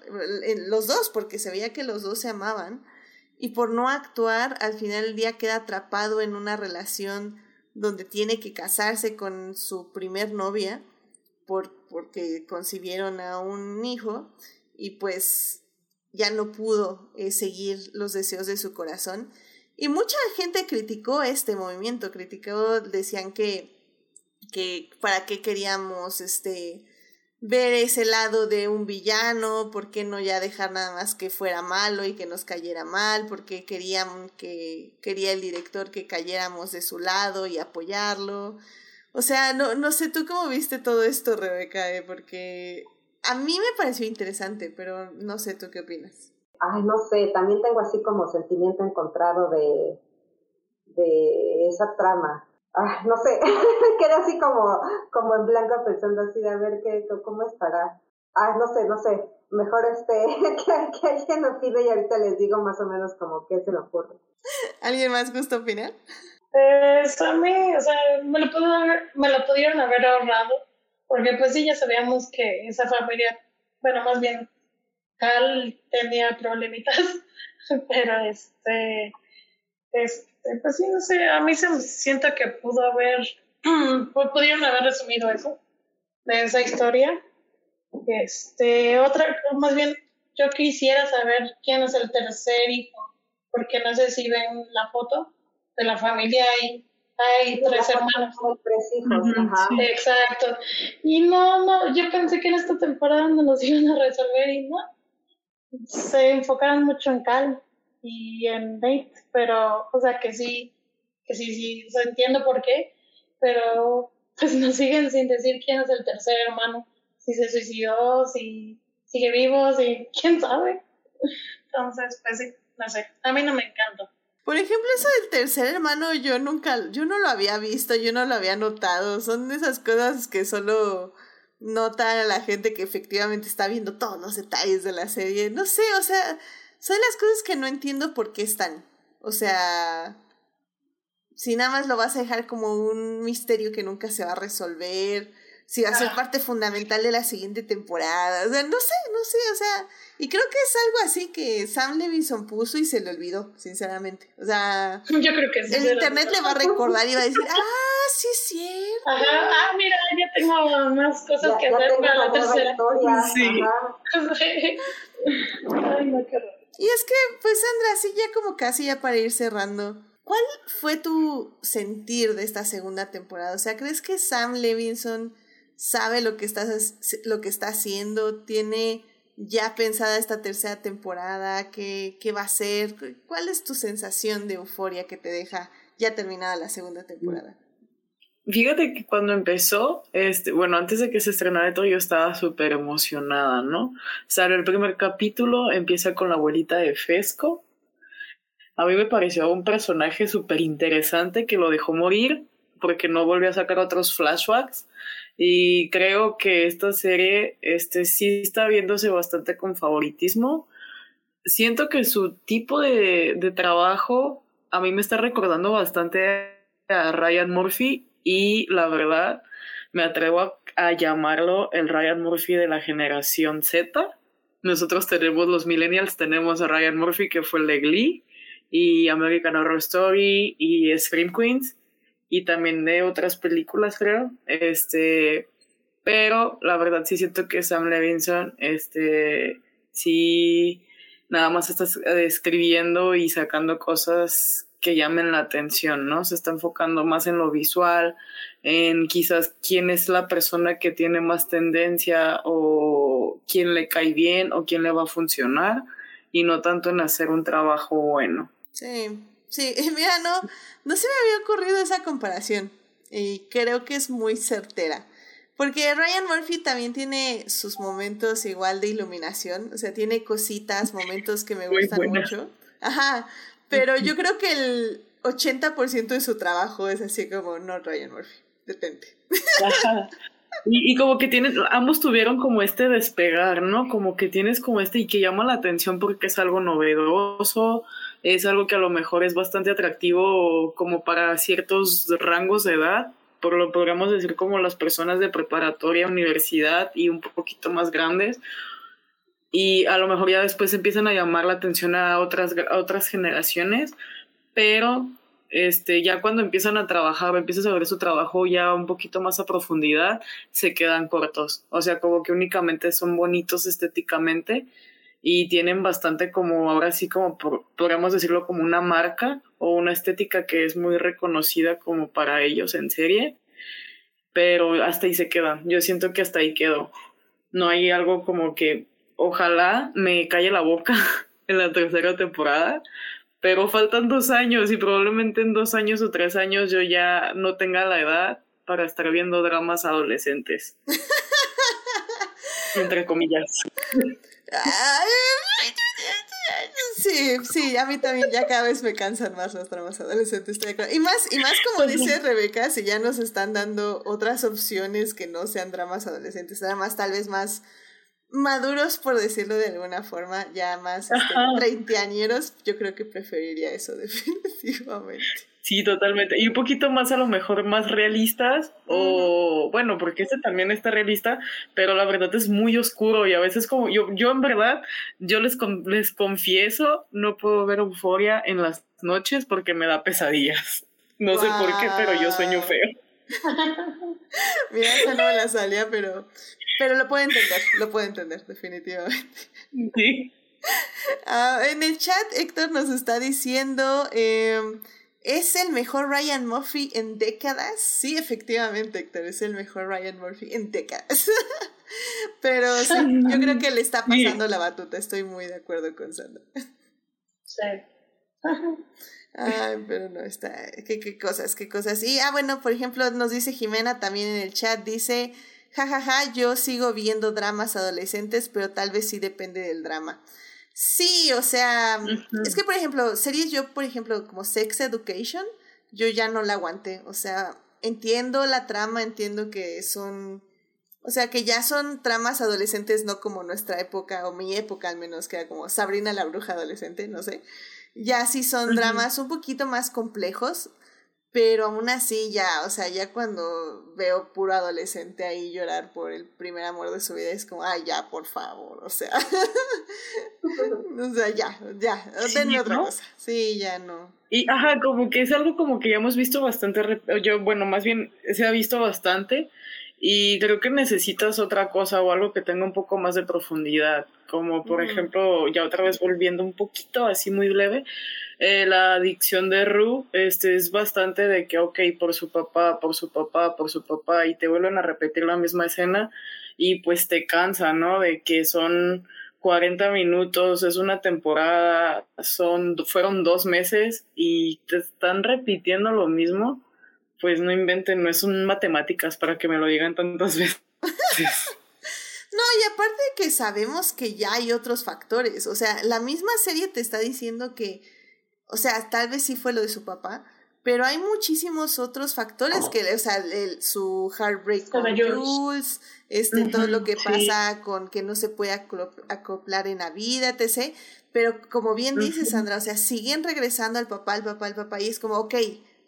los dos, porque se veía que los dos se amaban, y por no actuar, al final del día queda atrapado en una relación donde tiene que casarse con su primer novia por, porque concibieron a un hijo y pues ya no pudo eh, seguir los deseos de su corazón. Y mucha gente criticó este movimiento, criticó, decían que, que para qué queríamos este ver ese lado de un villano, por qué no ya dejar nada más que fuera malo y que nos cayera mal, porque querían que quería el director que cayéramos de su lado y apoyarlo. O sea, no, no sé tú cómo viste todo esto, Rebeca, eh? porque a mí me pareció interesante, pero no sé tú qué opinas. Ay, no sé, también tengo así como sentimiento encontrado de, de esa trama. Ay, no sé, (laughs) quedé así como, como en blanco pensando así de a ver qué, cómo estará. Ay, no sé, no sé, mejor este, (laughs) que, que alguien opine y ahorita les digo más o menos como qué se le ocurre. ¿Alguien más gusta opinar? Pues a mí, o sea, me lo, pudo me lo pudieron haber ahorrado porque pues sí, ya sabíamos que esa familia, bueno, más bien, Cal tenía problemitas, (laughs) pero este, este, pues sí, no sé, a mí se me siento que pudo haber, (clears throat) pudieron haber resumido eso, de esa historia. Este, otra, más bien, yo quisiera saber quién es el tercer hijo, porque no sé si ven la foto de la familia ahí hay tres hermanos. Tres hijos, Exacto. Y no, no, yo pensé que en esta temporada no nos (laughs) iban a resolver y no. Se enfocaron mucho en Cal y en Nate, pero, o sea, que sí, que sí, sí, entiendo por qué, pero pues nos (laughs) siguen sin decir quién es el tercer hermano, si se suicidó, si sigue vivo, si (laughs) quién sabe. Entonces, pues sí, no sé, a mí no me encanta. Por ejemplo, eso del tercer hermano, yo nunca, yo no lo había visto, yo no lo había notado. Son esas cosas que solo nota la gente que efectivamente está viendo todos los detalles de la serie. No sé, o sea, son las cosas que no entiendo por qué están. O sea, si nada más lo vas a dejar como un misterio que nunca se va a resolver si va a ser parte fundamental de la siguiente temporada. O sea, no sé, no sé, o sea, y creo que es algo así que Sam Levinson puso y se le olvidó, sinceramente. O sea, (laughs) yo creo que sí, el internet le va a recordar y va a decir, (laughs) ah, sí es cierto. Ajá, ah, mira, ya tengo más cosas que hacer para la tercera. Historia. (laughs) Sí. Ay, no, qué Y es que, pues, Sandra, así ya como casi ya para ir cerrando. ¿Cuál fue tu sentir de esta segunda temporada? O sea, ¿crees que Sam Levinson sabe lo que, está, lo que está haciendo, tiene ya pensada esta tercera temporada, qué, qué va a ser, cuál es tu sensación de euforia que te deja ya terminada la segunda temporada. Fíjate que cuando empezó, este, bueno, antes de que se estrenara todo, yo estaba súper emocionada, ¿no? O el primer capítulo empieza con la abuelita de Fesco. A mí me pareció un personaje súper interesante que lo dejó morir porque no volvió a sacar otros flashbacks. Y creo que esta serie este, sí está viéndose bastante con favoritismo. Siento que su tipo de, de trabajo a mí me está recordando bastante a Ryan Murphy y la verdad me atrevo a, llamarlo el Ryan Murphy de la generación Z. Nosotros tenemos los millennials, tenemos a Ryan Murphy que fue el de y American Horror Story y Scream Queens y también de otras películas, creo. Este, pero la verdad sí siento que Sam Levinson, este, sí, nada más está escribiendo y sacando cosas que llamen la atención, ¿no? Se está enfocando más en lo visual, en quizás quién es la persona que tiene más tendencia o quién le cae bien o quién le va a funcionar y no tanto en hacer un trabajo bueno. Sí, Sí, (laughs) mira, no, no se me había ocurrido esa comparación y creo que es muy certera. Porque Ryan Murphy también tiene sus momentos igual de iluminación, o sea, tiene cositas, momentos que me (laughs) gustan mucho. Ajá, pero yo (laughs) creo que el 80% de su trabajo es así como, no, Ryan Murphy, detente. Ajá. Y, y, como que tienen, ambos tuvieron como este despegar, ¿no? Como que tienes como este y que llama la atención porque es algo novedoso, es algo que a lo mejor es bastante atractivo como para ciertos rangos de edad, por lo podríamos decir como las personas de preparatoria, universidad y un poquito más grandes. Y a lo mejor ya después empiezan a llamar la atención a otras, a otras generaciones, pero este, ya cuando empiezan a trabajar, empiezas a ver su trabajo ya un poquito más a profundidad, se quedan cortos. O sea, como que únicamente son bonitos estéticamente y tienen bastante como, ahora sí como podríamos decirlo como una marca o una estética que es muy reconocida como para ellos en serie, pero hasta ahí se quedan. Yo siento que hasta ahí quedó. No hay algo como que ojalá me calle la boca (laughs) en la tercera temporada, pero faltan dos años y probablemente en dos años o tres años yo ya no tenga la edad para estar viendo dramas adolescentes. (laughs) Entre comillas. Sí, sí, a mí también ya cada vez me cansan más los dramas adolescentes. Y más, y más como dice Rebeca, si ya nos están dando otras opciones que no sean dramas adolescentes, dramas tal vez más maduros, por decirlo de alguna forma, ya más este, treintañeros, yo creo que preferiría eso (laughs) definitivamente. Sí, totalmente. Y un poquito más a lo mejor más realistas o bueno, porque este también está realista, pero la verdad es muy oscuro y a veces como yo yo en verdad yo les les confieso, no puedo ver euforia en las noches porque me da pesadillas. No sé por qué, pero yo sueño feo. (laughs) Mira, esa no me la salía, pero pero lo puedo entender, lo puedo entender, definitivamente. Sí. Ah, en el chat, Héctor nos está diciendo, em, ¿es el mejor Ryan Murphy en décadas? Sí, efectivamente, Héctor, es el mejor Ryan Murphy en décadas. (laughs) Pero sí, yo creo que le está pasando la batuta, estoy muy de acuerdo con Sandra. Sí. Ay, pero no está. ¿Qué, qué cosas, qué cosas. Y, ah, bueno, por ejemplo, nos dice Jimena también en el chat, dice, jajaja, yo sigo viendo dramas adolescentes, pero tal vez sí depende del drama. Sí, o sea, es que por ejemplo, series yo, por ejemplo, como Sex Education, yo ya no la aguanté, o sea, entiendo la trama, entiendo que son, o sea, que ya son tramas adolescentes, no como nuestra época, o mi época al menos, que era como Sabrina la bruja adolescente, no sé, ya sí son dramas un poquito más complejos, pero aún así ya, o sea, ya cuando veo puro adolescente ahí llorar por el primer amor de su vida es como, ay, ya, por favor, o sea, (laughs) o sea, ya, ya, denme otra cosa, sí, ya no. Y, ajá, como que es algo como que ya hemos visto bastante, yo, bueno, más bien se ha visto bastante y creo que necesitas otra cosa o algo que tenga un poco más de profundidad, como por ejemplo, ya otra vez volviendo un poquito así muy leve, eh, la adicción de Ru este, es bastante de que, ok, por su papá, por su papá, por su papá, y te vuelven a repetir la misma escena y pues te cansa, ¿no? De que son 40 minutos, es una temporada, son, fueron dos meses y te están repitiendo lo mismo, pues no inventen, no es un matemáticas para que me lo digan tantas (laughs) veces. No, y aparte que sabemos que ya hay otros factores, o sea, la misma serie te está diciendo que o sea, tal vez sí fue lo de su papá, pero hay muchísimos otros factores que, o sea, el, su heartbreak con Jules, este, todo lo que pasa con que no se puede acoplar en la vida, etc. Pero como bien dice Sandra, o sea, siguen regresando al papá, al papá, al papá, y es como, ok,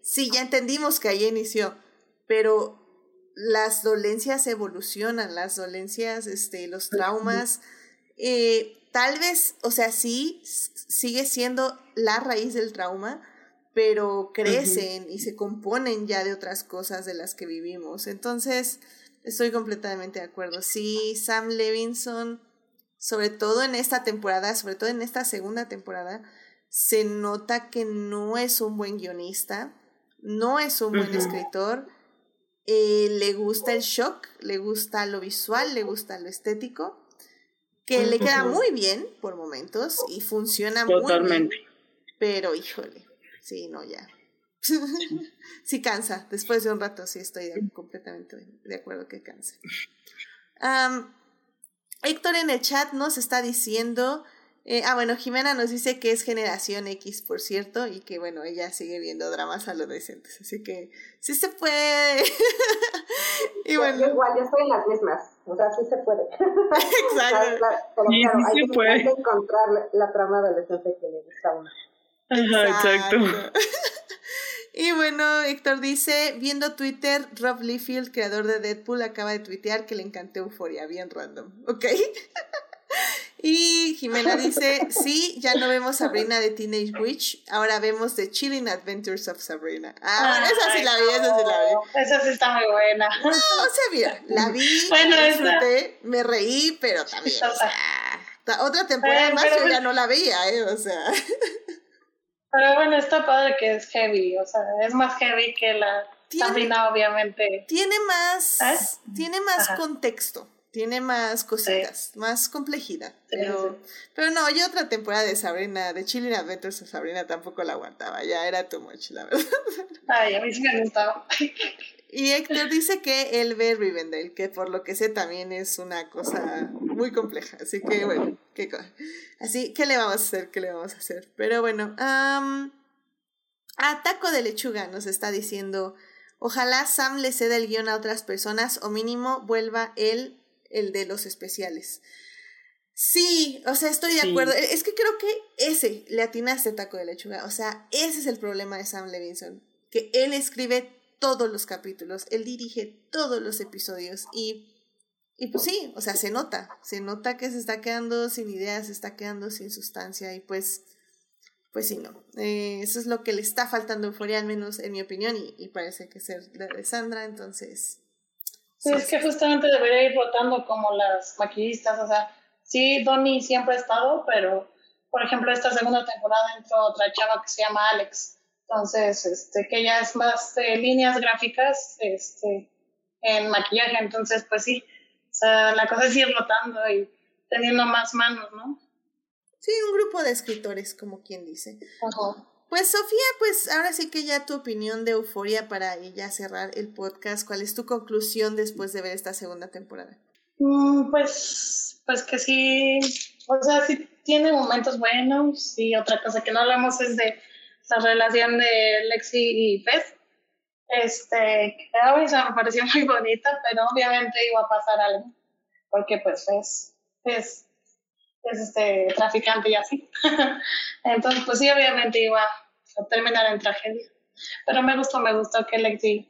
sí, ya entendimos que ahí inició, pero las dolencias evolucionan, las dolencias, este, los traumas, eh, tal vez, o sea, sí, sigue siendo la raíz del trauma, pero crecen y se componen ya de otras cosas de las que vivimos. Entonces, estoy completamente de acuerdo. Sí, Sam Levinson, sobre todo en esta temporada, sobre todo en esta segunda temporada, se nota que no es un buen guionista, no es un buen escritor. Eh, le gusta el shock, le gusta lo visual, le gusta lo estético, que le queda muy bien por momentos y funciona muy bien. Pero híjole, sí, no, ya. (laughs) sí cansa, después de un rato sí estoy completamente de acuerdo que cansa. Héctor en el chat nos está diciendo eh, ah, bueno, Jimena nos dice que es generación X, por cierto, y que bueno, ella sigue viendo dramas adolescentes, así que sí se puede. (laughs) y bueno. Yo igual, yo estoy en las mismas, o sea, sí se puede. (laughs) (laughs) Exacto. pero sí, claro, hay, que, puede. hay, que, encontrar la, trama adolescente que le gusta a uno. Ajá, exacto. (laughs) Y bueno, Héctor dice, viendo Twitter, Rob Liefeld, creador de Deadpool, acaba de tuitear que le encantó Euforia, bien random, ¿ok? Y Jimena (laughs) dice, sí, ya no vemos Sabrina de Teenage Witch, ahora vemos The Chilling Adventures of Sabrina. Ah, bueno, esa sí la vi, esa sí la vi. Esa sí está muy buena. (laughs) No, o sea, mira, la vi, bueno, disfruté, me reí, pero también, o sea, otra temporada más yo ya no la veía, ¿eh? O sea. Pero bueno, está padre que es heavy, o sea, es más heavy que la Sabrina, obviamente. Tiene más, ¿Eh? tiene más contexto tiene más cositas, más complejidad. Pero, pero no, yo otra temporada de Sabrina, de Chilling Adventures of Sabrina tampoco la aguantaba, ya era too much, la verdad. (laughs) Ay, a mí sí me gustaba. Y Héctor dice que él ve Rivendell, que por lo que sé también es una cosa muy compleja. Así que bueno, qué Así, ¿qué le vamos a hacer? ¿Qué le vamos a hacer? Pero bueno, um, a Taco de Lechuga nos está diciendo, ojalá Sam le ceda el guion a otras personas o mínimo vuelva él el de los especiales. Sí, o sea, estoy de acuerdo. Es que creo que ese le atinaste taco de lechuga. O sea, ese es el problema de Sam Levinson. Que él escribe todos los capítulos, él dirige todos los episodios y, y pues sí, o sea, se nota, se nota que se está quedando sin ideas, se está quedando sin sustancia y pues, pues sí, no. Eh, eso es lo que le está faltando a Euforia, al menos en mi opinión, y, y parece que ser la de Sandra, entonces Sí, es que justamente debería ir votando como las maquillistas, o sea, sí, Donnie siempre ha estado, pero por ejemplo, esta segunda temporada entró otra chava que se llama Alex, entonces, este, que ya es más de líneas gráficas, este, en maquillaje, entonces, pues sí, o sea, la cosa es ir rotando y teniendo más manos, ¿no? Sí, un grupo de escritores, como quien dice. Ajá. Pues Sofía, pues ahora sí que ya tu opinión de Euforia para ya cerrar el podcast. ¿Cuál es tu conclusión después de ver esta segunda temporada? Mm, pues, pues que sí, o sea, sí tiene momentos buenos y otra cosa que no hablamos es de la relación de Lexi y Beth. Este, que a mí me pareció muy bonita, pero obviamente iba a pasar algo, porque pues es, es es este traficante y así. (laughs) Entonces, pues sí, obviamente iba a terminar en tragedia. Pero me gustó, me gustó que Lexi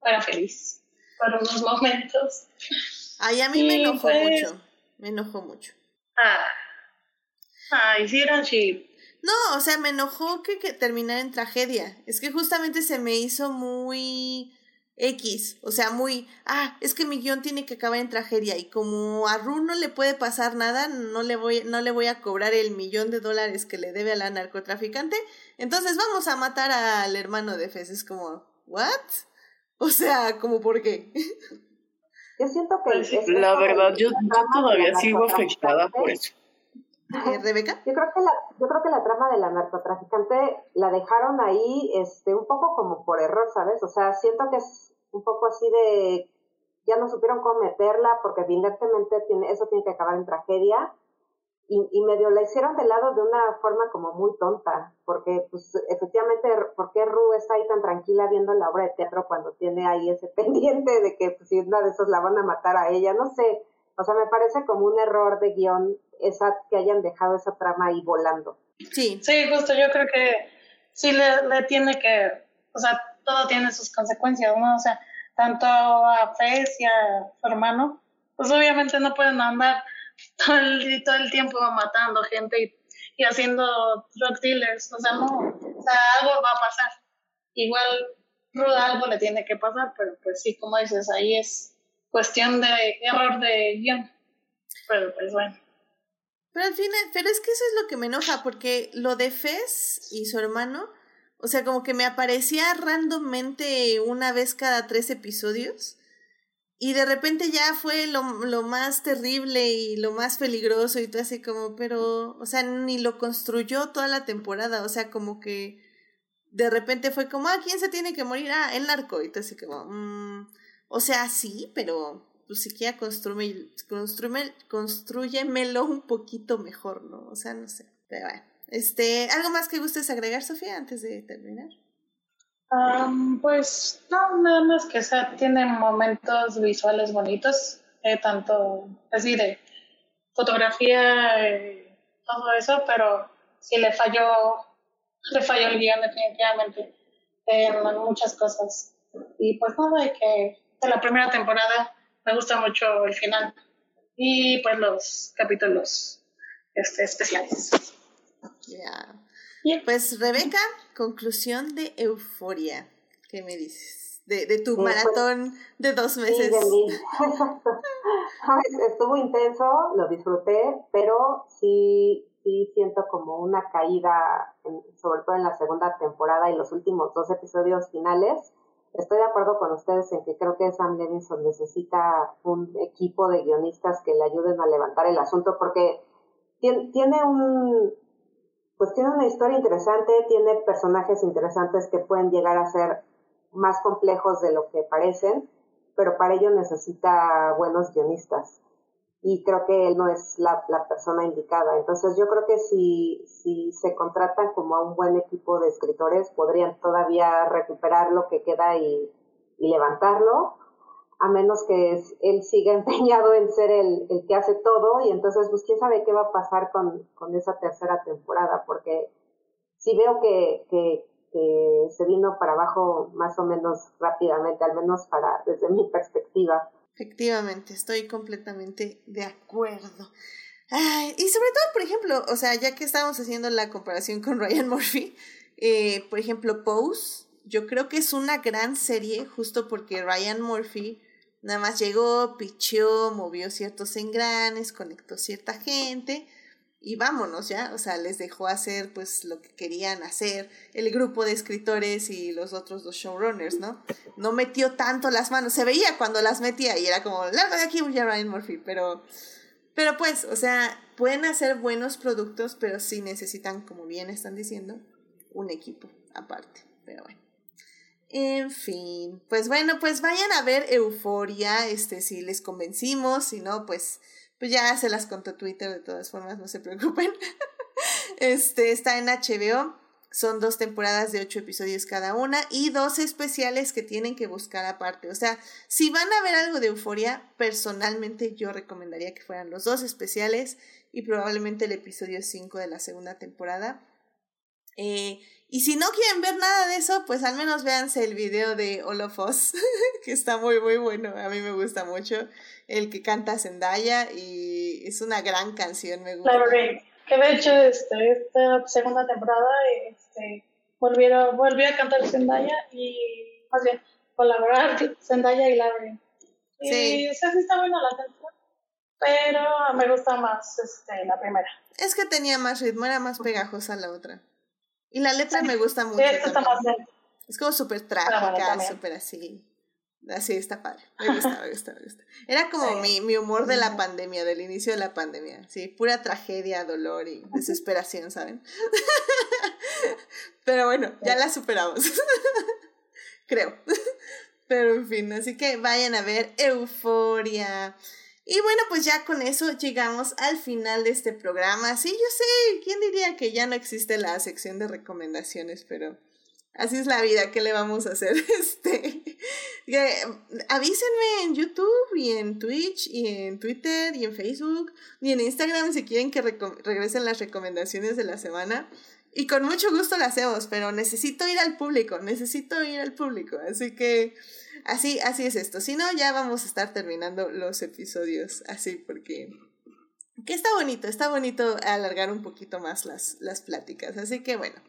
fuera feliz por unos momentos. Ay, a mí me enojó mucho. Me enojó mucho. Ah. Ay, sí eran No, o sea, me enojó que, que terminara en tragedia. Es que justamente se me hizo muy X, o sea, muy, ah, es que mi guion tiene que acabar en tragedia y como a Ru no le puede pasar nada, no le voy, no le voy a cobrar el millón de dólares que le debe a la narcotraficante, entonces vamos a matar al hermano de Fez. Es como, ¿what? O sea, como por qué? Yo siento que... Pues la verdad, yo, yo todavía sigo afectada por eso. Eh, Rebeca. Yo creo que la, yo creo que la trama de la narcotraficante la dejaron ahí, este, un poco como por error, ¿sabes? O sea, siento que es un poco así de, ya no supieron cómo meterla, porque evidentemente tiene, eso tiene que acabar en tragedia, y, y medio la hicieron de lado de una forma como muy tonta, porque pues efectivamente, ¿por qué Ru está ahí tan tranquila viendo la obra de teatro cuando tiene ahí ese (laughs) pendiente de que pues, si una de esas la van a matar a ella? No sé, o sea, me parece como un error de guion esa, que hayan dejado esa trama ahí volando. Sí. Sí, justo, yo creo que sí le, le tiene que, o sea, todo tiene sus consecuencias, ¿no? O sea, tanto a Fez y a su hermano, pues obviamente no pueden andar todo el, todo el tiempo matando gente y, y haciendo drug dealers, o sea, no, o sea, algo va a pasar. Igual, Ruda algo le tiene que pasar, pero pues sí, como dices, ahí es cuestión de error de guion. Pero pues bueno. Pero al final, pero es que eso es lo que me enoja, porque lo de Fez y su hermano, o sea, como que me aparecía randommente una vez cada tres episodios. Y de repente ya fue lo, lo más terrible y lo más peligroso y todo así como, pero, o sea, ni lo construyó toda la temporada, o sea, como que de repente fue como, ah, ¿quién se tiene que morir? Ah, el narco. Y entonces como, mm, o sea, sí, pero pues siquiera construye, construye, construyemelo un poquito mejor, ¿no? O sea, no sé. Pero bueno. Este, ¿algo más que gustes agregar, Sofía, antes de terminar? pues no, nada más que sea, tiene momentos visuales bonitos, eh, tanto así de fotografía, eh, todo eso, pero sí le falló, le falló el guion definitivamente en muchas cosas. Y pues nada, de que de la primera temporada me gusta mucho el final y pues los capítulos este, especiales. Ya. Pues Rebeca, conclusión de Euforia. ¿Qué me dices? De, de tu pues, maratón de dos meses. (laughs) Estuvo intenso, lo disfruté, pero sí, sí siento como una caída, sobre todo en la segunda temporada y los últimos dos episodios finales. Estoy de acuerdo con ustedes en que creo que Sam Levinson necesita un equipo de guionistas que le ayuden a levantar el asunto porque tiene un, pues tiene una historia interesante, tiene personajes interesantes que pueden llegar a ser más complejos de lo que parecen, pero para ello necesita buenos guionistas. Y creo que él no es la, persona indicada. Entonces yo creo que si, si se contratan como a un buen equipo de escritores, podrían todavía recuperar lo que queda y, y levantarlo a menos que él siga (laughs) empeñado en ser el, el, que hace todo y entonces pues quién sabe qué va a pasar con, con esa tercera temporada porque si veo que, que, que, se vino para abajo más o menos rápidamente, al menos para desde mi perspectiva. Efectivamente, estoy completamente de acuerdo. Y sobre todo, por ejemplo, o sea, ya que estamos haciendo la comparación con Ryan Murphy, eh, por ejemplo, Pose, yo creo que es una gran serie justo porque Ryan Murphy Nada más llegó, pichó, movió ciertos engranes, conectó cierta gente y vámonos ya, o sea, les dejó hacer pues lo que querían hacer el grupo de escritores y los otros dos showrunners, ¿no? No metió tanto las manos, se veía cuando las metía y era como, larga de aquí, ya Ryan Murphy, pero, pero pues, o sea, pueden hacer buenos productos, pero sí necesitan, como bien están diciendo, un equipo aparte, pero bueno. En fin, pues bueno, pues vayan a ver Euforia, este, si les convencimos, si no, pues, pues ya se las contó Twitter de todas formas, no se preocupen. (laughs) este, está en HBO, son dos temporadas de ocho episodios cada una y dos especiales que tienen que buscar aparte. O sea, si van a ver algo de Euforia, personalmente yo recomendaría que fueran los dos especiales y probablemente el episodio 5 de la segunda temporada. Eh, y si no quieren ver nada de eso, pues al menos véanse el video de All of Us, (laughs) que está muy, muy bueno. A mí me gusta mucho. El que canta Zendaya y es una gran canción, me gusta. que de hecho este, esta segunda temporada este, volvieron, volvió a cantar Zendaya y más bien colaborar Zendaya y Lauren. Y sí. sí está buena la canción, pero me gusta más este, la primera. Es que tenía más ritmo, era más pegajosa la otra. Y la letra me gusta mucho. es como súper trágica, súper así. Así está padre. Me (laughs) gusta, me gusta, me gusta. Era como mi, mi humor de la pandemia, del inicio de la pandemia. Sí, pura tragedia, dolor y desesperación, ¿saben? (laughs) Pero bueno, ya la superamos. (laughs) Creo. Pero en fin, así que vayan a ver Euforia. Y bueno, pues ya con eso llegamos al final de este programa. Sí, yo sé, ¿quién diría que ya no existe la sección de recomendaciones? Pero así es la vida, ¿qué le vamos a hacer? (laughs) Este, avísenme en YouTube y en Twitch y en Twitter y en Facebook y en Instagram si quieren que regresen las recomendaciones de la semana. Y con mucho gusto lo hacemos, pero necesito ir al público, necesito ir al público. Así que Así, así es esto. Si no, ya vamos a estar terminando los episodios así porque... Que está bonito, está bonito alargar un poquito más las, las pláticas. Así que bueno.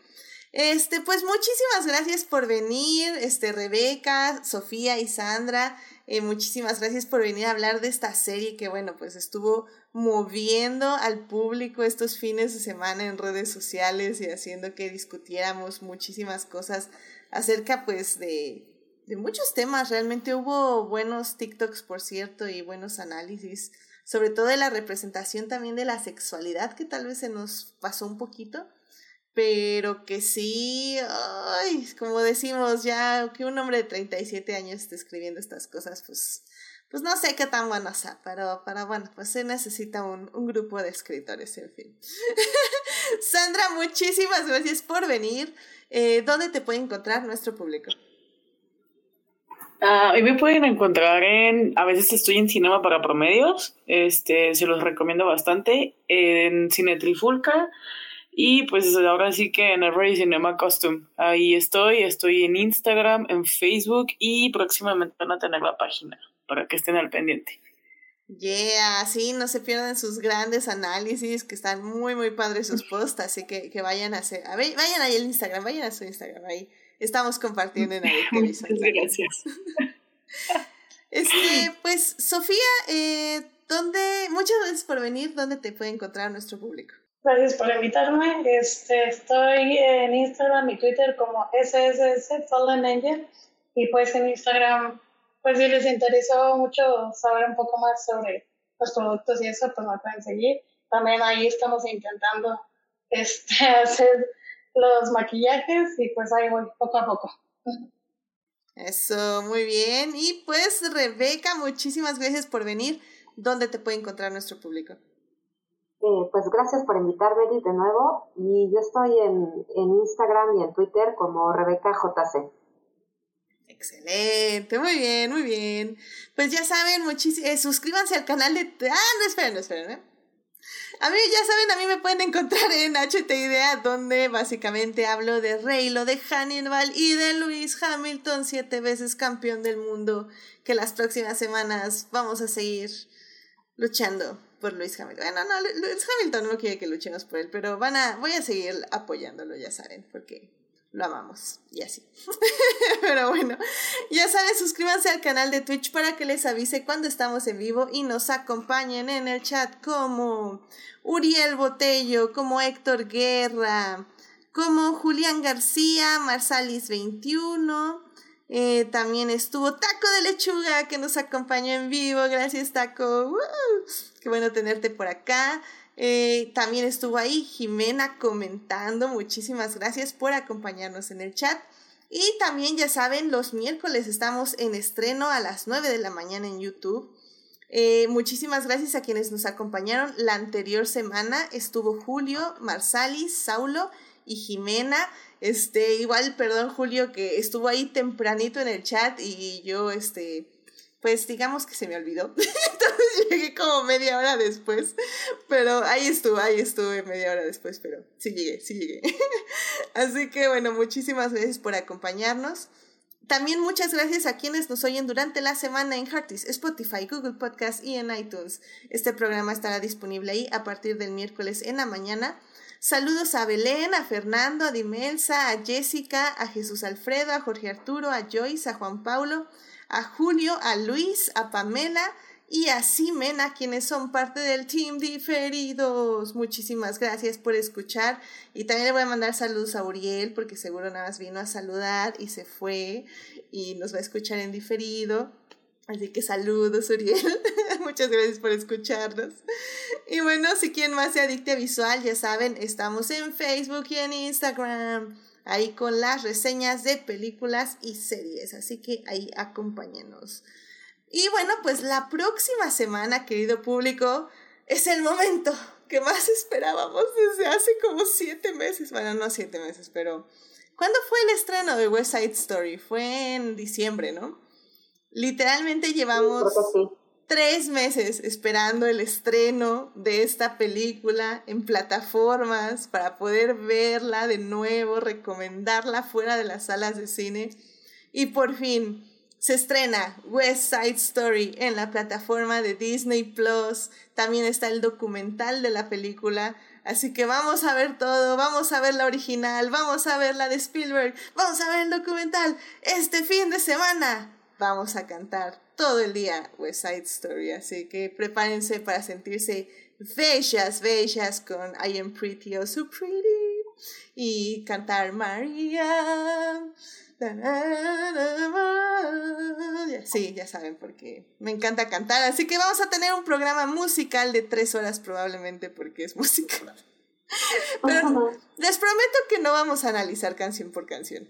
Este, pues muchísimas gracias por venir, este, Rebeca, Sofía y Sandra. Eh, muchísimas gracias por venir a hablar de esta serie que, bueno, pues estuvo moviendo al público estos fines de semana en redes sociales y haciendo que discutiéramos muchísimas cosas acerca, pues, de, de muchos temas. Realmente hubo buenos TikToks, por cierto, y buenos análisis, sobre todo de la representación también de la sexualidad, que tal vez se nos pasó un poquito. pero que sí, ay, como decimos ya, que un hombre de 37 años esté escribiendo estas cosas, pues, pues no sé qué tan bueno sea, pero, pero bueno, pues se necesita un, un grupo de escritores, en fin. (laughs) Sandra, muchísimas gracias por venir. Eh, ¿Dónde te puede encontrar nuestro público? Ah, me pueden encontrar en, a veces estoy en Cinema para Promedios, este, se los recomiendo bastante, en Cine Trifulca y pues ahora sí que en Every Cinema Costume. Ahí estoy, estoy en Instagram, en Facebook y próximamente van a tener la página para que estén al pendiente. Yeah, sí, no se pierdan sus grandes análisis, que están muy, muy padres sus posts, así que, que vayan a hacer, a ver, vayan ahí al Instagram, vayan a su Instagram, ahí estamos compartiendo en Adicto (laughs) Muchas gracias. (laughs) Este, pues, Sofía, eh, ¿dónde, muchas gracias por venir, ¿dónde te puede encontrar nuestro público? Gracias por invitarme. Este, estoy en Instagram y Twitter como SSS Fallen Angel. Y pues en Instagram, pues si les interesó mucho saber un poco más sobre los productos y eso, pues me pueden seguir. También ahí estamos intentando este, (laughs) hacer los maquillajes y pues ahí voy poco a poco. Eso, muy bien. Y pues Rebeca, muchísimas gracias por venir. ¿Dónde te puede encontrar nuestro público? Eh, pues gracias por invitarme, de nuevo. Y yo estoy en, en Instagram y en Twitter como Rebeca JC. Excelente, muy bien, muy bien. Pues ya saben, muchísimo, eh, suscríbanse al canal de... Ah, no, esperen, no, esperen, ¿eh? A mí, ya saben, a mí me pueden encontrar en HT Idea, donde básicamente hablo de Reylo, de Hannibal y de Luis Hamilton, siete veces campeón del mundo, que las próximas semanas vamos a seguir luchando por Luis Hamilton. Bueno, no, Luis Hamilton no quiere que luchemos por él, pero van a, voy a seguir apoyándolo, ya saben, porque lo amamos y así. (laughs) Pero bueno, ya saben, suscríbanse al canal de Twitch para que les avise cuando estamos en vivo y nos acompañen en el chat como Uriel Botello, como Héctor Guerra, como Julián García, Marsalis21. Eh, también estuvo Taco de Lechuga que nos acompañó en vivo. Gracias, Taco. Qué bueno tenerte por acá. Eh, también estuvo ahí Jimena comentando. Muchísimas gracias por acompañarnos en el chat. Y también ya saben, los miércoles estamos en estreno a las 9 de la mañana en YouTube. Eh, muchísimas gracias a quienes nos acompañaron la anterior semana. Estuvo Julio, Marsalis, Saulo y Jimena. Este, igual, perdón, Julio, que estuvo ahí tempranito en el chat y yo, este, pues digamos que se me olvidó. (laughs) Entonces llegué como media hora después. Pero ahí estuve, ahí estuve media hora después, pero sí llegué, sí llegué. (laughs) Así que bueno, muchísimas gracias por acompañarnos. También muchas gracias a quienes nos oyen durante la semana en Heartis, Spotify, Google Podcast y en iTunes. Este programa estará disponible ahí a partir del miércoles en la mañana. Saludos a Belén, a Fernando, a Dimelsa, a Jessica, a Jesús Alfredo, a Jorge Arturo, a Joyce, a Juan Paulo, a Julio, a Luis, a Pamela y a Simena, quienes son parte del Team Diferidos. Muchísimas gracias por escuchar. Y también le voy a mandar saludos a Uriel, porque seguro nada más vino a saludar y se fue y nos va a escuchar en diferido. Así que saludos, Uriel. (laughs) Muchas gracias por escucharnos. Y bueno, si quieren más se adicte visual, ya saben, estamos en Facebook y en Instagram ahí con las reseñas de películas y series. Así que ahí acompáñenos. Y bueno, pues la próxima semana, querido público, es el momento que más esperábamos desde hace como siete meses. Bueno, no siete meses, pero... ¿Cuándo fue el estreno de West Side Story? Fue en diciembre, ¿no? Literalmente llevamos tres meses esperando el estreno de esta película en plataformas para poder verla de nuevo, recomendarla fuera de las salas de cine. Y por fin se estrena West Side Story en la plataforma de Disney Plus. También está el documental de la película. Así que vamos a ver todo, vamos a ver la original, vamos a ver la de Spielberg, vamos a ver el documental. Este fin de semana vamos a cantar todo el día West Side Story, así que prepárense para sentirse bellas, bellas con I Am Pretty Oh So Pretty y cantar María. Sí, ya saben porque me encanta cantar, así que vamos a tener un programa musical de tres horas probablemente porque es (laughs) música. Pero les prometo que no vamos a analizar canción por canción.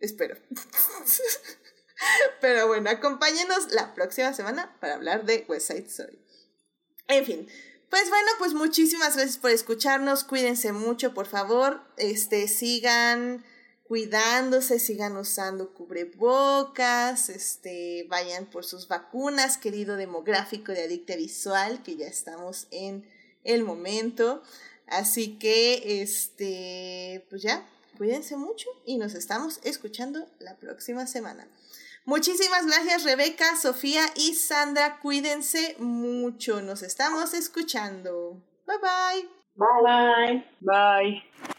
Espero. (laughs) (laughs) Pero bueno, acompáñenos la próxima semana para hablar de West Side Story. En fin, pues bueno, pues muchísimas gracias por escucharnos. Cuídense mucho, por favor. Este, sigan cuidándose, sigan usando cubrebocas, este, vayan por sus vacunas, querido demográfico de adicta visual, que ya estamos en el momento. Así que, este, pues ya, cuídense mucho y nos estamos escuchando la próxima semana. Muchísimas gracias Rebeca, Sofía y Sandra. Cuídense mucho. Nos estamos escuchando. Bye bye. Bye. Bye. Bye.